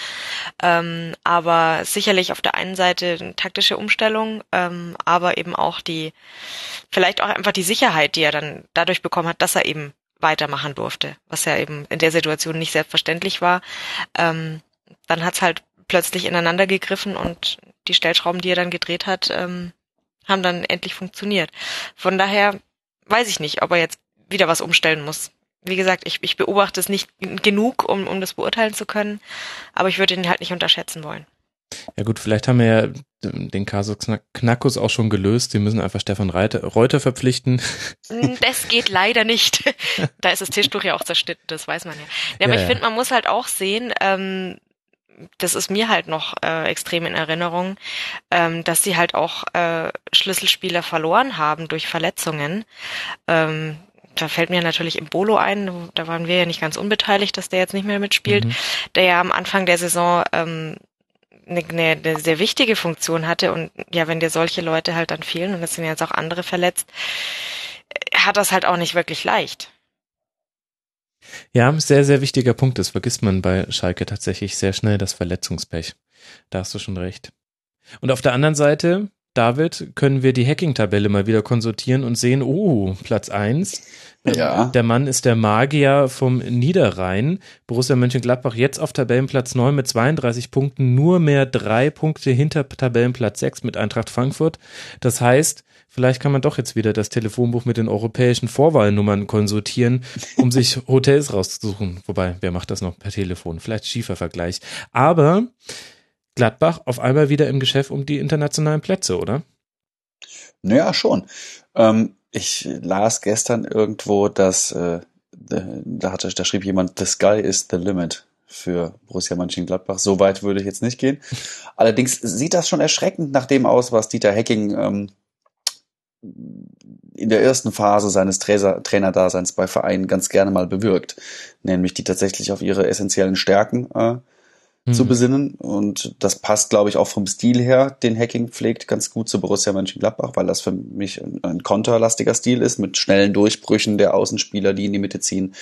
Ähm, aber sicherlich auf der einen Seite eine taktische Umstellung, ähm, aber eben auch die, vielleicht auch einfach die Sicherheit, die er dann dadurch bekommen hat, dass er eben weitermachen durfte, was ja eben in der Situation nicht selbstverständlich war. Ähm, dann hat's halt plötzlich ineinander gegriffen und die Stellschrauben, die er dann gedreht hat, ähm, haben dann endlich funktioniert. Von daher weiß ich nicht, ob er jetzt wieder was umstellen muss wie gesagt, ich, ich beobachte es nicht genug, um, um das beurteilen zu können, aber ich würde ihn halt nicht unterschätzen wollen. Ja gut, vielleicht haben wir ja den Kasus Knackus auch schon gelöst. Sie müssen einfach Stefan Reiter, Reuter verpflichten. Hm, das geht leider nicht. Da ist das Tischtuch ja auch zerschnitten, das weiß man ja. ja aber ja, ich finde, man muss halt auch sehen, ähm, das ist mir halt noch äh, extrem in Erinnerung, ähm, dass sie halt auch äh, Schlüsselspieler verloren haben durch Verletzungen. Ähm, da fällt mir natürlich im Bolo ein, da waren wir ja nicht ganz unbeteiligt, dass der jetzt nicht mehr mitspielt, mhm. der ja am Anfang der Saison ähm, eine, eine, eine sehr wichtige Funktion hatte und ja, wenn dir solche Leute halt dann fehlen und es sind jetzt auch andere verletzt, äh, hat das halt auch nicht wirklich leicht. Ja, sehr, sehr wichtiger Punkt. Das vergisst man bei Schalke tatsächlich sehr schnell, das Verletzungspech. Da hast du schon recht. Und auf der anderen Seite, David, können wir die Hacking-Tabelle mal wieder konsultieren und sehen, oh, Platz eins. Ja. Der Mann ist der Magier vom Niederrhein. Borussia Mönchengladbach jetzt auf Tabellenplatz 9 mit 32 Punkten, nur mehr drei Punkte hinter Tabellenplatz 6 mit Eintracht Frankfurt. Das heißt, vielleicht kann man doch jetzt wieder das Telefonbuch mit den europäischen Vorwahlnummern konsultieren, um sich Hotels rauszusuchen. Wobei, wer macht das noch per Telefon? Vielleicht schiefer Vergleich. Aber Gladbach auf einmal wieder im Geschäft um die internationalen Plätze, oder? Naja, schon. Ähm, ich las gestern irgendwo, dass äh, da hatte, da schrieb jemand, the sky is the limit für Borussia Mönchengladbach. So weit würde ich jetzt nicht gehen. Allerdings sieht das schon erschreckend nach dem aus, was Dieter Hecking ähm, in der ersten Phase seines Trainer Trainerdaseins bei Vereinen ganz gerne mal bewirkt, nämlich die tatsächlich auf ihre essentiellen Stärken äh, mhm. zu besinnen. Und das passt, glaube ich, auch vom Stil her, den Hacking pflegt, ganz gut zu Borussia Mönchengladbach, weil das für mich ein, ein konterlastiger Stil ist, mit schnellen Durchbrüchen der Außenspieler, die in die Mitte ziehen,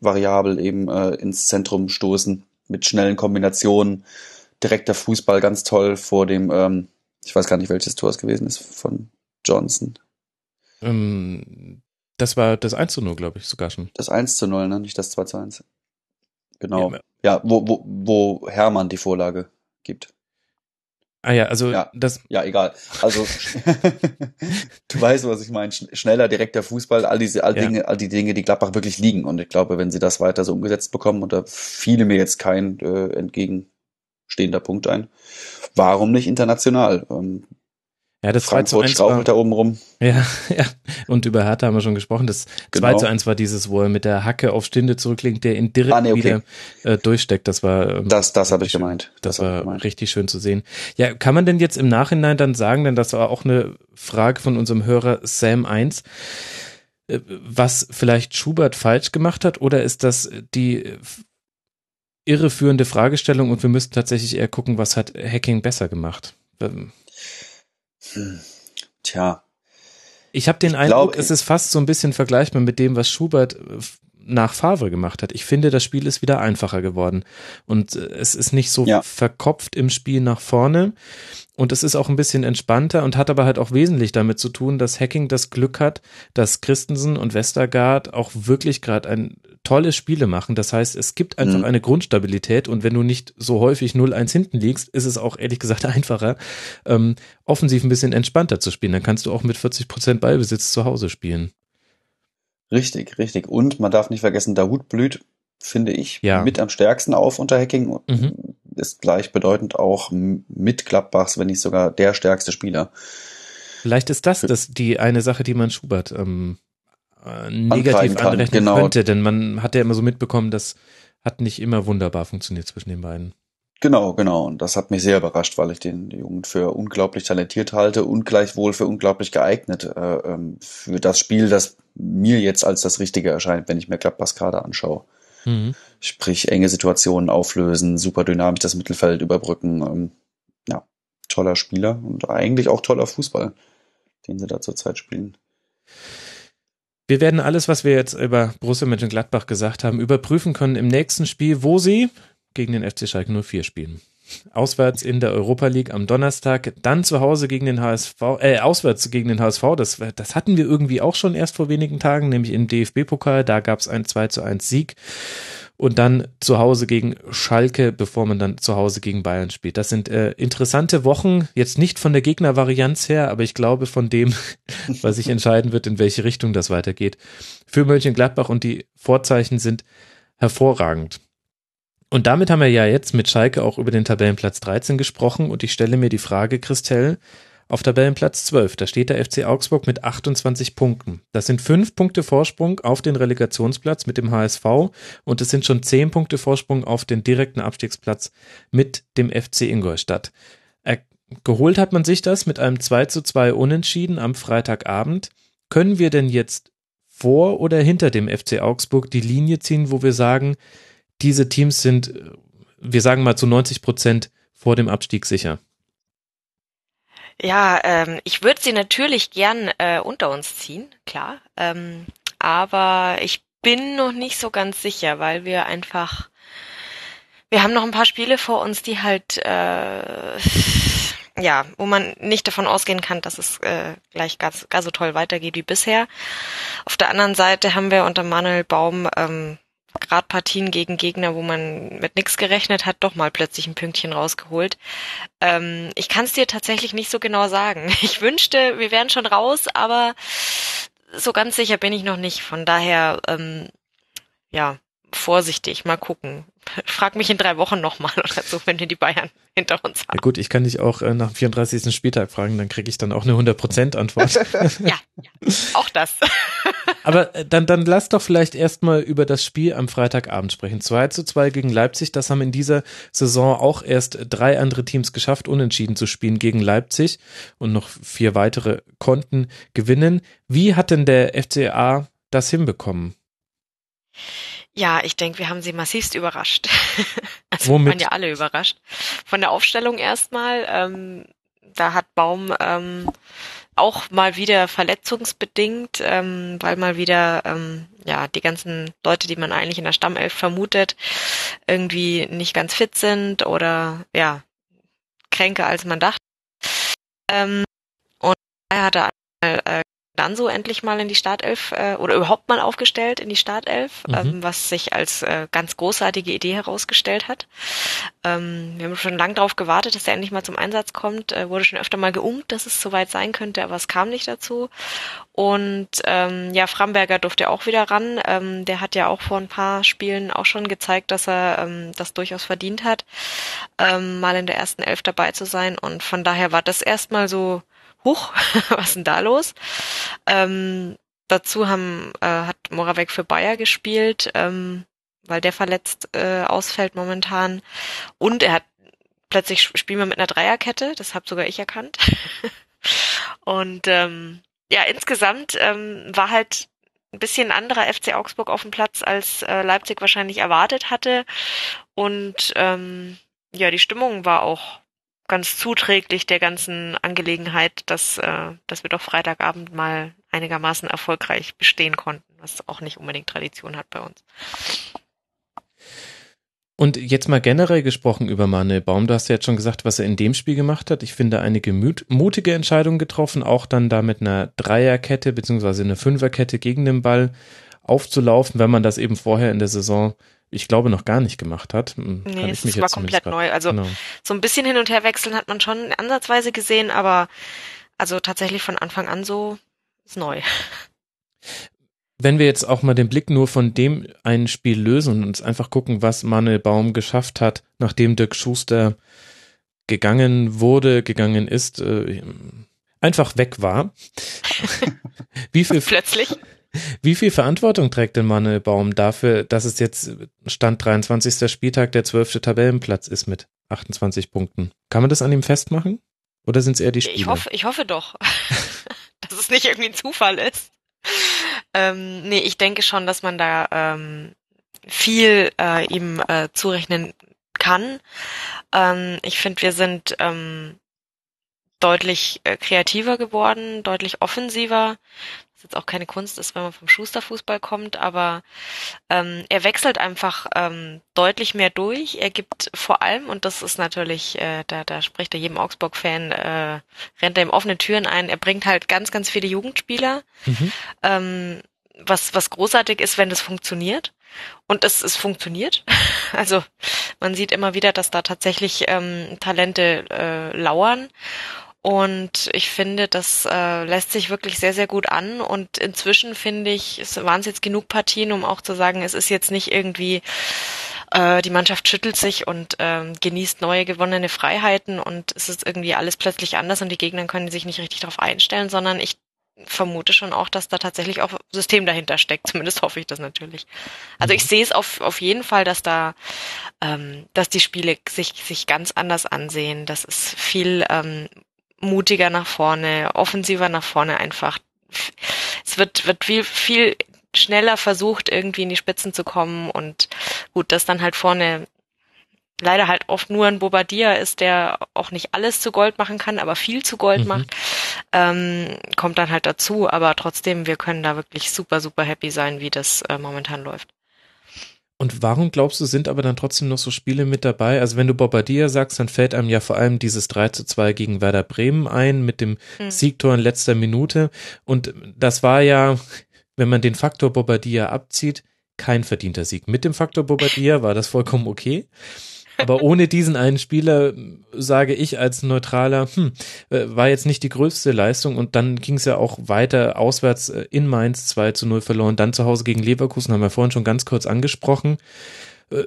variabel eben äh, ins Zentrum stoßen, mit schnellen Kombinationen. Direkter Fußball ganz toll vor dem, ähm, ich weiß gar nicht, welches Tor es gewesen ist, von Johnson. Ähm, das war das 1 zu 0, glaube ich, sogar schon. Das 1 zu 0, ne? Nicht das 2 zu 1. Genau. Ja, ja, wo, wo, wo Hermann die Vorlage gibt. Ah ja, also ja, das. Ja, egal. Also du weißt, was ich meine. Schneller, direkter Fußball, all diese, all ja. Dinge, all die Dinge, die Gladbach wirklich liegen. Und ich glaube, wenn sie das weiter so umgesetzt bekommen, und da fiele mir jetzt kein äh, entgegenstehender Punkt ein, warum nicht international? Ähm, ja, das Frankfurt 2 zu 1 war, da oben rum. Ja, ja. Und über Hertha haben wir schon gesprochen. Das genau. 2 zu 1 war dieses, wo er mit der Hacke auf Stinde zurücklegt, der ihn direkt ah, nee, okay. wieder äh, durchsteckt. Das war ähm, Das, das habe ich gemeint. Das, das war gemeint. richtig schön zu sehen. Ja, kann man denn jetzt im Nachhinein dann sagen, denn das war auch eine Frage von unserem Hörer Sam 1, äh, was vielleicht Schubert falsch gemacht hat, oder ist das die irreführende Fragestellung und wir müssten tatsächlich eher gucken, was hat Hacking besser gemacht? Ähm, hm. Tja. Ich habe den ich Eindruck, glaub, es ist fast so ein bisschen vergleichbar mit dem, was Schubert äh, nach Favre gemacht hat. Ich finde, das Spiel ist wieder einfacher geworden und äh, es ist nicht so ja. verkopft im Spiel nach vorne und es ist auch ein bisschen entspannter und hat aber halt auch wesentlich damit zu tun, dass Hacking das Glück hat, dass Christensen und Westergaard auch wirklich gerade ein tolles Spiele machen. Das heißt, es gibt einfach mhm. eine Grundstabilität und wenn du nicht so häufig 0-1 hinten liegst, ist es auch ehrlich gesagt einfacher, ähm, offensiv ein bisschen entspannter zu spielen. Dann kannst du auch mit 40 Prozent Ballbesitz zu Hause spielen. Richtig, richtig. Und man darf nicht vergessen, Dahut blüht, finde ich, Ja. mit am stärksten auf unter Hacking. Mhm. Ist gleichbedeutend auch mit Gladbachs, wenn nicht sogar der stärkste Spieler. Vielleicht ist das, das die eine Sache, die man Schubert ähm, äh, negativ anrechnen genau. könnte, denn man hat ja immer so mitbekommen, das hat nicht immer wunderbar funktioniert zwischen den beiden. Genau, genau. Und das hat mich sehr überrascht, weil ich den Jungen für unglaublich talentiert halte und gleichwohl für unglaublich geeignet äh, ähm, für das Spiel, das mir jetzt als das Richtige erscheint, wenn ich mir Gladbachs Kader anschaue. Mhm. Sprich, enge Situationen auflösen, super dynamisch das Mittelfeld überbrücken. Ähm, ja, toller Spieler und eigentlich auch toller Fußball, den sie da zurzeit spielen. Wir werden alles, was wir jetzt über Borussia Mönchengladbach gesagt haben, überprüfen können im nächsten Spiel, wo sie gegen den FC Schalke 04 spielen. Auswärts in der Europa League am Donnerstag, dann zu Hause gegen den HSV, äh, auswärts gegen den HSV. Das, das hatten wir irgendwie auch schon erst vor wenigen Tagen, nämlich im DFB-Pokal. Da gab es einen 2 zu 1 Sieg. Und dann zu Hause gegen Schalke, bevor man dann zu Hause gegen Bayern spielt. Das sind äh, interessante Wochen, jetzt nicht von der Gegnervarianz her, aber ich glaube von dem, was sich entscheiden wird, in welche Richtung das weitergeht. Für Mönchengladbach und die Vorzeichen sind hervorragend. Und damit haben wir ja jetzt mit Schalke auch über den Tabellenplatz 13 gesprochen und ich stelle mir die Frage, Christelle, auf Tabellenplatz 12, da steht der FC Augsburg mit 28 Punkten. Das sind fünf Punkte Vorsprung auf den Relegationsplatz mit dem HSV und es sind schon zehn Punkte Vorsprung auf den direkten Abstiegsplatz mit dem FC Ingolstadt. Er, geholt hat man sich das mit einem 2 zu 2 Unentschieden am Freitagabend. Können wir denn jetzt vor oder hinter dem FC Augsburg die Linie ziehen, wo wir sagen, diese Teams sind, wir sagen mal zu 90 Prozent vor dem Abstieg sicher? Ja, ähm, ich würde sie natürlich gern äh, unter uns ziehen, klar. Ähm, aber ich bin noch nicht so ganz sicher, weil wir einfach, wir haben noch ein paar Spiele vor uns, die halt, äh, ja, wo man nicht davon ausgehen kann, dass es äh, gleich ganz so toll weitergeht wie bisher. Auf der anderen Seite haben wir unter Manuel Baum ähm, gerade Partien gegen Gegner, wo man mit nichts gerechnet hat, doch mal plötzlich ein Pünktchen rausgeholt. Ähm, ich kann es dir tatsächlich nicht so genau sagen. Ich wünschte, wir wären schon raus, aber so ganz sicher bin ich noch nicht. Von daher, ähm, ja, vorsichtig, mal gucken. Frag mich in drei Wochen nochmal oder so, wenn wir die Bayern hinter uns Ja haben. gut, ich kann dich auch äh, nach dem 34. Spieltag fragen, dann kriege ich dann auch eine 100% Antwort. Ja, ja, auch das. Aber äh, dann, dann lass doch vielleicht erstmal über das Spiel am Freitagabend sprechen. 2 zu 2 gegen Leipzig, das haben in dieser Saison auch erst drei andere Teams geschafft, unentschieden zu spielen gegen Leipzig und noch vier weitere konnten gewinnen. Wie hat denn der FCA das hinbekommen? Ja, ich denke, wir haben sie massivst überrascht. Also Womit? wir waren ja alle überrascht. Von der Aufstellung erstmal, ähm, da hat Baum ähm, auch mal wieder verletzungsbedingt, ähm, weil mal wieder ähm, ja die ganzen Leute, die man eigentlich in der Stammelf vermutet, irgendwie nicht ganz fit sind oder ja kränker als man dachte. Ähm, und er hatte äh, dann so endlich mal in die Startelf äh, oder überhaupt mal aufgestellt in die Startelf, Mhm. ähm, was sich als äh, ganz großartige Idee herausgestellt hat. Ähm, wir haben schon lange darauf gewartet, dass er endlich mal zum Einsatz kommt. Äh, wurde schon öfter mal geungt, dass es soweit sein könnte, aber es kam nicht dazu. Und ähm, ja, Framberger durfte auch wieder ran. Ähm, der hat ja auch vor ein paar Spielen auch schon gezeigt, dass er ähm, das durchaus verdient hat, ähm, mal in der ersten Elf dabei zu sein. Und von daher war das erstmal so, huch, was ist denn da los? Ähm, dazu haben, äh, hat Moravec für Bayer gespielt, ähm, weil der verletzt äh, ausfällt momentan. Und er hat plötzlich spielen wir mit einer Dreierkette, das habe sogar ich erkannt. Und ähm, ja, insgesamt ähm, war halt ein bisschen anderer FC Augsburg auf dem Platz, als äh, Leipzig wahrscheinlich erwartet hatte. Und ähm, ja, die Stimmung war auch ganz zuträglich der ganzen Angelegenheit, dass, äh, dass wir doch Freitagabend mal einigermaßen erfolgreich bestehen konnten, was auch nicht unbedingt Tradition hat bei uns. Und jetzt mal generell gesprochen über Manuel Baum. Du hast ja jetzt schon gesagt, was er in dem Spiel gemacht hat. Ich finde einige mut mutige Entscheidungen getroffen, auch dann da mit einer Dreierkette beziehungsweise einer Fünferkette gegen den Ball aufzulaufen, wenn man das eben vorher in der Saison, ich glaube, noch gar nicht gemacht hat. Hm, Kann Nee, ich es war komplett neu. Also genau. so ein bisschen hin und her wechseln hat man schon ansatzweise gesehen, aber also tatsächlich von Anfang an so ist neu. wenn wir jetzt auch mal den Blick nur von dem einen Spiel lösen und uns einfach gucken, was Manuel Baum geschafft hat, nachdem Dirk Schuster gegangen wurde, gegangen ist, äh, einfach weg war. wie viel plötzlich? Wie viel Verantwortung trägt denn Manuel Baum dafür, dass es jetzt Stand 23. Spieltag der 12. Tabellenplatz ist mit 28 Punkten? Kann man das an ihm festmachen? Oder sind es eher die Spiele? Ich hoffe, ich hoffe doch, dass es nicht irgendwie ein Zufall ist. Ähm, nee, ich denke schon, dass man da ähm, viel äh, ihm äh, zurechnen kann. Ähm, ich finde, wir sind ähm, deutlich äh, kreativer geworden, deutlich offensiver jetzt auch keine Kunst ist, wenn man vom Schusterfußball kommt, aber ähm, er wechselt einfach ähm, deutlich mehr durch. Er gibt vor allem, und das ist natürlich, äh, da, da spricht er jedem Augsburg-Fan, äh, rennt er ihm offene Türen ein, er bringt halt ganz, ganz viele Jugendspieler, mhm. ähm, was, was großartig ist, wenn das funktioniert. Und es, es funktioniert. Also man sieht immer wieder, dass da tatsächlich ähm, Talente äh, lauern. Und ich finde, das äh, lässt sich wirklich sehr, sehr gut an. Und inzwischen finde ich, es waren es jetzt genug Partien, um auch zu sagen, es ist jetzt nicht irgendwie, äh, die Mannschaft schüttelt sich und äh, genießt neue gewonnene Freiheiten und es ist irgendwie alles plötzlich anders und die Gegner können sich nicht richtig darauf einstellen, sondern ich vermute schon auch, dass da tatsächlich auch System dahinter steckt. Zumindest hoffe ich das natürlich. Also ich mhm. sehe es auf, auf jeden Fall, dass da, ähm, dass die Spiele sich, sich ganz anders ansehen. Das ist viel ähm, mutiger nach vorne, offensiver nach vorne einfach. Es wird, wird viel, viel schneller versucht, irgendwie in die Spitzen zu kommen und gut, dass dann halt vorne leider halt oft nur ein Bobadilla ist, der auch nicht alles zu Gold machen kann, aber viel zu Gold mhm. macht, ähm, kommt dann halt dazu. Aber trotzdem, wir können da wirklich super, super happy sein, wie das äh, momentan läuft. Und warum glaubst du, sind aber dann trotzdem noch so Spiele mit dabei? Also wenn du Bobadilla sagst, dann fällt einem ja vor allem dieses 3 zu 2 gegen Werder Bremen ein mit dem hm. Siegtor in letzter Minute. Und das war ja, wenn man den Faktor Bobadilla abzieht, kein verdienter Sieg. Mit dem Faktor Bobadilla war das vollkommen okay. Aber ohne diesen einen Spieler sage ich als Neutraler, hm, äh, war jetzt nicht die größte Leistung und dann ging es ja auch weiter auswärts äh, in Mainz 2 zu 0 verloren, dann zu Hause gegen Leverkusen, haben wir vorhin schon ganz kurz angesprochen. Äh,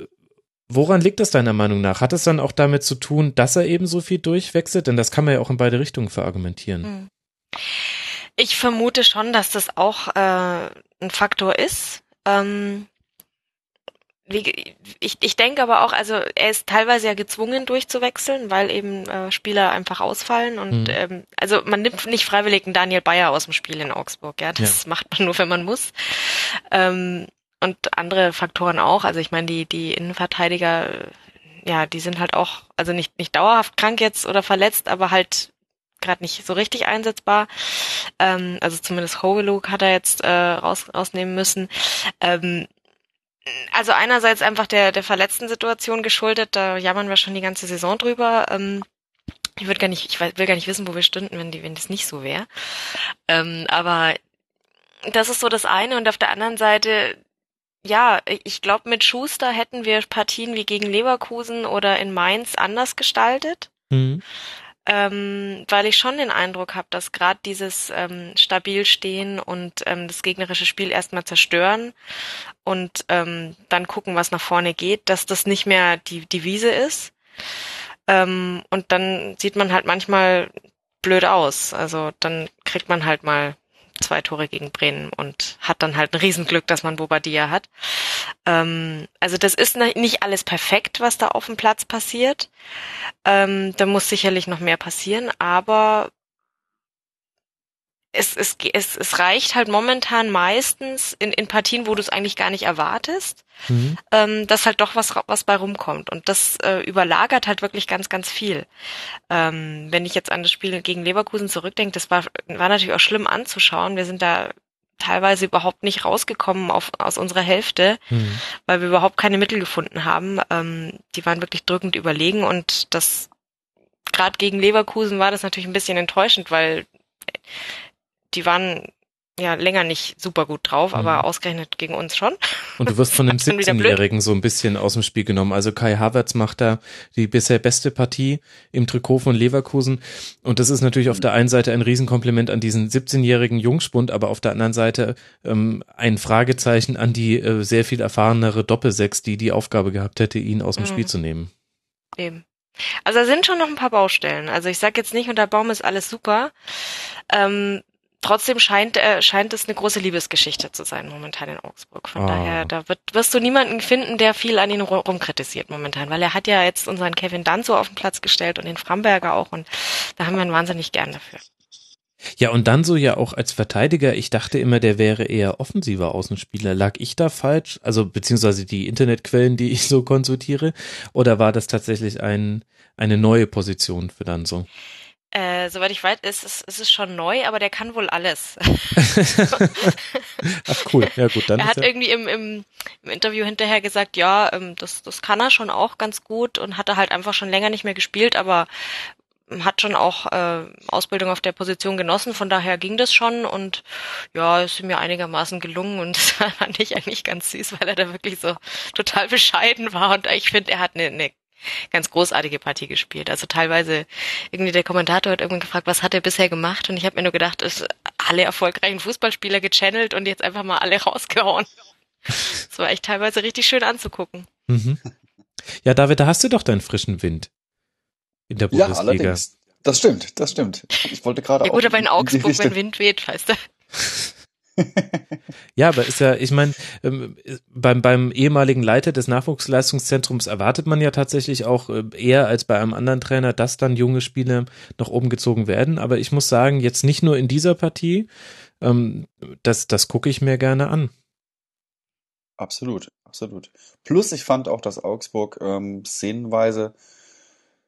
woran liegt das deiner Meinung nach? Hat es dann auch damit zu tun, dass er eben so viel durchwechselt? Denn das kann man ja auch in beide Richtungen verargumentieren. Hm. Ich vermute schon, dass das auch äh, ein Faktor ist. Ähm, wie, ich, ich denke aber auch, also er ist teilweise ja gezwungen durchzuwechseln, weil eben äh, Spieler einfach ausfallen und mhm. ähm, also man nimmt nicht freiwillig einen Daniel Bayer aus dem Spiel in Augsburg, ja, das ja. macht man nur, wenn man muss. Ähm, und andere Faktoren auch, also ich meine, die, die Innenverteidiger, ja, die sind halt auch, also nicht, nicht dauerhaft krank jetzt oder verletzt, aber halt gerade nicht so richtig einsetzbar. Ähm, also zumindest Hoveluk hat er jetzt äh, raus, rausnehmen müssen. Ähm, also einerseits einfach der, der verletzten Situation geschuldet, da jammern wir schon die ganze Saison drüber. Ähm, ich würde gar nicht, ich will gar nicht wissen, wo wir stünden, wenn die, wenn das nicht so wäre. Ähm, aber das ist so das eine und auf der anderen Seite, ja, ich glaube, mit Schuster hätten wir Partien wie gegen Leverkusen oder in Mainz anders gestaltet. Mhm ähm, weil ich schon den Eindruck habe, dass gerade dieses ähm, stabil stehen und ähm, das gegnerische Spiel erstmal zerstören und ähm, dann gucken, was nach vorne geht, dass das nicht mehr die, Wiese ist. Ähm, und dann sieht man halt manchmal blöd aus. Also dann kriegt man halt mal zwei Tore gegen Bremen und hat dann halt ein Riesenglück, dass man Bobadilla hat. Ähm, also das ist nicht alles perfekt, was da auf dem Platz passiert. Ähm, da muss sicherlich noch mehr passieren, aber es, es, es, es reicht halt momentan meistens in, in Partien, wo du es eigentlich gar nicht erwartest, mhm. ähm, dass halt doch was, was bei rumkommt. Und das äh, überlagert halt wirklich ganz, ganz viel. Ähm, wenn ich jetzt an das Spiel gegen Leverkusen zurückdenke, das war, war natürlich auch schlimm anzuschauen. Wir sind da teilweise überhaupt nicht rausgekommen auf, aus unserer Hälfte, mhm. weil wir überhaupt keine Mittel gefunden haben. Ähm, die waren wirklich drückend überlegen und das gerade gegen Leverkusen war das natürlich ein bisschen enttäuschend, weil die waren ja länger nicht super gut drauf, mhm. aber ausgerechnet gegen uns schon. Und du wirst von dem 17-Jährigen so ein bisschen aus dem Spiel genommen. Also Kai Havertz macht da die bisher beste Partie im Trikot von Leverkusen. Und das ist natürlich auf der einen Seite ein Riesenkompliment an diesen 17-jährigen Jungspund, aber auf der anderen Seite ähm, ein Fragezeichen an die äh, sehr viel erfahrenere Doppelsechs, die die Aufgabe gehabt hätte, ihn aus dem mhm. Spiel zu nehmen. Eben. Also da sind schon noch ein paar Baustellen. Also ich sag jetzt nicht, unter Baum ist alles super. Ähm, trotzdem scheint, äh, scheint es eine große Liebesgeschichte zu sein momentan in Augsburg. Von oh. daher, da wird, wirst du niemanden finden, der viel an ihn rumkritisiert momentan, weil er hat ja jetzt unseren Kevin Danzo auf den Platz gestellt und den Framberger auch und da haben wir ihn wahnsinnig gern dafür. Ja, und dann so ja auch als Verteidiger, ich dachte immer, der wäre eher offensiver Außenspieler. Lag ich da falsch? Also, beziehungsweise die Internetquellen, die ich so konsultiere? Oder war das tatsächlich ein, eine neue Position für dann so? Äh, soweit ich weiß, ist es, ist es schon neu, aber der kann wohl alles. Ach cool, ja gut, dann. Er hat irgendwie im, im, im Interview hinterher gesagt, ja, ähm, das, das kann er schon auch ganz gut und hatte halt einfach schon länger nicht mehr gespielt, aber hat schon auch äh, Ausbildung auf der Position genossen, von daher ging das schon und ja, ist mir einigermaßen gelungen und das fand ich eigentlich ganz süß, weil er da wirklich so total bescheiden war und ich finde, er hat eine, eine ganz großartige Partie gespielt. Also teilweise irgendwie der Kommentator hat irgendwann gefragt, was hat er bisher gemacht? Und ich habe mir nur gedacht, ist alle erfolgreichen Fußballspieler gechannelt und jetzt einfach mal alle rausgehauen. Das war echt teilweise richtig schön anzugucken. Mhm. Ja, David, da hast du doch deinen frischen Wind in der Bundesliga. Ja, allerdings. Das stimmt, das stimmt. Ich wollte gerade ja, auch. Oder bei in Augsburg, wenn Wind weht, weißt du ja, aber ist ja, ich meine, ähm, beim, beim ehemaligen Leiter des Nachwuchsleistungszentrums erwartet man ja tatsächlich auch äh, eher als bei einem anderen Trainer, dass dann junge Spieler noch oben gezogen werden. Aber ich muss sagen, jetzt nicht nur in dieser Partie, ähm, das, das gucke ich mir gerne an. Absolut, absolut. Plus, ich fand auch, dass Augsburg ähm, szenenweise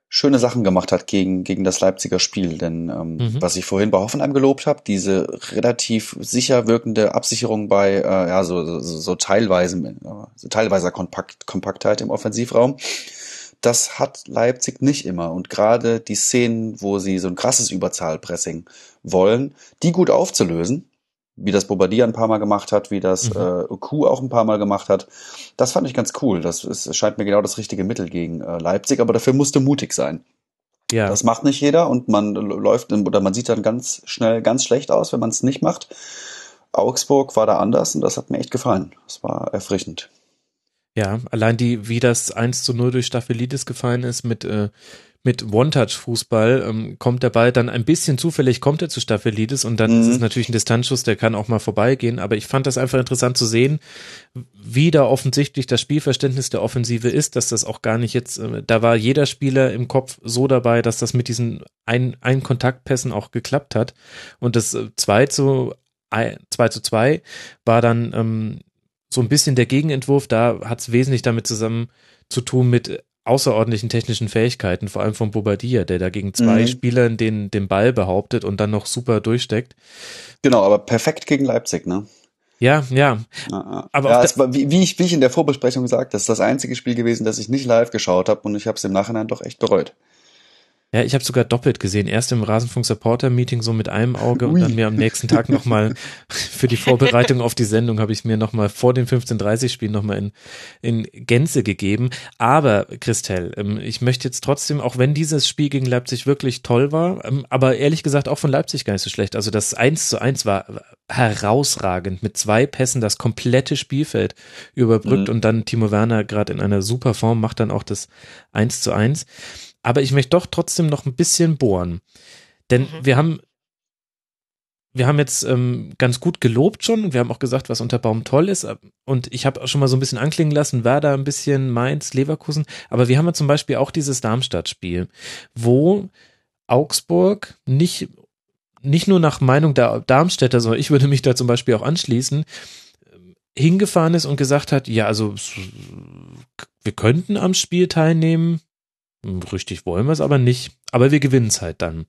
schöne Sachen gemacht hat gegen, gegen das Leipziger Spiel. Denn ähm, mhm. was ich vorhin bei Hoffenheim gelobt habe, diese relativ sicher wirkende Absicherung bei äh, ja, so, so, so teilweise, äh, so teilweiser Kompakt, Kompaktheit im Offensivraum, das hat Leipzig nicht immer. Und gerade die Szenen, wo sie so ein krasses Überzahlpressing wollen, die gut aufzulösen, wie das Bobadilla ein paar Mal gemacht hat, wie das mhm. äh, Q auch ein paar Mal gemacht hat. Das fand ich ganz cool. Das ist, scheint mir genau das richtige Mittel gegen äh, Leipzig, aber dafür musste mutig sein. Ja. Das macht nicht jeder und man läuft oder man sieht dann ganz schnell ganz schlecht aus, wenn man es nicht macht. Augsburg war da anders und das hat mir echt gefallen. Das war erfrischend. Ja, allein die, wie das 1 zu 0 durch Staphylitis gefallen ist mit äh, mit One-Touch-Fußball ähm, kommt der Ball dann ein bisschen zufällig, kommt er zu Staphylides und dann mhm. ist es natürlich ein Distanzschuss, der kann auch mal vorbeigehen. Aber ich fand das einfach interessant zu sehen, wie da offensichtlich das Spielverständnis der Offensive ist, dass das auch gar nicht jetzt, äh, da war jeder Spieler im Kopf so dabei, dass das mit diesen ein, ein Kontaktpässen auch geklappt hat. Und das 2 äh, zu 2 zu 2 war dann ähm, so ein bisschen der Gegenentwurf, da hat es wesentlich damit zusammen zu tun mit außerordentlichen technischen Fähigkeiten, vor allem von Bobadilla, der da gegen zwei mhm. Spielern den, den Ball behauptet und dann noch super durchsteckt. Genau, aber perfekt gegen Leipzig, ne? Ja, ja. Aber ja, es war, wie, wie, ich, wie ich in der Vorbesprechung gesagt, das ist das einzige Spiel gewesen, das ich nicht live geschaut habe und ich habe es im Nachhinein doch echt bereut. Ja, ich habe sogar doppelt gesehen. Erst im Rasenfunk-Supporter-Meeting so mit einem Auge Ui. und dann mir am nächsten Tag nochmal für die Vorbereitung auf die Sendung habe ich mir nochmal vor den 15.30-Spielen nochmal in, in Gänze gegeben. Aber, Christel, ähm, ich möchte jetzt trotzdem, auch wenn dieses Spiel gegen Leipzig wirklich toll war, ähm, aber ehrlich gesagt auch von Leipzig gar nicht so schlecht. Also das 1 zu 1 war herausragend mit zwei Pässen das komplette Spielfeld überbrückt mhm. und dann Timo Werner gerade in einer super Form macht dann auch das 1 zu 1. Aber ich möchte doch trotzdem noch ein bisschen bohren. Denn mhm. wir haben wir haben jetzt ähm, ganz gut gelobt schon und wir haben auch gesagt, was unter Baum toll ist. Und ich habe auch schon mal so ein bisschen anklingen lassen, war da ein bisschen Mainz, Leverkusen. Aber wir haben ja zum Beispiel auch dieses Darmstadt-Spiel, wo Augsburg nicht, nicht nur nach Meinung der Darmstädter, sondern ich würde mich da zum Beispiel auch anschließen, hingefahren ist und gesagt hat, ja, also wir könnten am Spiel teilnehmen, Richtig wollen wir es aber nicht. Aber wir gewinnen es halt dann.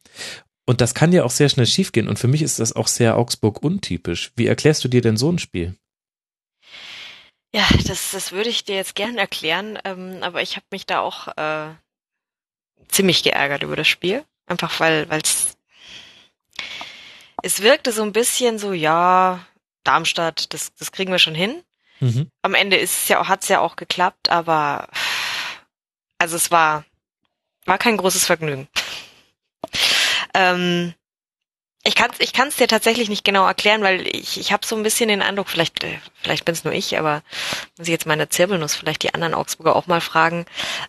Und das kann ja auch sehr schnell schiefgehen. Und für mich ist das auch sehr Augsburg untypisch. Wie erklärst du dir denn so ein Spiel? Ja, das, das würde ich dir jetzt gern erklären. Ähm, aber ich habe mich da auch äh, ziemlich geärgert über das Spiel. Einfach weil es es wirkte so ein bisschen so, ja, Darmstadt, das, das kriegen wir schon hin. Mhm. Am Ende ist es ja, hat's ja auch geklappt, aber also es war, war kein großes Vergnügen. Ähm, ich kann es ich kann's dir tatsächlich nicht genau erklären, weil ich, ich habe so ein bisschen den Eindruck, vielleicht, äh, vielleicht bin es nur ich, aber muss ich jetzt meine Zirbelnuss, vielleicht die anderen Augsburger auch mal fragen.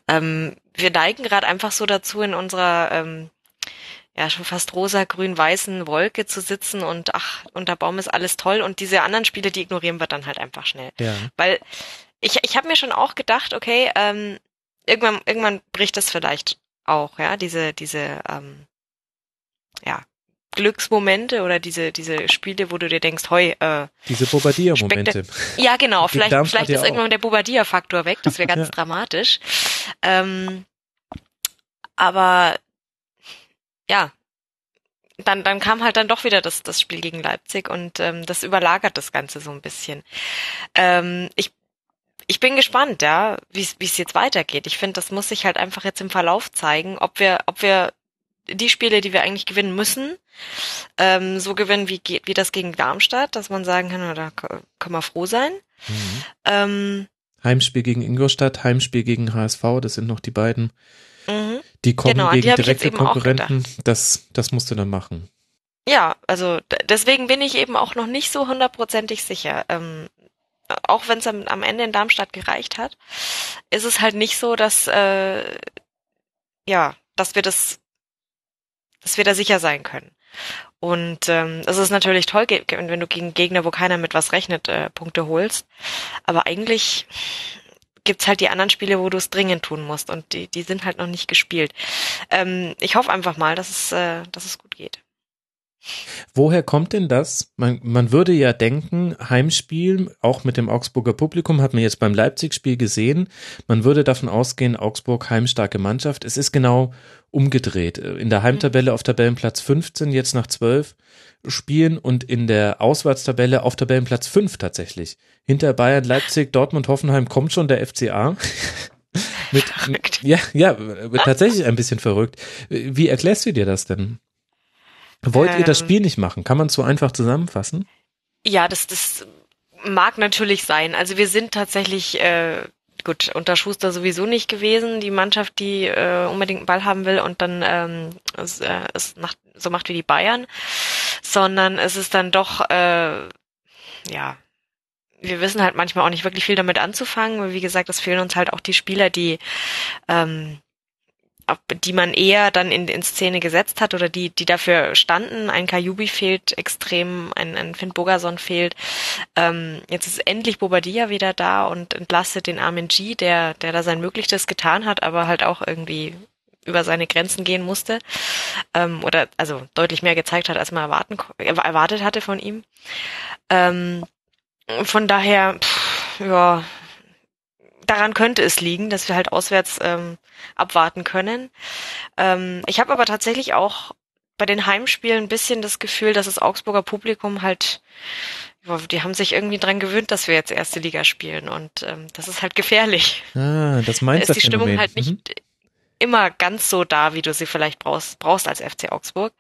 Ähm, wir neigen gerade einfach so dazu, in unserer ähm, ja schon fast rosa, grün, weißen Wolke zu sitzen und ach, unter Baum ist alles toll und diese anderen Spiele, die ignorieren wir dann halt einfach schnell. Ja. Weil ich, ich habe mir schon auch gedacht, okay, ähm, irgendwann, irgendwann bricht das vielleicht auch, ja, diese, diese, ähm, ja, Glücksmomente oder diese, diese Spiele, wo du dir denkst, heu, äh, Diese Bobadilla-Momente. ja, genau. Vielleicht, vielleicht ist auch. irgendwann der Bobadilla-Faktor weg. Das wäre ganz Ja. dramatisch. Ähm, aber ja, dann, dann kam halt dann doch wieder das, das Spiel gegen Leipzig und ähm, das überlagert das Ganze so ein bisschen. Ähm, ich, ich bin gespannt, ja, wie es jetzt weitergeht. Ich finde, das muss sich halt einfach jetzt im Verlauf zeigen, ob wir, ob wir die Spiele, die wir eigentlich gewinnen müssen, ähm, so gewinnen wie, wie das gegen Darmstadt, dass man sagen kann, da können wir froh sein. Mhm. Ähm, Heimspiel gegen Ingolstadt, Heimspiel gegen HSV, das sind noch die beiden. mhm. Die kommen Genau, die gegen jetzt direkte Konkurrenten. Das, das musst du dann machen. Ja, also deswegen bin ich eben auch noch nicht so hundertprozentig sicher. Ähm, auch wenn es am, am Ende in Darmstadt gereicht hat, ist es halt nicht so, dass äh, ja, dass wir das, dass wir da sicher sein können. Und ähm, es ist natürlich toll, wenn du gegen Gegner, wo keiner mit was rechnet, äh, Punkte holst. Aber eigentlich gibt's halt die anderen Spiele, wo du es dringend tun musst und die, die sind halt noch nicht gespielt. Ähm, ich hoffe einfach mal, dass es, äh, dass es gut geht. Woher kommt denn das? Man, man würde ja denken, Heimspiel, auch mit dem Augsburger Publikum, hat man jetzt beim Leipzig-Spiel gesehen, man würde davon ausgehen, Augsburg heimstarke Mannschaft. Es ist genau umgedreht. In der Heimtabelle auf Tabellenplatz 15, jetzt nach 12 Spielen und in der Auswärtstabelle auf Tabellenplatz 5 tatsächlich. Hinter Bayern, Leipzig, Dortmund, Hoffenheim kommt schon der FCA. mit, ja, ja, tatsächlich ein bisschen verrückt. Wie erklärst du dir das denn? Wollt ihr das Ähm. Spiel nicht machen? Kann man es so einfach zusammenfassen? Ja, das, das mag natürlich sein. Also wir sind tatsächlich, äh, gut, unter Schuster sowieso nicht gewesen, die Mannschaft, die äh, unbedingt einen Ball haben will und dann ähm, es, äh, es macht, so macht wie die Bayern, sondern es ist dann doch, äh, ja, wir wissen halt manchmal auch nicht wirklich viel damit anzufangen, weil wie gesagt, es fehlen uns halt auch die Spieler, die ähm, die man eher dann in, in Szene gesetzt hat oder die, die dafür standen. Ein Kajubi fehlt extrem, ein, ein Finn Bogerson fehlt. Ähm, jetzt ist endlich Bobadilla wieder da und entlastet den Armin G, der, der da sein Möglichstes getan hat, aber halt auch irgendwie über seine Grenzen gehen musste. Ähm, oder also deutlich mehr gezeigt hat, als man erwarten, ko- erwartet hatte von ihm. Ähm, von daher, pff, ja, daran könnte es liegen, dass wir halt auswärts ähm, abwarten können. Ähm, ich habe aber tatsächlich auch bei den Heimspielen ein bisschen das Gefühl, dass das Augsburger Publikum halt, die haben sich irgendwie dran gewöhnt, dass wir jetzt erste Liga spielen und ähm, das ist halt gefährlich. Ah, das Da meinst ist die Stimmung halt nicht Mhm. Immer ganz so da, wie du sie vielleicht brauchst, brauchst als FC Augsburg.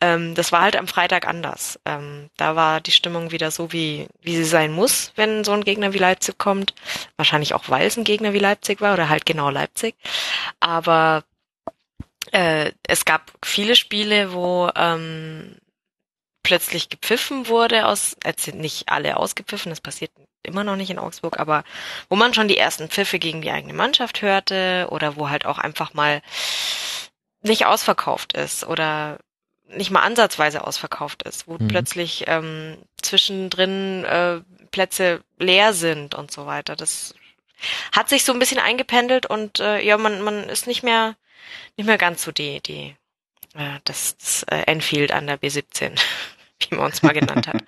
Ähm, das war halt am Freitag anders. Ähm, da war die Stimmung wieder so, wie, wie sie sein muss, wenn so ein Gegner wie Leipzig kommt. Wahrscheinlich auch, weil es ein Gegner wie Leipzig war oder halt genau Leipzig. Aber äh, es gab viele Spiele, wo ähm, plötzlich gepfiffen wurde aus, also nicht alle ausgepfiffen, das passiert immer noch nicht in Augsburg, aber wo man schon die ersten Pfiffe gegen die eigene Mannschaft hörte oder wo halt auch einfach mal nicht ausverkauft ist oder nicht mal ansatzweise ausverkauft ist, wo Mhm. plötzlich ähm, zwischendrin äh, Plätze leer sind und so weiter. Das hat sich so ein bisschen eingependelt und äh, ja, man, man ist nicht mehr nicht mehr ganz so die, die äh, das, das äh, Enfield an der B17, wie man uns mal genannt hat.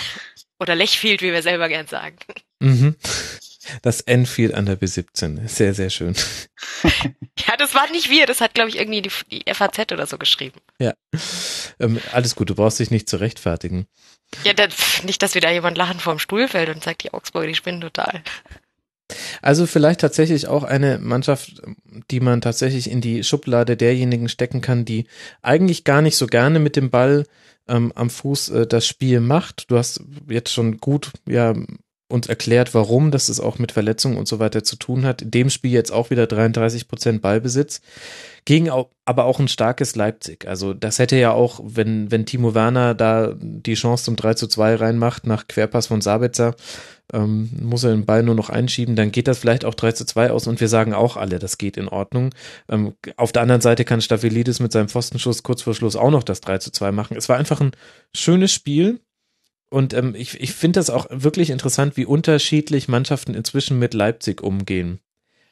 Oder Lechfield, wie wir selber gern sagen. Mhm. Das Enfield an der B17. Sehr, sehr schön. Ja, das war nicht wir, das hat, glaube ich, irgendwie die, die FAZ oder so geschrieben. Ja. Ähm, alles gut, du brauchst dich nicht zu rechtfertigen. Ja, das, nicht, dass wieder jemand lachen vorm Stuhl fällt und sagt, die Augsburger, die spinnen total. Also vielleicht tatsächlich auch eine Mannschaft, die man tatsächlich in die Schublade derjenigen stecken kann, die eigentlich gar nicht so gerne mit dem Ball ähm, am Fuß äh, das Spiel macht. Du hast jetzt schon gut ja uns erklärt, warum, dass es auch mit Verletzungen und so weiter zu tun hat. In dem Spiel jetzt auch wieder 33 Prozent Ballbesitz. Gegen aber auch ein starkes Leipzig. Also das hätte ja auch, wenn, wenn Timo Werner da die Chance zum 3 zu 2 reinmacht nach Querpass von Sabitzer, ähm, muss er den Ball nur noch einschieben, dann geht das vielleicht auch 3 zu 2 aus und wir sagen auch alle, das geht in Ordnung. Ähm, auf der anderen Seite kann Staphylidis mit seinem Pfostenschuss kurz vor Schluss auch noch das 3 zu 2 machen. Es war einfach ein schönes Spiel und ähm, ich, ich finde das auch wirklich interessant, wie unterschiedlich Mannschaften inzwischen mit Leipzig umgehen.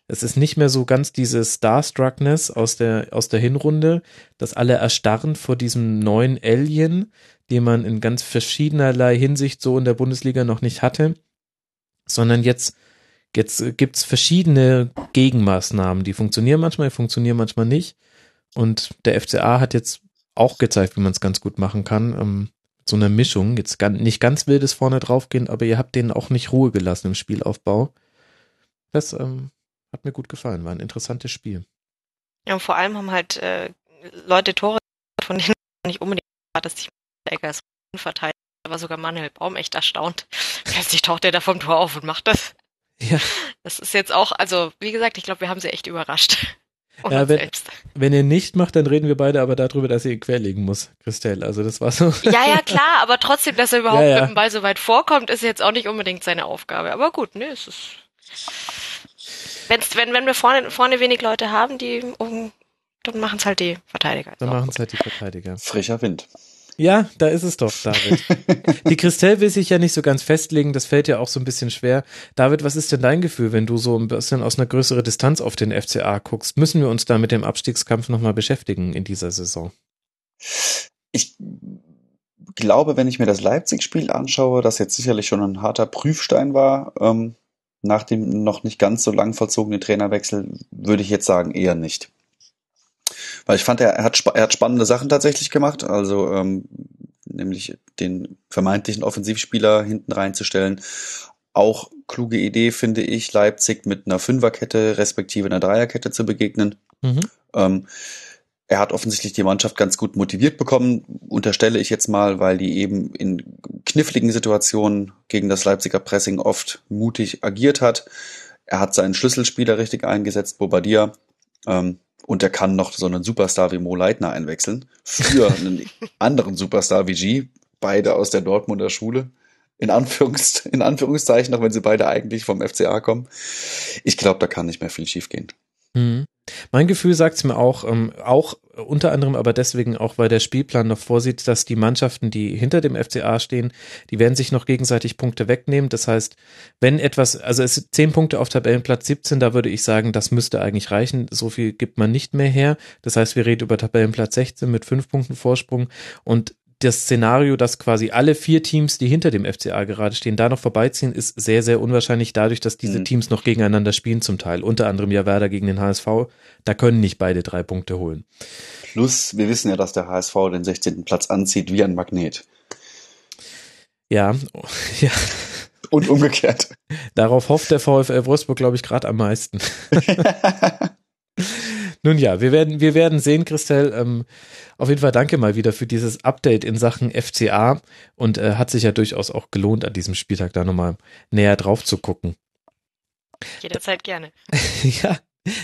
Es ist nicht mehr so ganz diese Starstruckness aus der, aus der Hinrunde, dass alle erstarren vor diesem neuen Alien, den man in ganz verschiedenerlei Hinsicht so in der Bundesliga noch nicht hatte, sondern jetzt, jetzt gibt's verschiedene Gegenmaßnahmen, die funktionieren manchmal, die funktionieren manchmal nicht. Und der FCA hat jetzt auch gezeigt, wie man es ganz gut machen kann. So eine Mischung, jetzt ganz, nicht ganz wildes vorne draufgehen, aber ihr habt denen auch nicht Ruhe gelassen im Spielaufbau. Das ähm, hat mir gut gefallen, war ein interessantes Spiel. Ja, und vor allem haben halt äh, Leute Tore von denen nicht unbedingt dass sich Eggers verteidigt, aber sogar Manuel Baum echt erstaunt. Plötzlich taucht er da vom Tor auf und macht das. Ja. Das ist jetzt auch, also wie gesagt, ich glaube, wir haben sie echt überrascht. Ja, wenn, wenn ihr nicht macht, dann reden wir beide aber darüber, dass ihr ihn querlegen muss, Christelle. Also das war so. Ja, ja, klar, aber trotzdem, dass er überhaupt ja, ja. mit dem Ball so weit vorkommt, ist jetzt auch nicht unbedingt seine Aufgabe. Aber gut, ne, es ist. Wenn's, wenn, wenn wir vorne, vorne wenig Leute haben, die um, dann machen es halt die Verteidiger. Dann machen es halt die Verteidiger. Frischer Wind. Ja, da ist es doch, David. Die Christelle will sich ja nicht so ganz festlegen, das fällt ja auch so ein bisschen schwer. David, was ist denn dein Gefühl, wenn du so ein bisschen aus einer größeren Distanz auf den FCA guckst? Müssen wir uns da mit dem Abstiegskampf nochmal beschäftigen in dieser Saison? Ich glaube, wenn ich mir das Leipzig-Spiel anschaue, das jetzt sicherlich schon ein harter Prüfstein war, ähm, nach dem noch nicht ganz so lang vollzogenen Trainerwechsel, würde ich jetzt sagen, eher nicht. Weil ich fand, er, er, hat, er hat spannende Sachen tatsächlich gemacht, also ähm, nämlich den vermeintlichen Offensivspieler hinten reinzustellen. Auch kluge Idee, finde ich, Leipzig mit einer Fünferkette respektive einer Dreierkette zu begegnen. Mhm. Ähm, er hat offensichtlich die Mannschaft ganz gut motiviert bekommen, unterstelle ich jetzt mal, weil die eben in kniffligen Situationen gegen das Leipziger Pressing oft mutig agiert hat. Er hat seinen Schlüsselspieler richtig eingesetzt, Bobadilla. Ähm, und er kann noch so einen Superstar wie Mo Leitner einwechseln für einen anderen Superstar wie G, beide aus der Dortmunder Schule. In, Anführungs in Anführungszeichen, auch wenn sie beide eigentlich vom FCA kommen. Ich glaube, da kann nicht mehr viel schiefgehen. Mhm. Mein Gefühl sagt es mir auch, ähm, auch unter anderem aber deswegen auch, weil der Spielplan noch vorsieht, dass die Mannschaften, die hinter dem FCA stehen, die werden sich noch gegenseitig Punkte wegnehmen. Das heißt, wenn etwas, also es sind zehn Punkte auf Tabellenplatz 17, da würde ich sagen, das müsste eigentlich reichen. So viel gibt man nicht mehr her. Das heißt, wir reden über Tabellenplatz 16 mit fünf Punkten Vorsprung und das Szenario, dass quasi alle vier Teams, die hinter dem FCA gerade stehen, da noch vorbeiziehen, ist sehr, sehr unwahrscheinlich dadurch, dass diese mhm. Teams noch gegeneinander spielen zum Teil. Unter anderem ja Werder gegen den HSV. Da können nicht beide drei Punkte holen. Plus, wir wissen ja, dass der HSV den 16. Platz anzieht wie ein Magnet. Ja, ja. Und umgekehrt. Darauf hofft der VfL Wolfsburg, glaube ich, gerade am meisten. Nun ja, wir werden, wir werden sehen, Christel. Ähm, auf jeden Fall danke mal wieder für dieses Update in Sachen FCA und äh, hat sich ja durchaus auch gelohnt, an diesem Spieltag da nochmal näher drauf zu gucken. Jederzeit gerne. ja,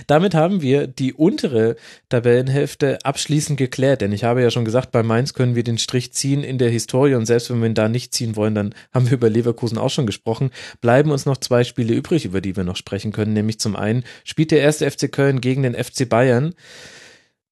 damit haben wir die untere Tabellenhälfte abschließend geklärt, denn ich habe ja schon gesagt, bei Mainz können wir den Strich ziehen in der Historie und selbst wenn wir ihn da nicht ziehen wollen, dann haben wir über Leverkusen auch schon gesprochen. Bleiben uns noch zwei Spiele übrig, über die wir noch sprechen können, nämlich zum einen spielt der erste FC Köln gegen den FC Bayern.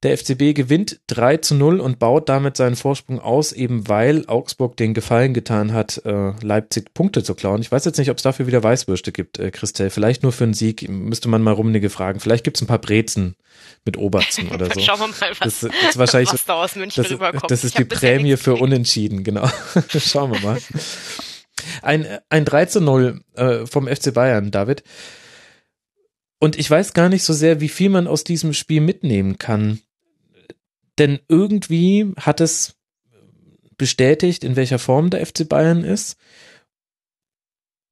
Der FCB gewinnt 3 zu 0 und baut damit seinen Vorsprung aus, eben weil Augsburg den Gefallen getan hat, äh, Leipzig Punkte zu klauen. Ich weiß jetzt nicht, ob es dafür wieder Weißwürste gibt, äh, Christel. Vielleicht nur für einen Sieg, müsste man mal Rummenigge fragen. Vielleicht gibt es ein paar Brezen mit Oberzen oder so. Schauen wir mal, was, das, das wahrscheinlich was da aus München das, rüberkommt. Das ist die Prämie für Unentschieden, genau. Schauen wir mal. Ein, ein 3 zu 0 äh, vom FC Bayern, David. Und ich weiß gar nicht so sehr, wie viel man aus diesem Spiel mitnehmen kann denn irgendwie hat es bestätigt, in welcher Form der FC Bayern ist.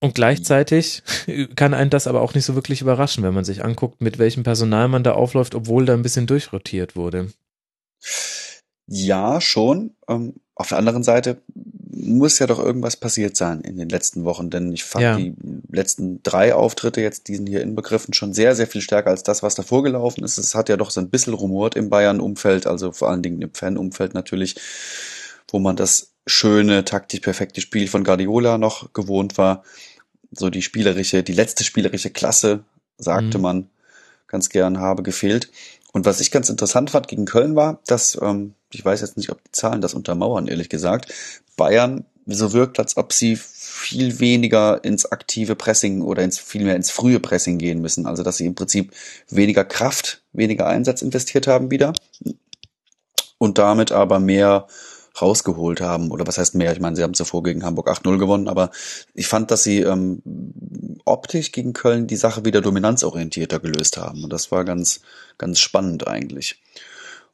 Und gleichzeitig kann einen das aber auch nicht so wirklich überraschen, wenn man sich anguckt, mit welchem Personal man da aufläuft, obwohl da ein bisschen durchrotiert wurde. Ja, schon. Ähm, auf der anderen Seite muss ja doch irgendwas passiert sein in den letzten Wochen, denn ich fand Ja. die letzten drei Auftritte jetzt, diesen hier inbegriffen, schon sehr, sehr viel stärker als das, was davor gelaufen ist. Es hat ja doch so ein bisschen rumort im Bayern-Umfeld, also vor allen Dingen im Fan-Umfeld natürlich, wo man das schöne, taktisch perfekte Spiel von Guardiola noch gewohnt war. So die spielerische, die letzte spielerische Klasse, sagte Mhm. man ganz gern, habe gefehlt. Und was ich ganz interessant fand gegen Köln war, dass, ähm, ich weiß jetzt nicht, ob die Zahlen das untermauern, ehrlich gesagt, Bayern so wirkt, als ob sie viel weniger ins aktive Pressing oder ins, viel mehr ins frühe Pressing gehen müssen. Also, dass sie im Prinzip weniger Kraft, weniger Einsatz investiert haben wieder und damit aber mehr rausgeholt haben. Oder was heißt mehr? Ich meine, sie haben zuvor gegen Hamburg 8-0 gewonnen, aber ich fand, dass sie ähm, optisch gegen Köln die Sache wieder dominanzorientierter gelöst haben. Und das war ganz, ganz spannend eigentlich.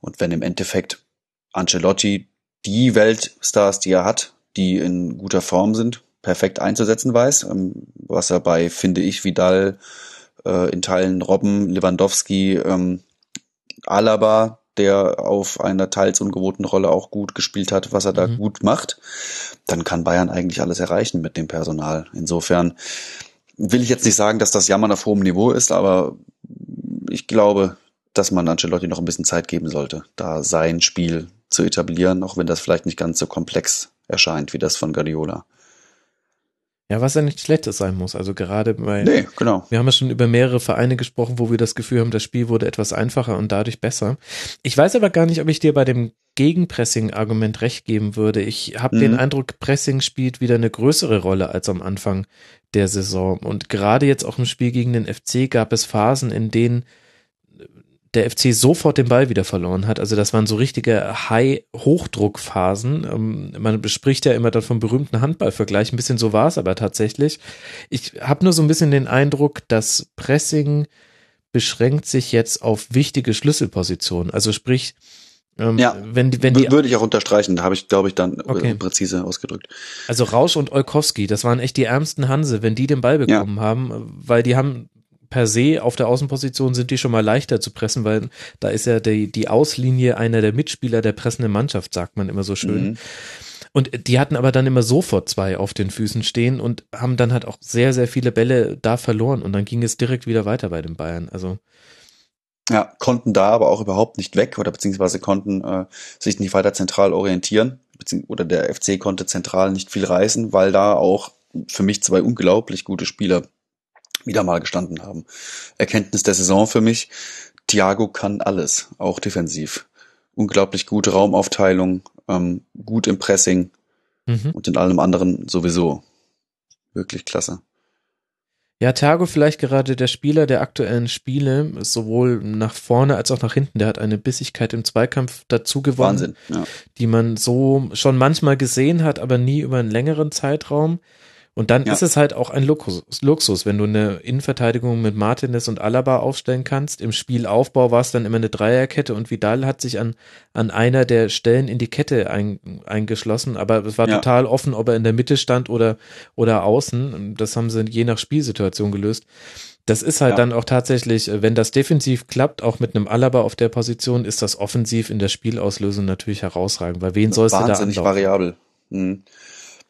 Und wenn im Endeffekt Ancelotti die Weltstars, die er hat, die in guter Form sind, perfekt einzusetzen weiß, ähm, was er bei, finde ich, Vidal, äh, in Teilen Robben, Lewandowski, ähm, Alaba, der auf einer teils ungewohnten Rolle auch gut gespielt hat, was er da Mhm. gut macht, dann kann Bayern eigentlich alles erreichen mit dem Personal. Insofern will ich jetzt nicht sagen, dass das Jammern auf hohem Niveau ist, aber ich glaube, dass man Ancelotti noch ein bisschen Zeit geben sollte, da sein Spiel zu etablieren, auch wenn das vielleicht nicht ganz so komplex erscheint wie das von Guardiola. Ja, was ja nicht schlechtes sein muss. Also gerade bei, Nee, genau. wir haben ja schon über mehrere Vereine gesprochen, wo wir das Gefühl haben, das Spiel wurde etwas einfacher und dadurch besser. Ich weiß aber gar nicht, ob ich dir bei dem Gegenpressing-Argument recht geben würde. Ich habe Mhm. den Eindruck, Pressing spielt wieder eine größere Rolle als am Anfang der Saison. Und gerade jetzt auch im Spiel gegen den FC gab es Phasen, in denen der FC sofort den Ball wieder verloren hat. Also das waren so richtige High-Hochdruck-Phasen. Ähm, Man bespricht ja immer dann vom berühmten Handballvergleich. Ein bisschen so war es aber tatsächlich. Ich habe nur so ein bisschen den Eindruck, dass Pressing beschränkt sich jetzt auf wichtige Schlüsselpositionen. Also sprich, ähm, Ja, wenn die, wenn die Würde ich auch unterstreichen, da habe ich, glaube ich, dann äh, Okay. präzise ausgedrückt. Also Rausch und Olkowski, das waren echt die ärmsten Hanse, wenn die den Ball bekommen haben, weil die haben per se auf der Außenposition sind die schon mal leichter zu pressen, weil da ist ja die, die Auslinie einer der Mitspieler der pressenden Mannschaft, sagt man immer so schön. Mhm. Und die hatten aber dann immer sofort zwei auf den Füßen stehen und haben dann halt auch sehr, sehr viele Bälle da verloren und dann ging es direkt wieder weiter bei den Bayern. Also Ja, konnten da aber auch überhaupt nicht weg oder beziehungsweise konnten äh, sich nicht weiter zentral orientieren. Oder der FC konnte zentral nicht viel reißen, weil da auch für mich zwei unglaublich gute Spieler wieder mal gestanden haben. Erkenntnis der Saison für mich, Thiago kann alles, auch defensiv. Unglaublich gute Raumaufteilung, ähm, gut im Pressing mhm. und in allem anderen sowieso. Wirklich klasse. Ja, Thiago vielleicht gerade der Spieler der aktuellen Spiele, sowohl nach vorne als auch nach hinten. Der hat eine Bissigkeit im Zweikampf dazu gewonnen, Wahnsinn. Ja. die man so schon manchmal gesehen hat, aber nie über einen längeren Zeitraum. Und dann Ja. ist es halt auch ein Luxus, Luxus, wenn du eine Innenverteidigung mit Martinez und Alaba aufstellen kannst. Im Spielaufbau war es dann immer eine Dreierkette und Vidal hat sich an, an einer der Stellen in die Kette ein, eingeschlossen, aber es war Ja. total offen, ob er in der Mitte stand oder, oder außen. Das haben sie je nach Spielsituation gelöst. Das ist halt Ja. dann auch tatsächlich, äh, wenn das defensiv klappt, auch mit einem Alaba auf der Position, ist das offensiv in der Spielauslösung natürlich herausragend, weil wen sollst du da Wahnsinnig anlaufen? variabel. Mhm.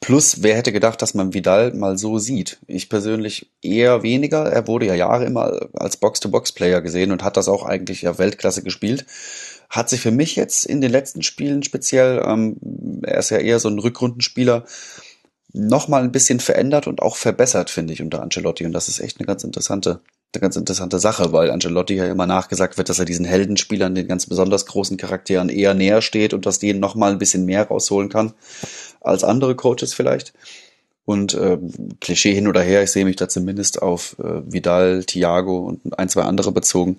Plus, wer hätte gedacht, dass man Vidal mal so sieht? Ich persönlich eher weniger. Er wurde ja Jahre immer als Box-to-Box-Player gesehen und hat das auch eigentlich ja Weltklasse gespielt. Hat sich für mich jetzt in den letzten Spielen speziell, ähm, er ist ja eher so ein Rückrundenspieler, nochmal ein bisschen verändert und auch verbessert, finde ich, unter Ancelotti. Und das ist echt eine ganz interessante, eine ganz interessante Sache, weil Ancelotti ja immer nachgesagt wird, dass er diesen Heldenspielern, den ganz besonders großen Charakteren eher näher steht und dass denen nochmal ein bisschen mehr rausholen kann als andere Coaches vielleicht. Und äh, Klischee hin oder her, ich sehe mich da zumindest auf äh, Vidal, Thiago und ein, zwei andere bezogen.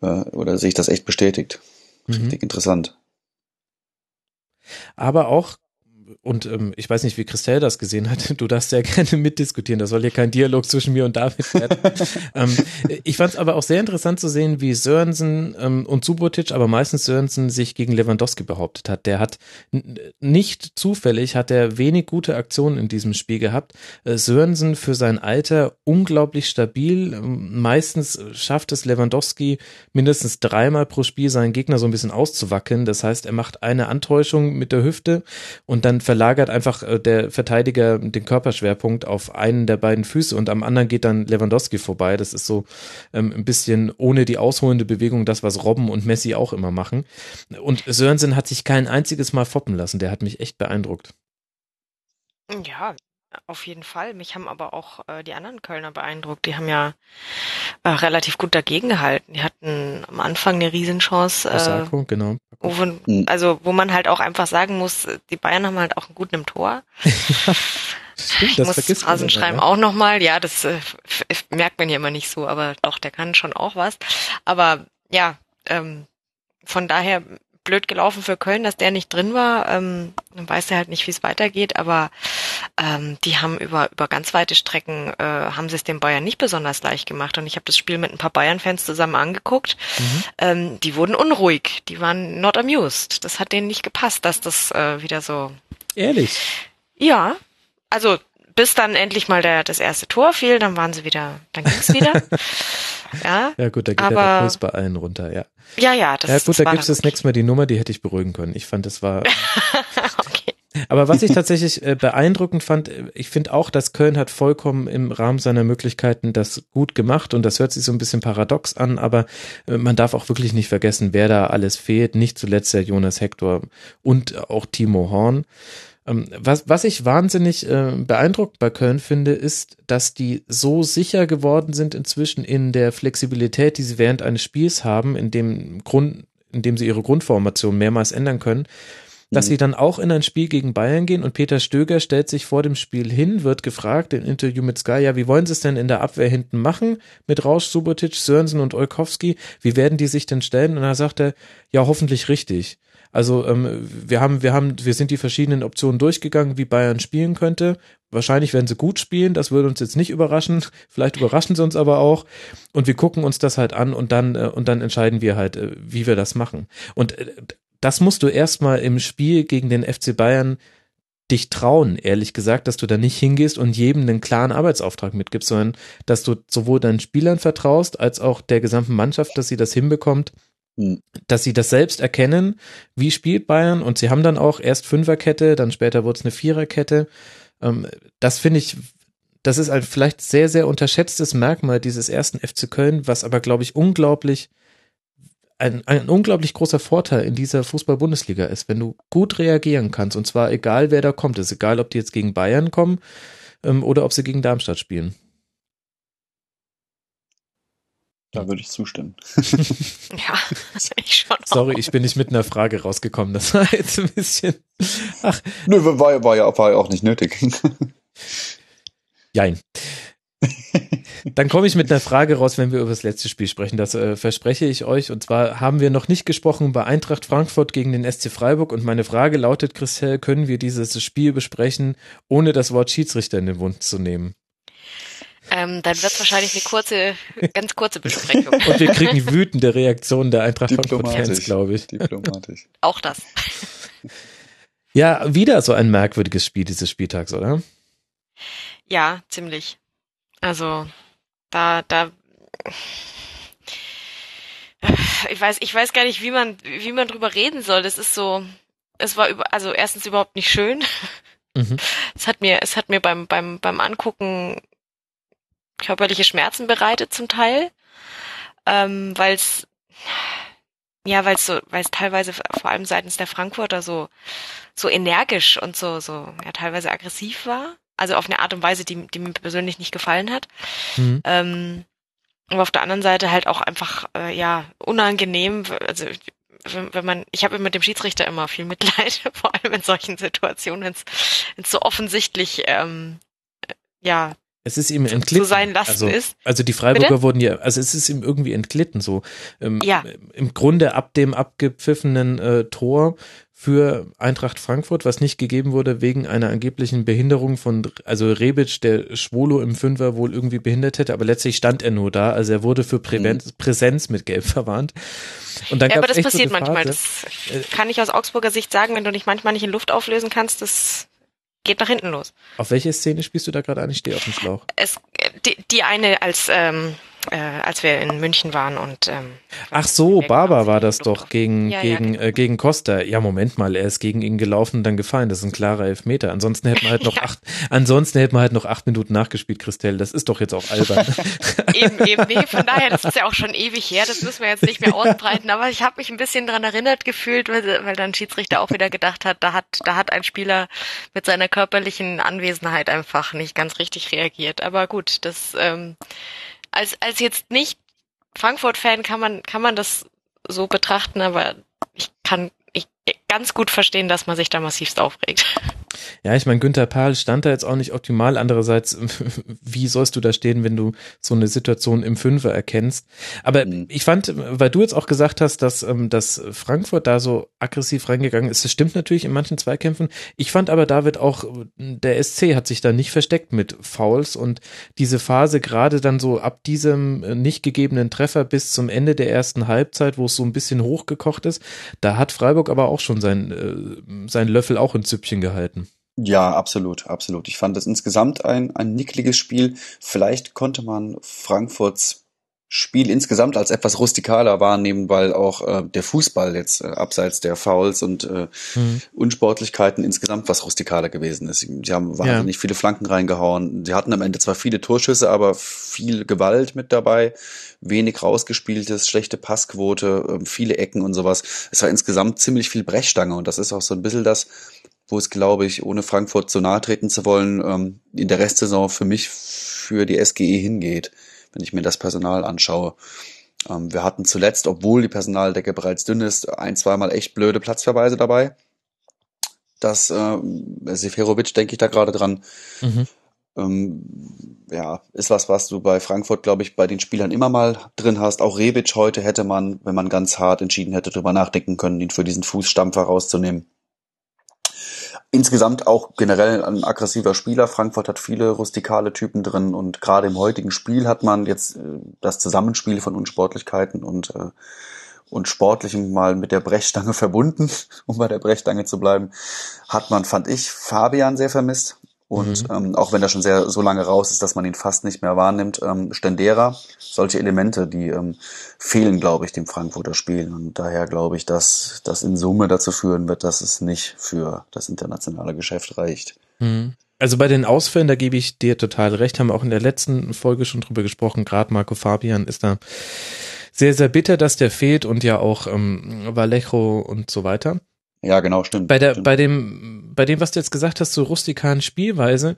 Äh, oder sehe ich das echt bestätigt? Mhm. Richtig interessant. Aber auch, und ähm, ich weiß nicht, wie Christelle das gesehen hat, du darfst sehr gerne mitdiskutieren, das soll hier kein Dialog zwischen mir und David werden. ähm, ich fand es aber auch sehr interessant zu sehen, wie Sörensen ähm, und Subotic, aber meistens Sörensen sich gegen Lewandowski behauptet hat. Der hat nicht zufällig, hat er wenig gute Aktionen in diesem Spiel gehabt. Äh, Sörensen für sein Alter unglaublich stabil. Ähm, meistens schafft es Lewandowski mindestens dreimal pro Spiel seinen Gegner so ein bisschen auszuwackeln. Das heißt, er macht eine Antäuschung mit der Hüfte und dann verlagert einfach äh, der Verteidiger den Körperschwerpunkt auf einen der beiden Füße und am anderen geht dann Lewandowski vorbei. Das ist so ähm, ein bisschen ohne die ausholende Bewegung das, was Robben und Messi auch immer machen. Und Sörensen hat sich kein einziges Mal foppen lassen. Der hat mich echt beeindruckt. Ja, auf jeden Fall. Mich haben aber auch äh, die anderen Kölner beeindruckt. Die haben ja äh, relativ gut dagegen gehalten. Die hatten am Anfang eine Riesenchance. Äh, Osako, genau. Wo, also wo man halt auch einfach sagen muss, die Bayern haben halt auch einen guten im Tor. Stimmt, das ich muss Rasenschreiben ja. auch nochmal. Ja, das äh, merkt man ja immer nicht so, aber doch, der kann schon auch was. Aber ja, ähm, von daher blöd gelaufen für Köln, dass der nicht drin war. Ähm, dann weiß er halt nicht, wie es weitergeht, aber ähm, die haben über, über ganz weite Strecken, äh, haben sie es den Bayern nicht besonders leicht gemacht. Und ich habe das Spiel mit ein paar Bayern-Fans zusammen angeguckt. Mhm. Ähm, die wurden unruhig, die waren not amused. Das hat denen nicht gepasst, dass das äh, wieder so. Ehrlich? Ja, also bis dann endlich mal der, das erste Tor fiel, dann waren sie wieder, dann ging's wieder. ja, ja gut, da geht aber, ja der Kurs bei allen runter, ja. Ja, ja, das Ja gut, da gibt's das nächste Mal die Nummer, die hätte ich beruhigen können. Ich fand, das war. Aber was ich tatsächlich äh, beeindruckend fand, äh, ich finde auch, dass Köln hat vollkommen im Rahmen seiner Möglichkeiten das gut gemacht und das hört sich so ein bisschen paradox an, aber äh, man darf auch wirklich nicht vergessen, wer da alles fehlt. Nicht zuletzt der Jonas Hector und auch Timo Horn. Ähm, was, was ich wahnsinnig äh, beeindruckt bei Köln finde, ist, dass die so sicher geworden sind inzwischen in der Flexibilität, die sie während eines Spiels haben, in dem Grund, in dem sie ihre Grundformation mehrmals ändern können, dass mhm. sie dann auch in ein Spiel gegen Bayern gehen und Peter Stöger stellt sich vor dem Spiel hin, wird gefragt im Interview mit Sky, ja, wie wollen sie es denn in der Abwehr hinten machen mit Rausch, Subotic, Sörensen und Olkowski? Wie werden die sich denn stellen? Und da sagt er, ja, hoffentlich richtig. Also ähm, wir haben, wir haben, wir sind die verschiedenen Optionen durchgegangen, wie Bayern spielen könnte. Wahrscheinlich werden sie gut spielen, das würde uns jetzt nicht überraschen. Vielleicht überraschen sie uns aber auch. Und wir gucken uns das halt an und dann, äh, und dann entscheiden wir halt, äh, wie wir das machen. Und äh, das musst du erstmal im Spiel gegen den FC Bayern dich trauen, ehrlich gesagt, dass du da nicht hingehst und jedem einen klaren Arbeitsauftrag mitgibst, sondern dass du sowohl deinen Spielern vertraust, als auch der gesamten Mannschaft, dass sie das hinbekommt, hm. dass sie das selbst erkennen, wie spielt Bayern und sie haben dann auch erst Fünferkette, dann später wurde es eine Viererkette. Ähm, das finde ich, das ist ein vielleicht sehr, sehr unterschätztes Merkmal dieses ersten FC Köln, was aber, glaube ich, unglaublich, ein, ein unglaublich großer Vorteil in dieser Fußball-Bundesliga ist, wenn du gut reagieren kannst und zwar egal, wer da kommt. Es ist egal, ob die jetzt gegen Bayern kommen ähm, oder ob sie gegen Darmstadt spielen. Da würde ich zustimmen. ja, ich schon. Auch. Sorry, ich bin nicht mit einer Frage rausgekommen. Das war jetzt ein bisschen. Ach. Nö, war, war, ja, war ja auch nicht nötig. Jein. Dann komme ich mit einer Frage raus, wenn wir über das letzte Spiel sprechen. Das äh, verspreche ich euch. Und zwar haben wir noch nicht gesprochen bei Eintracht Frankfurt gegen den SC Freiburg. Und meine Frage lautet, Christel, können wir dieses Spiel besprechen, ohne das Wort Schiedsrichter in den Mund zu nehmen? Ähm, dann wird es wahrscheinlich eine kurze, ganz kurze Besprechung. Und wir kriegen wütende Reaktionen der Eintracht Frankfurt-Fans, glaube ich. Diplomatisch. Auch das. Ja, wieder so ein merkwürdiges Spiel dieses Spieltags, oder? Ja, ziemlich. Also, da, da, ich weiß, ich weiß gar nicht, wie man, wie man drüber reden soll. Das ist so, es war über, also erstens überhaupt nicht schön. Mhm. Es hat mir, es hat mir beim, beim, beim Angucken körperliche Schmerzen bereitet zum Teil, ähm, weil es ja, weil es so, weil es teilweise vor allem seitens der Frankfurter so so energisch und so so ja teilweise aggressiv war, also auf eine Art und Weise, die, die mir persönlich nicht gefallen hat. Mhm. Ähm, aber auf der anderen Seite halt auch einfach äh, ja unangenehm, also wenn, wenn man, ich habe mit dem Schiedsrichter immer viel Mitleid, vor allem in solchen Situationen, wenn es so offensichtlich ähm, ja es ist ihm entglitten. zu sein lassen also, ist. Also die Freiburger Bitte? wurden ja, also es ist ihm irgendwie entglitten so. Ähm, Ja. Im Grunde ab dem abgepfiffenen äh, Tor für Eintracht Frankfurt, was nicht gegeben wurde wegen einer angeblichen Behinderung von, also Rebic, der Schwolo im Fünfer wohl irgendwie behindert hätte, aber letztlich stand er nur da, also er wurde für Prävenz, Präsenz mit Gelb verwarnt. Und dann Ja, aber das so passiert eine manchmal. Das kann ich aus Augsburger Sicht sagen, wenn du dich manchmal nicht in Luft auflösen kannst, das geht nach hinten los. Auf welche Szene spielst du da gerade an? Ich stehe auf dem Schlauch. Es, die, die eine, als, ähm, äh, als wir in München waren und ähm, Ach so, Ja, Barber war das doch gegen, Ja, ja, gegen, genau. äh, gegen Costa. Ja, Moment mal, er ist gegen ihn gelaufen und dann gefallen. Das ist ein klarer Elfmeter. Ansonsten hätten wir halt noch Ja. acht, ansonsten hätten wir halt noch acht Minuten nachgespielt, Christelle. Das ist doch jetzt auch albern. eben, eben, nee, von daher, das ist ja auch schon ewig her, das müssen wir jetzt nicht mehr ausbreiten, aber ich habe mich ein bisschen dran erinnert gefühlt, weil, weil dann Schiedsrichter auch wieder gedacht hat, da hat, da hat ein Spieler mit seiner körperlichen Anwesenheit einfach nicht ganz richtig reagiert. Aber gut, das ähm, als, als jetzt nicht Frankfurt-Fan kann man, kann man das so betrachten, aber ich kann ich ganz gut verstehen, dass man sich da massivst aufregt. Ja, ich meine, Günther Pahl stand da jetzt auch nicht optimal. Andererseits, wie sollst du da stehen, wenn du so eine Situation im Fünfer erkennst? Aber Mhm. ich fand, weil du jetzt auch gesagt hast, dass, ähm, dass Frankfurt da so aggressiv reingegangen ist, das stimmt natürlich in manchen Zweikämpfen. Ich fand aber, David, auch der SC hat sich da nicht versteckt mit Fouls und diese Phase gerade dann so ab diesem äh, nicht gegebenen Treffer bis zum Ende der ersten Halbzeit, wo es so ein bisschen hochgekocht ist, da hat Freiburg aber auch schon sein, äh, sein Löffel auch in Züppchen gehalten. Ja, absolut, absolut. Ich fand es insgesamt ein, ein nickliges Spiel. Vielleicht konnte man Frankfurts Spiel insgesamt als etwas rustikaler wahrnehmen, weil auch äh, der Fußball jetzt äh, abseits der Fouls und äh, Mhm. Unsportlichkeiten insgesamt was rustikaler gewesen ist. Sie haben wahnsinnig viele Flanken reingehauen. Sie hatten am Ende zwar viele Torschüsse, aber viel Gewalt mit dabei, wenig rausgespieltes, schlechte Passquote, ähm, viele Ecken und sowas. Es war insgesamt ziemlich viel Brechstange und das ist auch so ein bisschen das, wo es, glaube ich, ohne Frankfurt zu nahe treten zu wollen, ähm, in der Restsaison für mich für die SGE hingeht, wenn ich mir das Personal anschaue. Ähm, wir hatten zuletzt, obwohl die Personaldecke bereits dünn ist, ein, zweimal echt blöde Platzverweise dabei. Das äh, Seferovic denke ich da gerade dran. Mhm. Ähm, ja, ist was, was du bei Frankfurt, glaube ich, bei den Spielern immer mal drin hast. Auch Rebic heute hätte man, wenn man ganz hart entschieden hätte, drüber nachdenken können, ihn für diesen Fußstampfer rauszunehmen. Insgesamt auch generell ein aggressiver Spieler. Frankfurt hat viele rustikale Typen drin und gerade im heutigen Spiel hat man jetzt äh, das Zusammenspiel von Unsportlichkeiten und äh, und Sportlichem mal mit der Brechstange verbunden, um bei der Brechstange zu bleiben, hat man, fand ich, Fabian sehr vermisst. Und ähm, auch wenn er schon sehr so lange raus ist, dass man ihn fast nicht mehr wahrnimmt, ähm, Stendera, solche Elemente, die ähm, fehlen, glaube ich, dem Frankfurter Spiel. Und daher glaube ich, dass das in Summe dazu führen wird, dass es nicht für das internationale Geschäft reicht. Mhm. Also bei den Ausfällen, da gebe ich dir total recht, haben wir auch in der letzten Folge schon drüber gesprochen. Gerade Marco Fabian ist da sehr, sehr bitter, dass der fehlt und ja auch ähm, Vallejo und so weiter. Ja, genau, stimmt. Bei der, stimmt. bei dem, bei dem, was du jetzt gesagt hast, zur rustikalen Spielweise,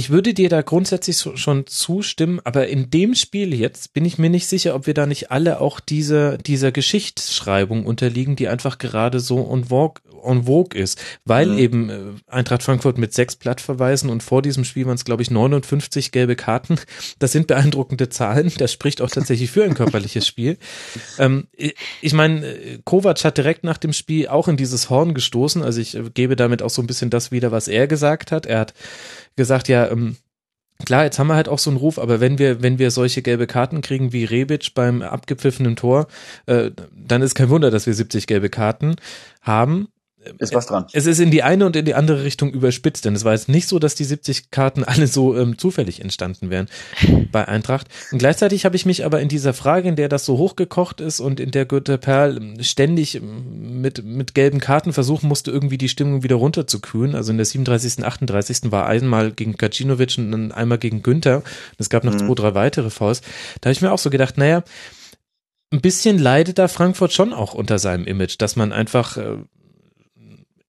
ich würde dir da grundsätzlich schon zustimmen, aber in dem Spiel jetzt bin ich mir nicht sicher, ob wir da nicht alle auch dieser, dieser Geschichtsschreibung unterliegen, die einfach gerade so en vogue, en vogue ist, weil Mhm. eben äh, Eintracht Frankfurt mit sechs Plattverweisen und vor diesem Spiel waren es, glaube ich, 59 gelbe Karten. Das sind beeindruckende Zahlen. Das spricht auch tatsächlich für ein körperliches Spiel. Ähm, ich ich meine, äh, Kovac hat direkt nach dem Spiel auch in dieses Horn gestoßen. Also ich äh, gebe damit auch so ein bisschen das wieder, was er gesagt hat. Er hat gesagt, ja, ähm, klar, jetzt haben wir halt auch so einen Ruf, aber wenn wir, wenn wir solche gelbe Karten kriegen wie Rebic beim abgepfiffenen Tor, äh, dann ist kein Wunder, dass wir 70 gelbe Karten haben. Ist was dran. Es ist in die eine und in die andere Richtung überspitzt, denn es war jetzt nicht so, dass die 70 Karten alle so ähm, zufällig entstanden wären bei Eintracht. Und gleichzeitig habe ich mich aber in dieser Frage, in der das so hochgekocht ist und in der Goethe Perl ähm, ständig ähm, mit, mit gelben Karten versuchen musste, irgendwie die Stimmung wieder runterzukühlen. Also in der 37., 38. war einmal gegen Gacinovic und dann einmal gegen Günther. Und es gab noch Mhm. zwei, drei weitere Fouls. Da habe ich mir auch so gedacht, naja, ein bisschen leidet da Frankfurt schon auch unter seinem Image, dass man einfach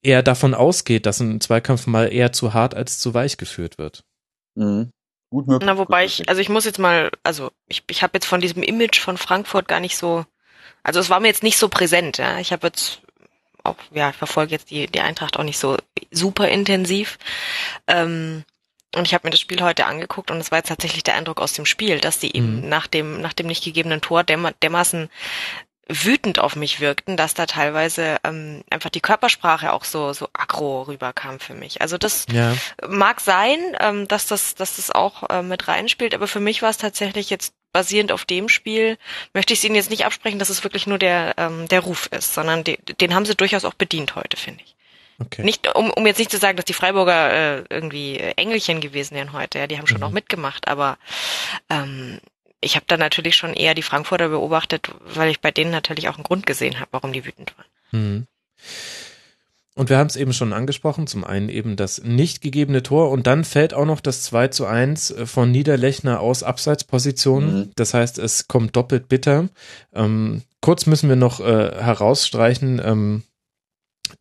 eher davon ausgeht, dass ein Zweikampf mal eher zu hart als zu weich geführt wird. Mhm. Gut möglich. Na, wobei ich, also ich muss jetzt mal, also ich, ich habe jetzt von diesem Image von Frankfurt gar nicht so, also es war mir jetzt nicht so präsent, ja. Ich habe jetzt auch, ja, ich verfolge jetzt die, die Eintracht auch nicht so super intensiv. Ähm, und ich habe mir das Spiel heute angeguckt und es war jetzt tatsächlich der Eindruck aus dem Spiel, dass die eben mhm. nach dem nach dem nicht gegebenen Tor dermaßen wütend auf mich wirkten, dass da teilweise ähm, einfach die Körpersprache auch so so aggro rüberkam für mich. Also das ja. mag sein, ähm, dass das dass das auch äh, mit reinspielt, aber für mich war es tatsächlich jetzt basierend auf dem Spiel möchte ich es Ihnen jetzt nicht absprechen, dass es wirklich nur der ähm, der Ruf ist, sondern de, den haben sie durchaus auch bedient heute, finde ich. Okay. Nicht, um, um jetzt nicht zu sagen, dass die Freiburger äh, irgendwie Engelchen gewesen wären heute, ja, die haben schon mhm. noch mitgemacht, aber ähm, ich habe da natürlich schon eher die Frankfurter beobachtet, weil ich bei denen natürlich auch einen Grund gesehen habe, warum die wütend waren. Mhm. Und wir haben es eben schon angesprochen, zum einen eben das nicht gegebene Tor und dann fällt auch noch das 2 zu 1 von Niederlechner aus Abseitsposition. Mhm. Das heißt, es kommt doppelt bitter. Ähm, kurz müssen wir noch äh, herausstreichen, ähm,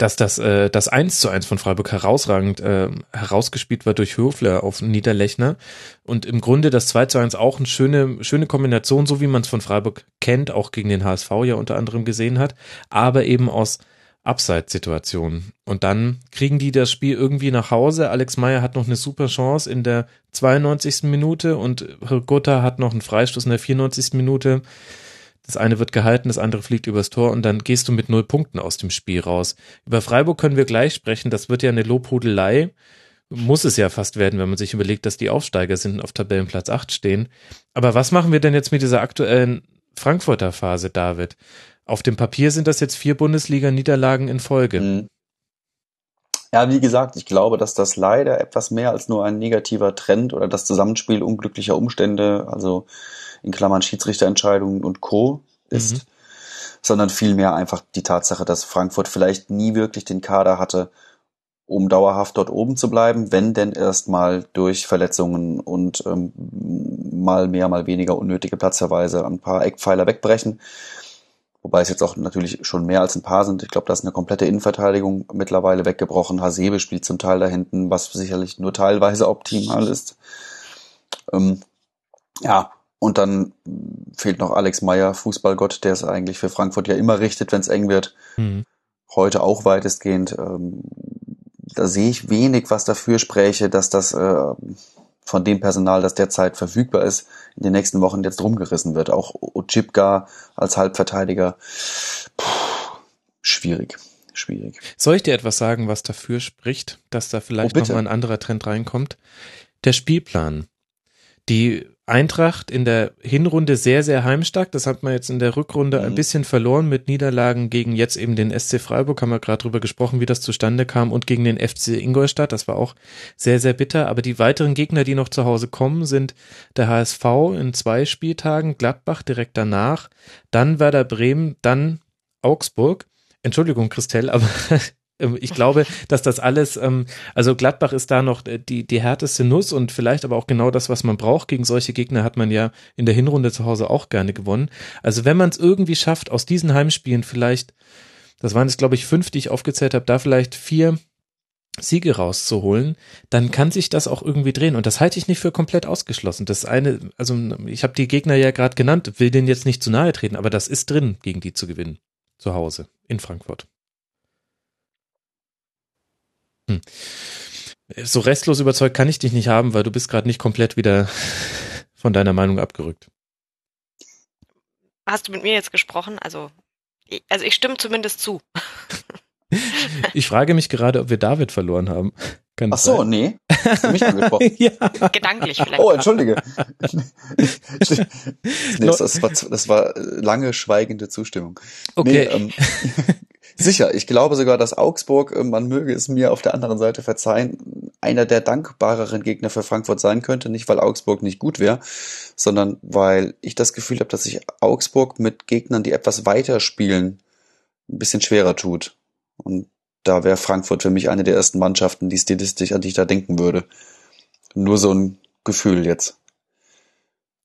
dass das, äh, das 1 zu 1 von Freiburg herausragend äh, herausgespielt war durch Höfler auf Niederlechner und im Grunde das 2 zu 1 auch eine schöne, schöne Kombination, so wie man es von Freiburg kennt, auch gegen den HSV ja unter anderem gesehen hat, aber eben aus Abseitssituationen. Und dann kriegen die das Spiel irgendwie nach Hause. Alex Meyer hat noch eine super Chance in der 92. Minute und Gotha hat noch einen Freistoß in der 94. Minute. Das eine wird gehalten, das andere fliegt übers Tor und dann gehst du mit null Punkten aus dem Spiel raus. Über Freiburg können wir gleich sprechen. Das wird ja eine Lobhudelei. Muss es ja fast werden, wenn man sich überlegt, dass die Aufsteiger sind und auf Tabellenplatz 8 stehen. Aber was machen wir denn jetzt mit dieser aktuellen Frankfurter Phase, David? Auf dem Papier sind das jetzt vier Bundesliga-Niederlagen in Folge. Mhm. Ja, wie gesagt, ich glaube, dass das leider etwas mehr als nur ein negativer Trend oder das Zusammenspiel unglücklicher Umstände, also in Klammern Schiedsrichterentscheidungen und Co. ist, mhm. sondern vielmehr einfach die Tatsache, dass Frankfurt vielleicht nie wirklich den Kader hatte, um dauerhaft dort oben zu bleiben, wenn denn erstmal durch Verletzungen und ähm, mal mehr, mal weniger unnötige Platzverweise ein paar Eckpfeiler wegbrechen. Wobei es jetzt auch natürlich schon mehr als ein paar sind. Ich glaube, da ist eine komplette Innenverteidigung mittlerweile weggebrochen. Hasebe spielt zum Teil da hinten, was sicherlich nur teilweise optimal ist. Ähm, ja, und dann fehlt noch Alex Meyer, Fußballgott, der es eigentlich für Frankfurt ja immer richtet, wenn es eng wird. Mhm. Heute auch weitestgehend. Ähm, da sehe ich wenig, was dafür spräche, dass das äh, von dem Personal, das derzeit verfügbar ist, in den nächsten Wochen jetzt rumgerissen wird. Auch Ochipka als Halbverteidiger. Puh, schwierig. Schwierig. Soll ich dir etwas sagen, was dafür spricht, dass da vielleicht oh, nochmal ein anderer Trend reinkommt? Der Spielplan. Die Eintracht in der Hinrunde sehr, sehr heimstark. Das hat man jetzt in der Rückrunde mhm. ein bisschen verloren mit Niederlagen gegen jetzt eben den SC Freiburg. Haben wir gerade drüber gesprochen, wie das zustande kam und gegen den FC Ingolstadt. Das war auch sehr, sehr bitter. Aber die weiteren Gegner, die noch zu Hause kommen, sind der HSV in zwei Spieltagen, Gladbach direkt danach, dann Werder Bremen, dann Augsburg. Entschuldigung, Christelle, aber ich glaube, dass das alles, ähm, also Gladbach ist da noch die, die härteste Nuss und vielleicht aber auch genau das, was man braucht. Gegen solche Gegner hat man ja in der Hinrunde zu Hause auch gerne gewonnen. Also wenn man es irgendwie schafft, aus diesen Heimspielen vielleicht, das waren jetzt glaube ich fünf, die ich aufgezählt habe, da vielleicht vier Siege rauszuholen, dann kann sich das auch irgendwie drehen. Und das halte ich nicht für komplett ausgeschlossen. Das eine, also ich habe die Gegner ja gerade genannt, will denen jetzt nicht zu nahe treten, aber das ist drin, gegen die zu gewinnen. Zu Hause in Frankfurt. Hm. So restlos überzeugt kann ich dich nicht haben, weil du bist gerade nicht komplett wieder von deiner Meinung abgerückt. Hast du mit mir jetzt gesprochen? Also, also ich stimme zumindest zu. ich frage mich gerade, ob wir David verloren haben. Kann Ach so, sein? nee. Hast du mich angesprochen? ja. Gedanklich vielleicht. Oh, entschuldige. nee, das, war, das war lange schweigende Zustimmung. Okay. Nee, ähm, Sicher, ich glaube sogar, dass Augsburg, äh, man möge es mir auf der anderen Seite verzeihen, einer der dankbareren Gegner für Frankfurt sein könnte. Nicht, weil Augsburg nicht gut wäre, sondern weil ich das Gefühl habe, dass sich Augsburg mit Gegnern, die etwas weiter spielen, ein bisschen schwerer tut. Und da wäre Frankfurt für mich eine der ersten Mannschaften, die stilistisch an die ich da denken würde. Nur so ein Gefühl jetzt.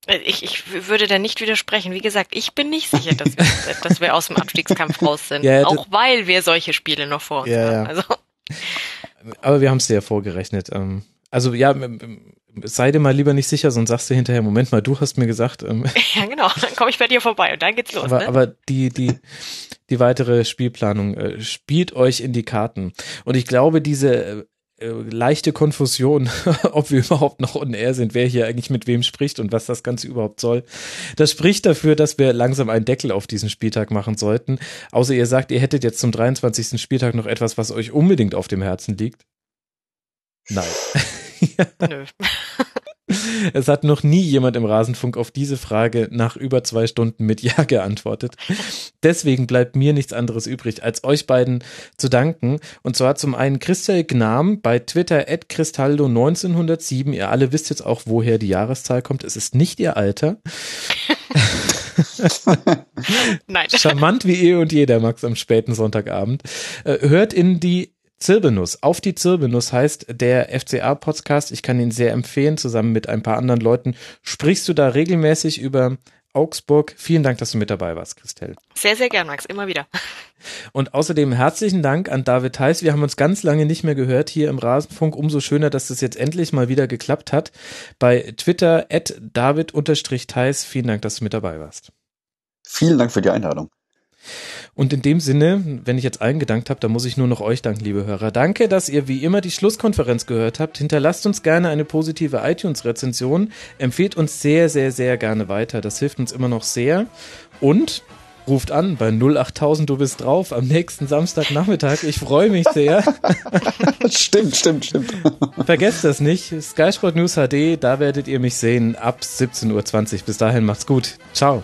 Äh, ich, ich würde da nicht widersprechen. Wie gesagt, ich bin nicht sicher, dass wir, dass wir aus dem Abstiegskampf raus sind. Ja, auch weil wir solche Spiele noch vor uns ja, haben. Also. Aber wir haben es dir ja vorgerechnet. Ähm, also ja, sei dir mal lieber nicht sicher, sonst sagst du hinterher, Moment mal, du hast mir gesagt. Ähm, ja, genau, dann komme ich bei dir vorbei und dann geht's los. Aber, ne? aber die, die, die weitere Spielplanung äh, spielt euch in die Karten. Und ich glaube, diese äh, leichte Konfusion, ob wir überhaupt noch on air sind, wer hier eigentlich mit wem spricht und was das Ganze überhaupt soll. Das spricht dafür, dass wir langsam einen Deckel auf diesen Spieltag machen sollten. Außer ihr sagt, ihr hättet jetzt zum 23. Spieltag noch etwas, was euch unbedingt auf dem Herzen liegt. Nein. Nö. Es hat noch nie jemand im Rasenfunk auf diese Frage nach über zwei Stunden mit Ja geantwortet. Deswegen bleibt mir nichts anderes übrig, als euch beiden zu danken. Und zwar zum einen Christel Gnam bei Twitter at Cristaldo1907. Ihr alle wisst jetzt auch, woher die Jahreszahl kommt. Es ist nicht ihr Alter. Nein. Charmant wie eh und je, der Max am späten Sonntagabend. Äh, hört in die Zirbelnuss. Auf die Zirbelnuss heißt der FCA-Podcast. Ich kann ihn sehr empfehlen. Zusammen mit ein paar anderen Leuten sprichst du da regelmäßig über Augsburg. Vielen Dank, dass du mit dabei warst, Christelle. Sehr, sehr gern, Max. Immer wieder. Und außerdem herzlichen Dank an David Heiß. Wir haben uns ganz lange nicht mehr gehört hier im Rasenfunk. Umso schöner, dass das jetzt endlich mal wieder geklappt hat. Bei Twitter at David-Heiß. Vielen Dank, dass du mit dabei warst. Vielen Dank für die Einladung. Und in dem Sinne, wenn ich jetzt allen gedankt habe, dann muss ich nur noch euch danken, liebe Hörer. Danke, dass ihr wie immer die Schlusskonferenz gehört habt. Hinterlasst uns gerne eine positive iTunes-Rezension. Empfehlt uns sehr, sehr, sehr gerne weiter. Das hilft uns immer noch sehr. Und ruft an bei 08000, du bist drauf am nächsten Samstagnachmittag. Ich freue mich sehr. stimmt, stimmt, stimmt. Vergesst das nicht. Sky Sport News HD, da werdet ihr mich sehen ab 17.20 Uhr. Bis dahin macht's gut. Ciao.